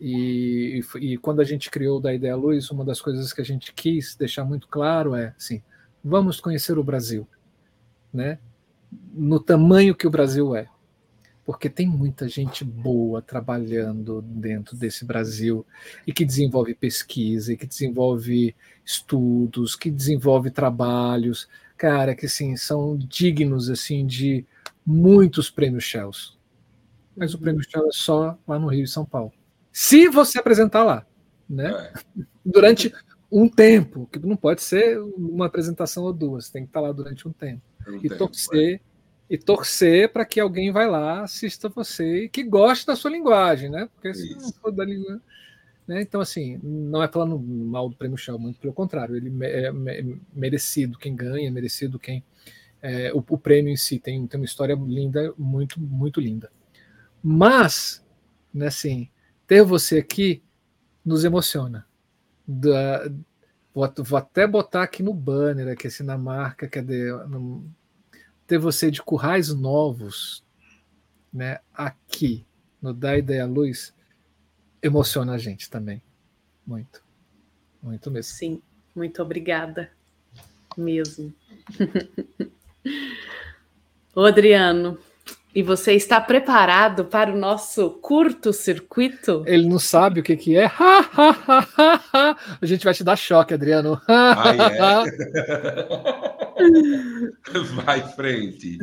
E, e, e quando a gente criou da Ideia Luz, uma das coisas que a gente quis deixar muito claro é assim: vamos conhecer o Brasil, né? no tamanho que o Brasil é. Porque tem muita gente boa trabalhando dentro desse Brasil e que desenvolve pesquisa, e que desenvolve estudos, que desenvolve trabalhos cara, que assim, são dignos assim de muitos prêmios Shells. Mas o uhum. prêmio Shell é só lá no Rio e São Paulo. Se você apresentar lá, né? É. [LAUGHS] Durante um tempo, que não pode ser uma apresentação ou duas, tem que estar lá durante um tempo. Um e tempo, torcer é. e torcer para que alguém vai lá assista você e que goste da sua linguagem, né? Porque se Isso. não for da língua né? Então, assim, não é falando mal do prêmio Shell, muito pelo contrário, ele é merecido quem ganha, merecido quem. É, o, o, prêmio em si tem, tem uma história linda, muito, muito linda. Mas, né, assim, ter você aqui nos emociona. Da, vou, vou, até botar aqui no banner, aqui assim, na marca, cadê? No, ter você de currais novos, né, aqui no Da Ideia Luz, emociona a gente também. Muito. Muito mesmo. Sim, muito obrigada. Mesmo. [LAUGHS] Ô, Adriano, e você está preparado para o nosso curto-circuito? Ele não sabe o que, que é. [LAUGHS] a gente vai te dar choque, Adriano. Ah, é? [LAUGHS] vai frente.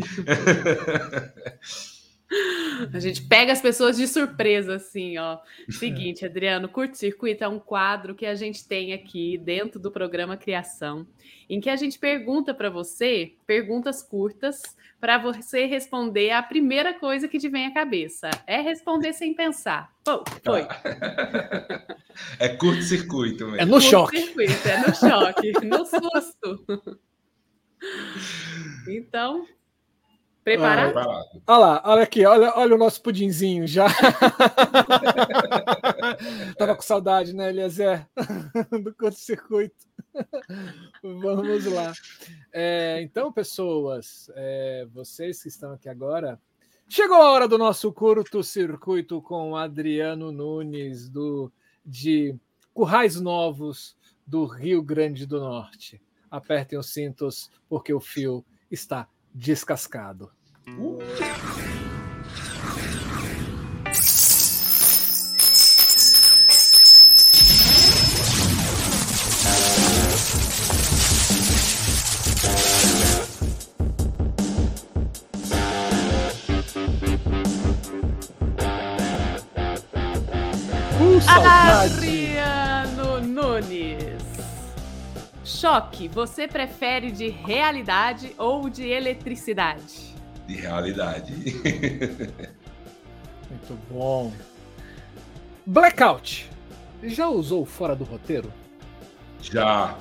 A gente pega as pessoas de surpresa, assim, ó. Seguinte, Adriano, curto-circuito é um quadro que a gente tem aqui dentro do programa Criação, em que a gente pergunta para você perguntas curtas para você responder a primeira coisa que te vem à cabeça. É responder sem pensar. Pô, foi. [LAUGHS] É curto-circuito mesmo. É no choque. É no choque, no susto. [LAUGHS] Então, Preparado? Olha lá, olha aqui, olha, olha o nosso pudinzinho já. [LAUGHS] Tava com saudade, né, Eliezer? [LAUGHS] Do curto-circuito. Vamos lá. É, então, pessoas, é, vocês que estão aqui agora, chegou a hora do nosso curto-circuito com Adriano Nunes, do, de Currais Novos, do Rio Grande do Norte. Apertem os cintos, porque o fio está descascado. Uh. Adriano Choque, você prefere de realidade ou de eletricidade? De realidade. [LAUGHS] Muito bom. Blackout. Já usou fora do roteiro? Já.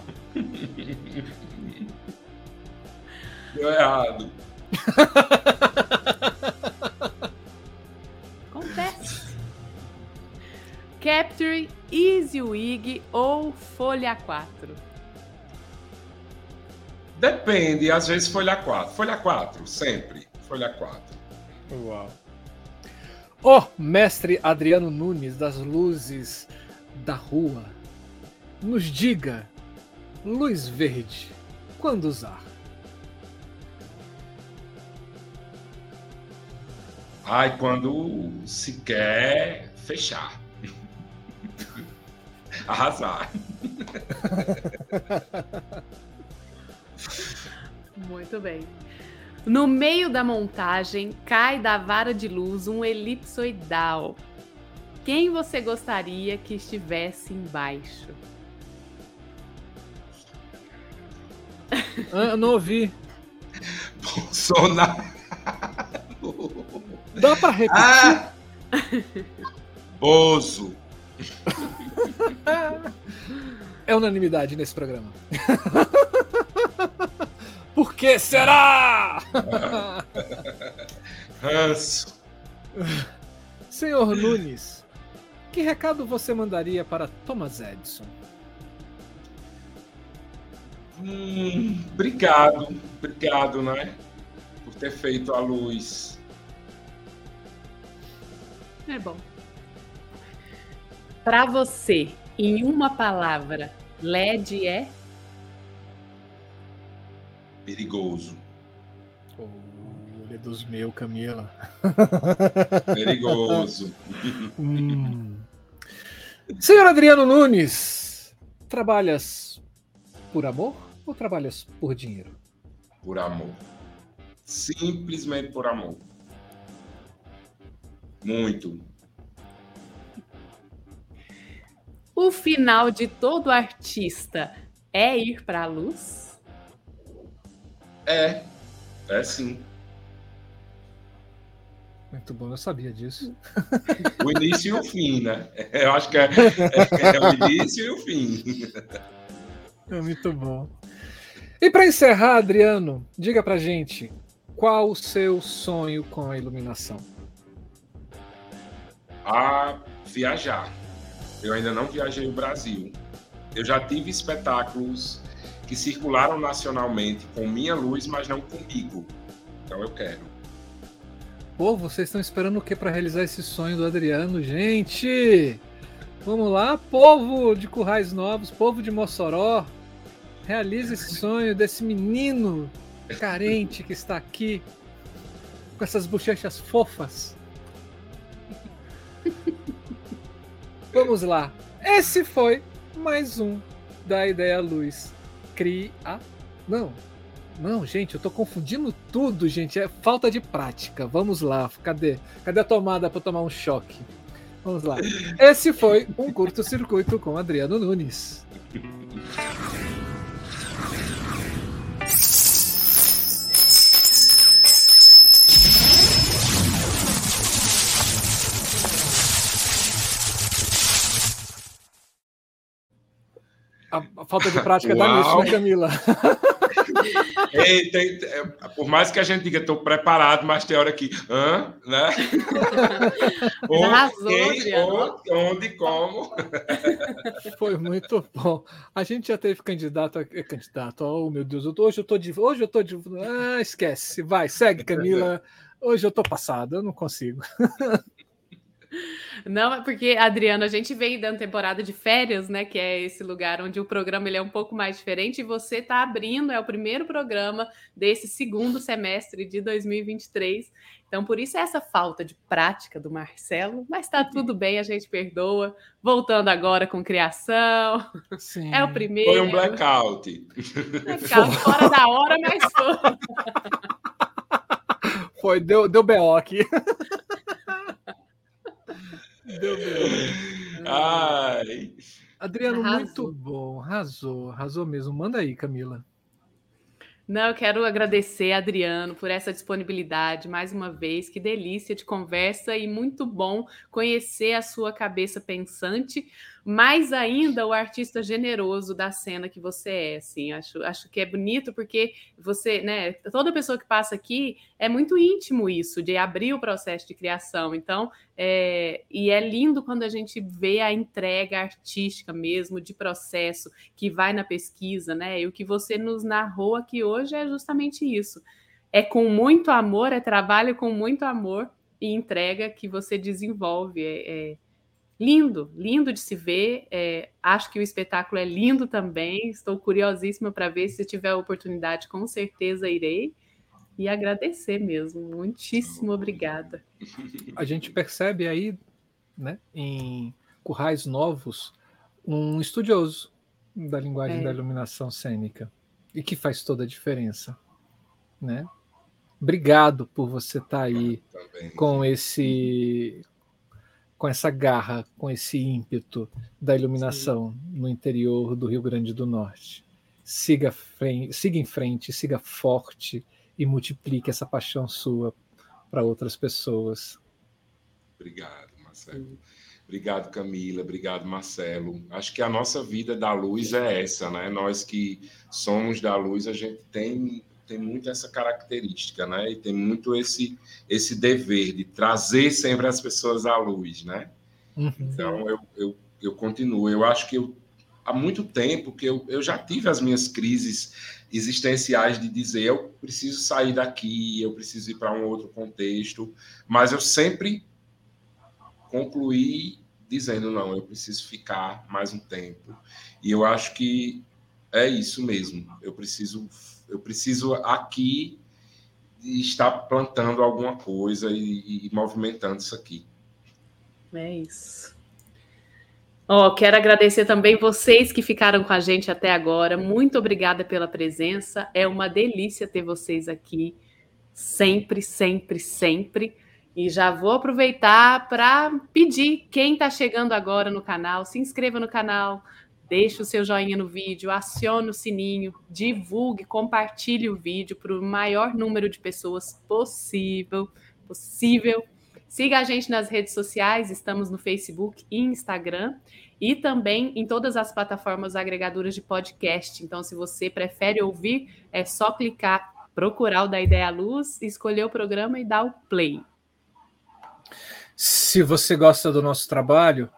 Deu errado. [LAUGHS] Acontece. Capture, Easy Wig ou Folha 4? Depende, às vezes folha 4. Folha 4, sempre. Folha 4. Uau. O oh, mestre Adriano Nunes das luzes da rua, nos diga, luz verde, quando usar? Ai, quando se quer fechar. [LAUGHS] Arrasar. [LAUGHS] [LAUGHS] Muito bem. No meio da montagem, cai da vara de luz um elipsoidal. Quem você gostaria que estivesse embaixo? Ah, eu não ouvi. Bolsonaro. Dá para repetir? Ah! Bozo. [LAUGHS] É unanimidade nesse programa. [LAUGHS] Por que será? Ranço. Senhor Nunes, que recado você mandaria para Thomas Edison? Hum, obrigado, obrigado, né? Por ter feito a luz. É bom. Para você, em uma palavra, LED é? Perigoso. Oh, é dos meus, Camila. Perigoso. [LAUGHS] hum. Senhor Adriano Nunes, trabalhas por amor ou trabalhas por dinheiro? Por amor. Simplesmente por amor. Muito. O final de todo artista é ir para a luz? É, é sim. Muito bom, eu sabia disso. O início e o fim, né? Eu acho que é, é, é o início e o fim. É muito bom. E para encerrar, Adriano, diga pra gente qual o seu sonho com a iluminação? A viajar. Eu ainda não viajei o Brasil. Eu já tive espetáculos que circularam nacionalmente com minha luz, mas não comigo. Então eu quero. Pô, vocês estão esperando o que para realizar esse sonho do Adriano, gente? Vamos lá, povo de Currais Novos, povo de Mossoró, realize esse [LAUGHS] sonho desse menino carente que está aqui com essas bochechas fofas. [LAUGHS] Vamos lá. Esse foi mais um da Ideia Luz. Cria. Não. Não, gente, eu tô confundindo tudo, gente. É falta de prática. Vamos lá. Cadê? Cadê a tomada para tomar um choque? Vamos lá. Esse foi um curto-circuito com Adriano Nunes. A, falta de prática Uau. nisso, né, Camila? [LAUGHS] Ei, tem, é, por mais que a gente diga, estou preparado, mas tem hora que, hã? Né? [LAUGHS] Arrasou, quem, onde, onde, como? [LAUGHS] Foi muito bom. A gente já teve candidato, a, candidato, oh meu Deus, hoje eu tô de, hoje eu tô de, ah, esquece, vai, segue, Camila. Hoje eu tô passado, eu não consigo. Não, é porque, Adriano, a gente vem dando temporada de férias, né? Que é esse lugar onde o programa ele é um pouco mais diferente, e você está abrindo, é o primeiro programa desse segundo semestre de 2023. Então, por isso é essa falta de prática do Marcelo, mas está tudo [LAUGHS] bem, a gente perdoa. Voltando agora com criação. Sim. É o primeiro. Foi um blackout. Blackout, [LAUGHS] fora da hora, mas foi. Foi, deu, deu BO aqui. [LAUGHS] Deu Ai. Adriano, arrasou. muito bom. Arrasou, arrasou mesmo. Manda aí, Camila. Não, eu quero agradecer, Adriano, por essa disponibilidade mais uma vez. Que delícia de conversa e muito bom conhecer a sua cabeça pensante mais ainda o artista generoso da cena que você é, assim, acho, acho que é bonito porque você, né, toda pessoa que passa aqui é muito íntimo isso, de abrir o processo de criação, então, é, e é lindo quando a gente vê a entrega artística mesmo, de processo, que vai na pesquisa, né, e o que você nos narrou aqui hoje é justamente isso, é com muito amor, é trabalho com muito amor e entrega que você desenvolve, é, é lindo, lindo de se ver. É, acho que o espetáculo é lindo também. Estou curiosíssima para ver se tiver a oportunidade, com certeza irei. E agradecer mesmo. Muitíssimo obrigada. A gente percebe aí, né, em Currais Novos, um estudioso da linguagem é. da iluminação cênica e que faz toda a diferença, né? Obrigado por você estar tá aí com esse com essa garra, com esse ímpeto da iluminação Sim. no interior do Rio Grande do Norte. Siga, frente, siga em frente, siga forte e multiplique essa paixão sua para outras pessoas. Obrigado, Marcelo. Obrigado, Camila. Obrigado, Marcelo. Acho que a nossa vida da luz é essa, né? Nós que somos da luz, a gente tem tem muito essa característica, né? E tem muito esse esse dever de trazer sempre as pessoas à luz, né? Uhum. Então eu, eu, eu continuo. Eu acho que eu, há muito tempo que eu, eu já tive as minhas crises existenciais de dizer eu preciso sair daqui, eu preciso ir para um outro contexto, mas eu sempre concluí dizendo não, eu preciso ficar mais um tempo. E eu acho que é isso mesmo. Eu preciso eu preciso aqui estar plantando alguma coisa e, e movimentando isso aqui. É isso. Oh, quero agradecer também vocês que ficaram com a gente até agora. Muito obrigada pela presença. É uma delícia ter vocês aqui. Sempre, sempre, sempre. E já vou aproveitar para pedir quem está chegando agora no canal, se inscreva no canal, Deixe o seu joinha no vídeo, acione o sininho, divulgue, compartilhe o vídeo para o maior número de pessoas possível. possível. Siga a gente nas redes sociais, estamos no Facebook e Instagram e também em todas as plataformas agregadoras de podcast. Então, se você prefere ouvir, é só clicar, procurar o da Ideia Luz, escolher o programa e dar o play. Se você gosta do nosso trabalho,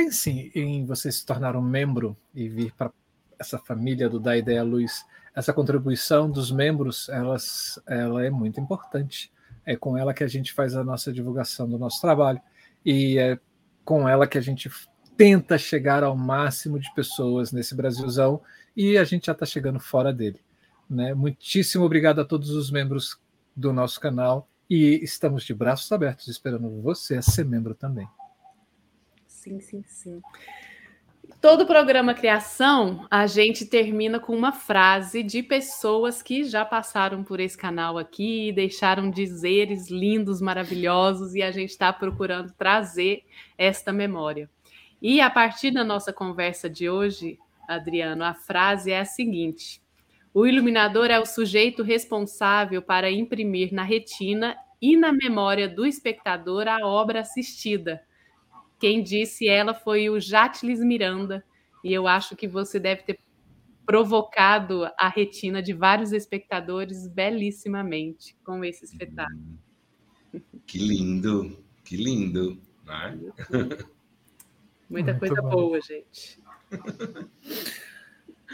pense em você se tornar um membro e vir para essa família do Da Ideia Luz, essa contribuição dos membros, elas, ela é muito importante. É com ela que a gente faz a nossa divulgação do nosso trabalho e é com ela que a gente tenta chegar ao máximo de pessoas nesse Brasilzão e a gente já está chegando fora dele. Né? Muitíssimo obrigado a todos os membros do nosso canal e estamos de braços abertos esperando você a ser membro também. Sim, sim, sim. Todo programa Criação, a gente termina com uma frase de pessoas que já passaram por esse canal aqui, deixaram dizeres lindos, maravilhosos, e a gente está procurando trazer esta memória. E a partir da nossa conversa de hoje, Adriano, a frase é a seguinte: o iluminador é o sujeito responsável para imprimir na retina e na memória do espectador a obra assistida quem disse ela foi o Jatlis Miranda, e eu acho que você deve ter provocado a retina de vários espectadores belíssimamente com esse espetáculo. Que lindo, que lindo. Né? Muita Muito coisa bom. boa, gente.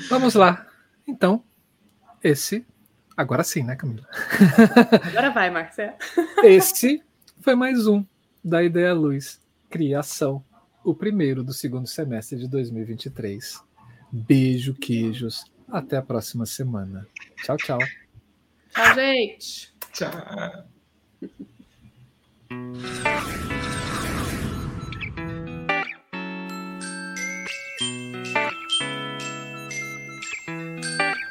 Vamos lá. Então, esse. Agora sim, né, Camila? Agora vai, Marcelo. Esse foi mais um da Ideia Luz criação, o primeiro do segundo semestre de 2023. Beijo, queijos. Até a próxima semana. Tchau, tchau. Tchau, gente. Tchau.